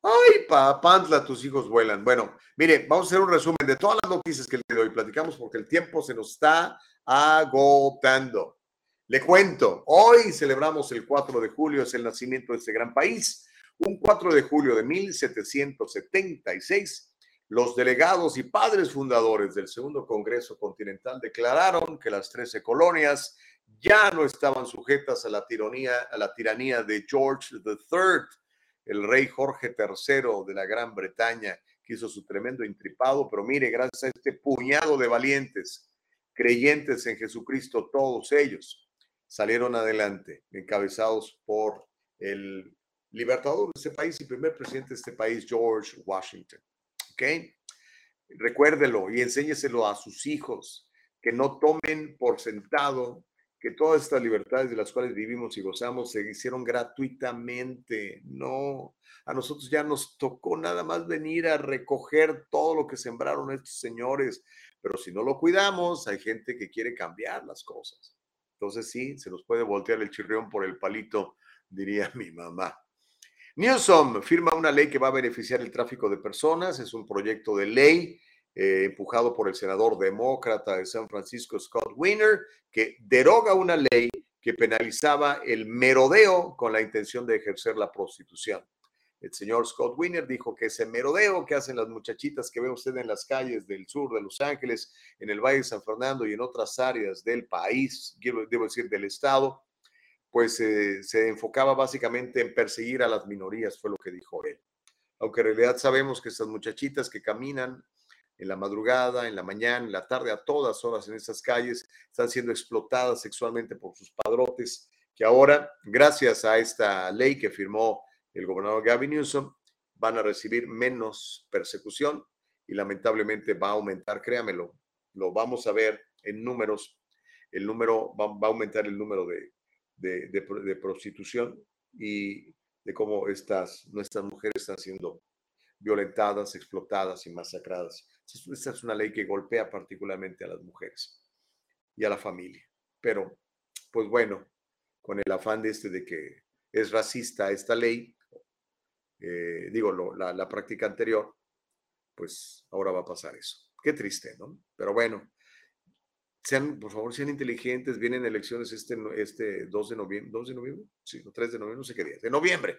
Ay, papantla, tus hijos vuelan. Bueno, mire, vamos a hacer un resumen de todas las noticias que le doy. Platicamos porque el tiempo se nos está agotando. Le cuento, hoy celebramos el 4 de julio, es el nacimiento de este gran país. Un 4 de julio de 1776, los delegados y padres fundadores del Segundo Congreso Continental declararon que las 13 colonias ya no estaban sujetas a la tiranía, de George III, el rey Jorge III de la Gran Bretaña, que hizo su tremendo intripado, pero mire, gracias a este puñado de valientes, creyentes en Jesucristo, todos ellos salieron adelante, encabezados por el libertador de este país y primer presidente de este país, George Washington. ¿Ok? Recuérdelo y enséñeselo a sus hijos, que no tomen por sentado que todas estas libertades de las cuales vivimos y gozamos se hicieron gratuitamente. No, a nosotros ya nos tocó nada más venir a recoger todo lo que sembraron estos señores, pero si no lo cuidamos, hay gente que quiere cambiar las cosas. Entonces sí, se nos puede voltear el chirrión por el palito, diría mi mamá. Newsom firma una ley que va a beneficiar el tráfico de personas. Es un proyecto de ley eh, empujado por el senador demócrata de San Francisco, Scott Wiener, que deroga una ley que penalizaba el merodeo con la intención de ejercer la prostitución. El señor Scott Wiener dijo que ese merodeo que hacen las muchachitas que ve usted en las calles del sur de Los Ángeles, en el Valle de San Fernando y en otras áreas del país, debo decir del estado, pues eh, se enfocaba básicamente en perseguir a las minorías, fue lo que dijo él. Aunque en realidad sabemos que estas muchachitas que caminan en la madrugada, en la mañana, en la tarde, a todas horas en esas calles, están siendo explotadas sexualmente por sus padrotes, que ahora, gracias a esta ley que firmó el gobernador Gavin Newsom, van a recibir menos persecución y lamentablemente va a aumentar, créamelo, lo vamos a ver en números, el número va, va a aumentar el número de, de, prostitución y de cómo estas, nuestras mujeres están siendo violentadas, explotadas y masacradas. Esta es una ley que golpea particularmente a las mujeres y a la familia. Pero, pues bueno, con el afán de este de que es racista esta ley, eh, digo, la, práctica anterior, pues ahora va a pasar eso. Qué triste, ¿no? Pero bueno, sean, por favor, sean inteligentes. Vienen elecciones este, este 2 de noviembre, 2 de noviembre, sí, no, 3 de noviembre, no sé qué día, de noviembre,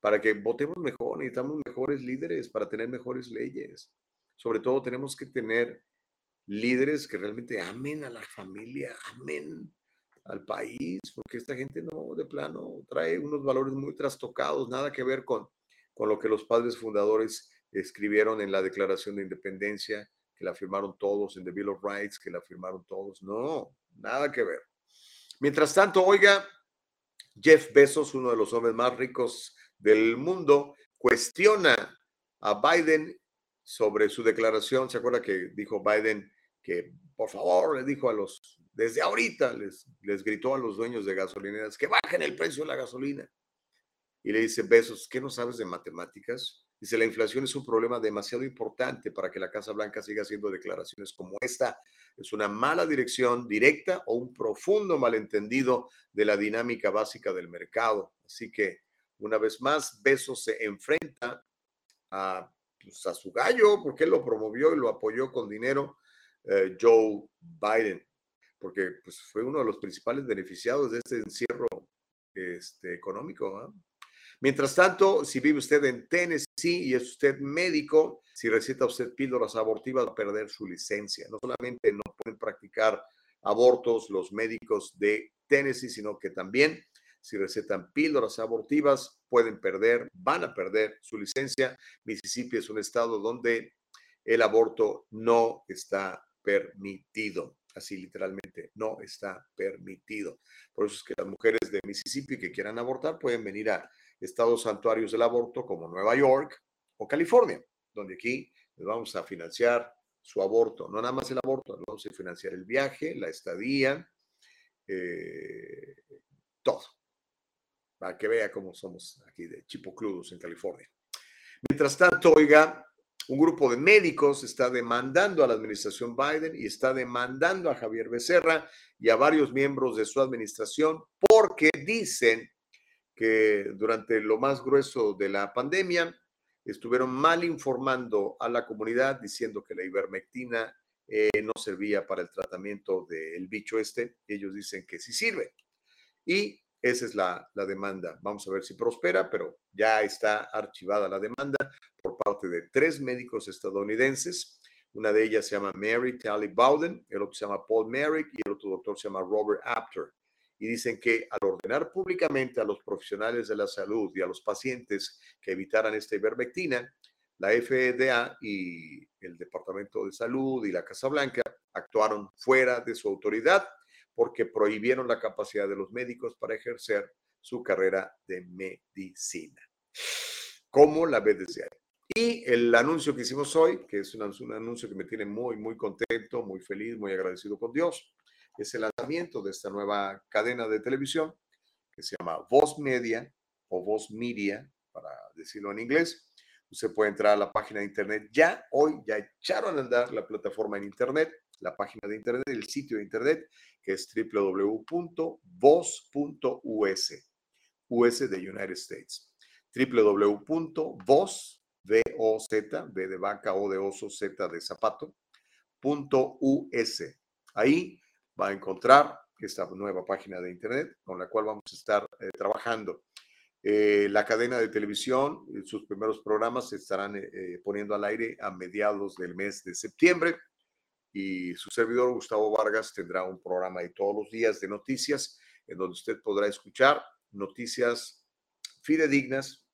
para que votemos mejor. Necesitamos mejores líderes para tener mejores leyes. Sobre todo tenemos que tener líderes que realmente amen a la familia, amen al país, porque esta gente no, de plano, trae unos valores muy trastocados, nada que ver con, con lo que los padres fundadores escribieron en la Declaración de Independencia, que la firmaron todos, en The Bill of Rights, que la firmaron todos. No, nada que ver. Mientras tanto, oiga, Jeff Bezos, uno de los hombres más ricos del mundo, cuestiona a Biden sobre su declaración. ¿Se acuerda que dijo Biden que, por favor, le dijo a los, desde ahorita, les, les gritó a los dueños de gasolineras que bajen el precio de la gasolina? Y le dice Bezos, ¿qué no sabes de matemáticas? Dice, la inflación es un problema demasiado importante para que la Casa Blanca siga haciendo declaraciones como esta. Es una mala dirección directa o un profundo malentendido de la dinámica básica del mercado. Así que Una vez más, Besos se enfrenta a, pues, a su gallo, porque él lo promovió y lo apoyó con dinero, eh, Joe Biden, porque pues, fue uno de los principales beneficiados de este encierro este, económico. ¿ah? Mientras tanto, si vive usted en Tennessee y es usted médico, si receta usted píldoras abortivas, va a perder su licencia. No solamente no pueden practicar abortos los médicos de Tennessee, sino que también si recetan píldoras abortivas, pueden perder, van a perder su licencia. Mississippi es un estado donde el aborto no está permitido. Así literalmente, no está permitido. Por eso es que las mujeres de Mississippi que quieran abortar pueden venir a estados santuarios del aborto como Nueva York o California, donde aquí les vamos a financiar su aborto, no nada más el aborto, les vamos a financiar el viaje, la estadía, eh, todo, para que vea cómo somos aquí de chipocludos en California. Mientras tanto, oiga, un grupo de médicos está demandando a la administración Biden y está demandando a Javier Becerra y a varios miembros de su administración porque dicen que durante lo más grueso de la pandemia estuvieron mal informando a la comunidad diciendo que la ivermectina eh, no servía para el tratamiento del bicho este. Ellos dicen que sí sirve. Y esa es la, la, demanda. Vamos a ver si prospera, pero ya está archivada la demanda por parte de tres médicos estadounidenses. Una de ellas se llama Mary Tally Bowden, el otro se llama Paul Merrick y el otro doctor se llama Robert Apter y dicen que al ordenar públicamente a los profesionales de la salud y a los pacientes que evitaran esta ivermectina, la FDA y el Departamento de Salud y la Casa Blanca actuaron fuera de su autoridad porque prohibieron la capacidad de los médicos para ejercer su carrera de medicina. ¿Cómo la ve desde ahí? Y el anuncio que hicimos hoy, que es un anuncio que me tiene muy, muy contento, muy feliz, muy agradecido con Dios, es el lanzamiento de esta nueva cadena de televisión que se llama Voz Media o Voz Media, para decirlo en inglés. Usted puede entrar a la página de internet ya, hoy ya echaron a andar la plataforma en internet, la página de internet, el sitio de internet, que es www.voz.us, US de United States, www.voz, V-O-Z, V de vaca, O de oso, Z de zapato, punto US. Ahí va a encontrar esta nueva página de Internet con la cual vamos a estar eh, trabajando. Eh, la cadena de televisión, eh, sus primeros programas se estarán poniendo al aire a mediados del mes de septiembre y su servidor Gustavo Vargas tendrá un programa de todos los días de noticias en donde usted podrá escuchar noticias fidedignas,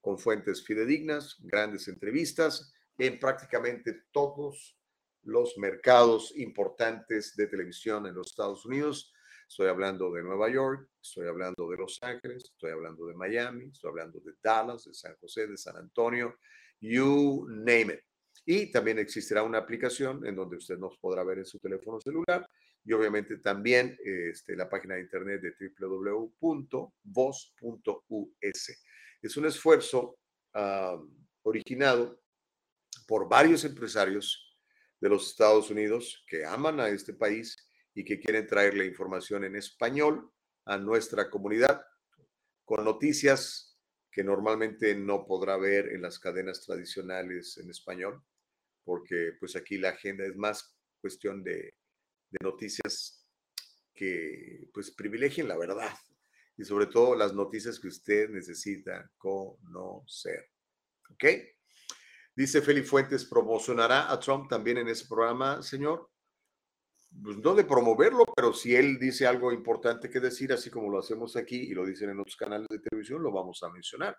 con fuentes fidedignas, grandes entrevistas en prácticamente todos los mercados importantes de televisión en los Estados Unidos. Estoy hablando de Nueva York, estoy hablando de Los Ángeles, estoy hablando de Miami, estoy hablando de Dallas, de San José, de San Antonio, you name it. Y también existirá una aplicación en donde usted nos podrá ver en su teléfono celular y obviamente también este, la página de internet de www.voz.us. Es un esfuerzo originado por varios empresarios de los Estados Unidos que aman a este país y que quieren traer la información en español a nuestra comunidad con noticias que normalmente no podrá ver en las cadenas tradicionales en español, porque pues aquí la agenda es más cuestión de, de noticias que pues privilegien la verdad y sobre todo las noticias que usted necesita conocer. ¿Ok? Dice Feli Fuentes, ¿promocionará a Trump también en ese programa, señor? Pues no de promoverlo, pero si él dice algo importante que decir, así como lo hacemos aquí y lo dicen en otros canales de televisión, lo vamos a mencionar.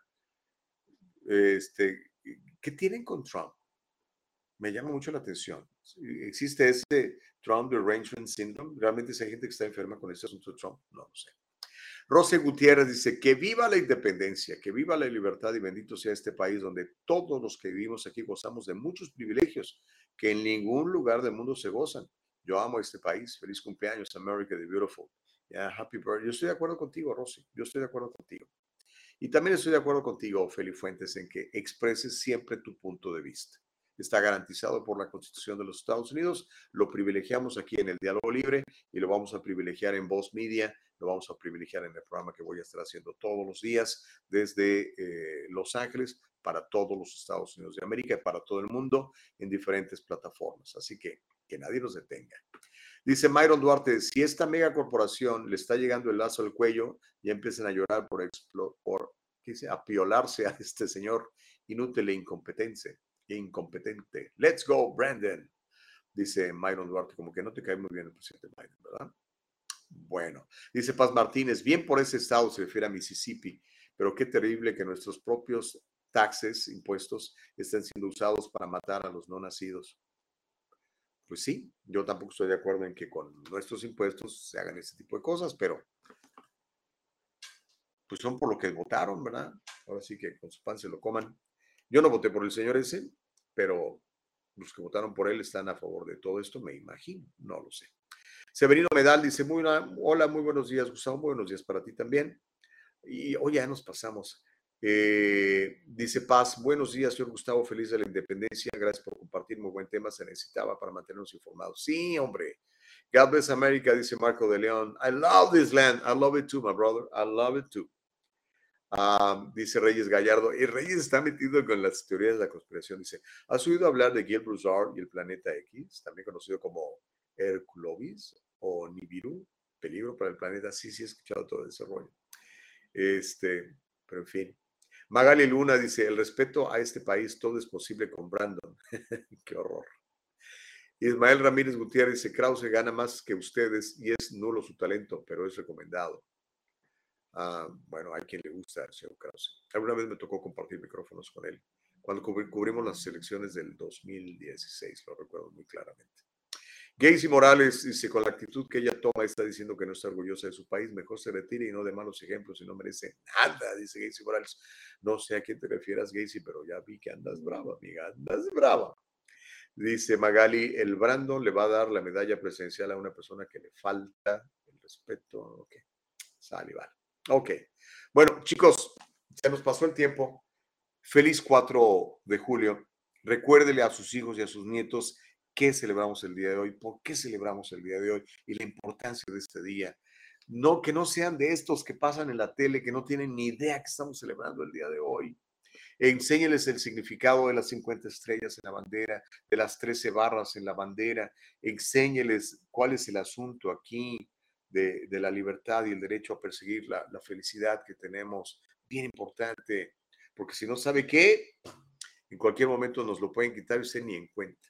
Este, ¿Qué tienen con Trump? Me llama mucho la atención. ¿Existe ese Trump Derangement Syndrome? ¿Realmente hay gente que está enferma con ese asunto de Trump? No lo sé. Rosy Gutiérrez dice, que viva la independencia, que viva la libertad y bendito sea este país donde todos los que vivimos aquí gozamos de muchos privilegios que en ningún lugar del mundo se gozan. Yo amo este país. Feliz cumpleaños, America the Beautiful. Happy birthday. Yo estoy de acuerdo contigo, Rosy. Yo estoy de acuerdo contigo. Y también estoy de acuerdo contigo, Feli Fuentes, en que expreses siempre tu punto de vista. está garantizado por la Constitución de los Estados Unidos. Lo privilegiamos aquí en el Diálogo Libre y lo vamos a privilegiar en Voz Media, lo vamos a privilegiar en el programa que voy a estar haciendo todos los días desde eh, Los Ángeles para todos los Estados Unidos de América y para todo el mundo en diferentes plataformas. Así que que nadie nos detenga. Dice Myron Duarte, si esta megacorporación le está llegando el lazo al cuello, ya empiezan a llorar por, por ¿qué dice? apiolarse a este señor inútil e incompetente. Incompetente. Let's go, Brandon. Dice Myron Duarte, como que no te cae muy bien el presidente Biden, ¿verdad? Bueno, dice Paz Martínez, bien por ese estado se refiere a Mississippi, pero qué terrible que nuestros propios taxes, impuestos, estén siendo usados para matar a los no nacidos. Pues sí, yo tampoco estoy de acuerdo en que con nuestros impuestos se hagan ese tipo de cosas, pero pues son por lo que votaron, ¿verdad? Ahora sí que con su pan se lo coman. Yo no voté por el señor ese, pero los que votaron por él están a favor de todo esto, me imagino, no lo sé. Severino Medal dice, muy, hola, muy buenos días, Gustavo, buenos días para ti también. Y hoy ya nos pasamos. Eh, dice Paz, buenos días, señor Gustavo, feliz de la independencia. Gracias por compartir, muy buen tema, se necesitaba para mantenernos informados. Sí, hombre. God bless America, dice Marco de León. I love this land. I love it too, my brother. I love it too. Ah, dice Reyes Gallardo. Y Reyes está metido con las teorías de la conspiración. Dice, ¿has oído hablar de Gil Broussard y el planeta X, también conocido como Herculovis o Nibiru? Peligro para el planeta. Sí, sí, he escuchado todo ese rollo. Este, pero en fin. Magali Luna dice, el respeto a este país, todo es posible con Brandon. Qué horror. Ismael Ramírez Gutiérrez dice, Krause gana más que ustedes y es nulo su talento, pero es recomendado. Ah, bueno, hay quien le gusta al señor Krause. Alguna vez me tocó compartir micrófonos con él, cuando cubrimos las elecciones del 2016, lo recuerdo muy claramente. Gacy Morales dice, con la actitud que ella toma, está diciendo que no está orgullosa de su país, mejor se retire y no de malos ejemplos y no merece nada, dice Gacy Morales. No sé a quién te refieras, Gacy, pero ya vi que andas brava, amiga, andas brava. Dice Magali, el Brandon le va a dar la medalla presidencial a una persona que le falta el respeto. Ok, sale, vale. Ok, bueno, chicos, ya nos pasó el tiempo. Feliz 4 de julio. Recuérdele a sus hijos y a sus nietos qué celebramos el día de hoy, por qué celebramos el día de hoy y la importancia de este día. No, que no sean de estos que pasan en la tele, que no tienen ni idea que estamos celebrando el día de hoy. Enséñeles el significado de las 50 estrellas en la bandera, de las 13 barras en la bandera. Enséñeles cuál es el asunto aquí de, la libertad y el derecho a perseguir la, la felicidad que tenemos. Bien importante, porque si no sabe qué, en cualquier momento nos lo pueden quitar y usted ni en cuenta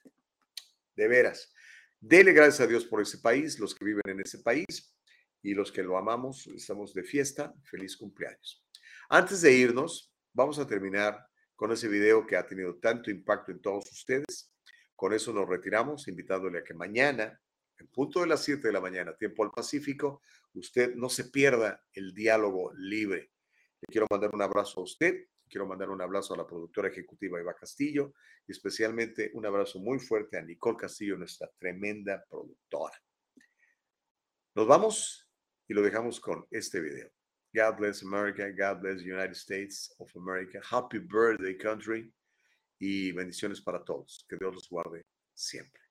de veras. Dele gracias a Dios por ese país, los que viven en ese país y los que lo amamos, estamos de fiesta. Feliz cumpleaños. Antes de irnos, vamos a terminar con ese video que ha tenido tanto impacto en todos ustedes. Con eso nos retiramos, invitándole a que mañana, en punto de las 7 de la mañana, tiempo al Pacífico, usted no se pierda el diálogo libre. Le quiero mandar un abrazo a usted Quiero mandar un abrazo a la productora ejecutiva Eva Castillo y especialmente un abrazo muy fuerte a Nicole Castillo, nuestra tremenda productora. Nos vamos y lo dejamos con este video. God bless America, God bless United States of America. Happy birthday, country. Y bendiciones para todos. Que Dios los guarde siempre.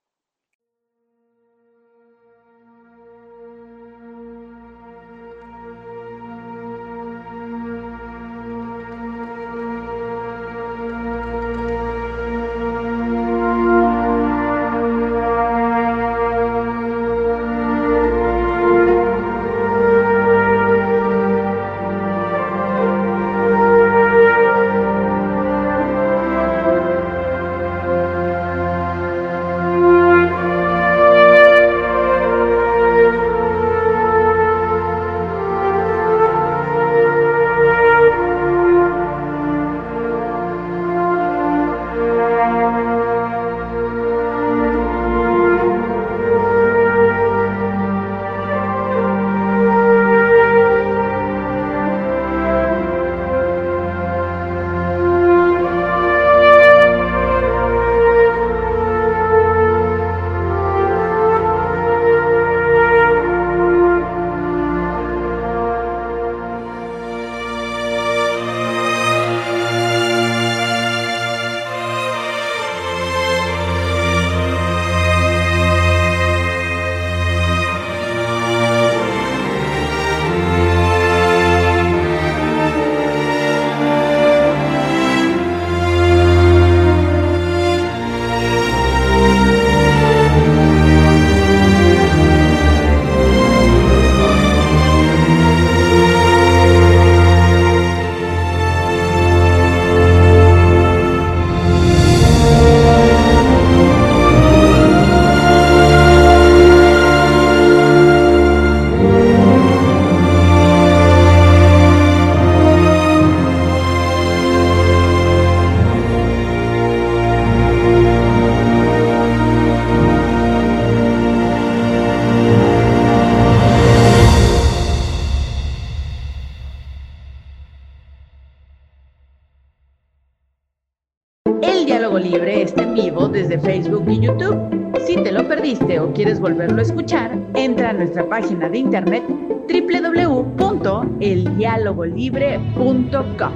De internet www.eldialogolibre.com.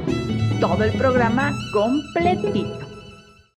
Todo el programa completito.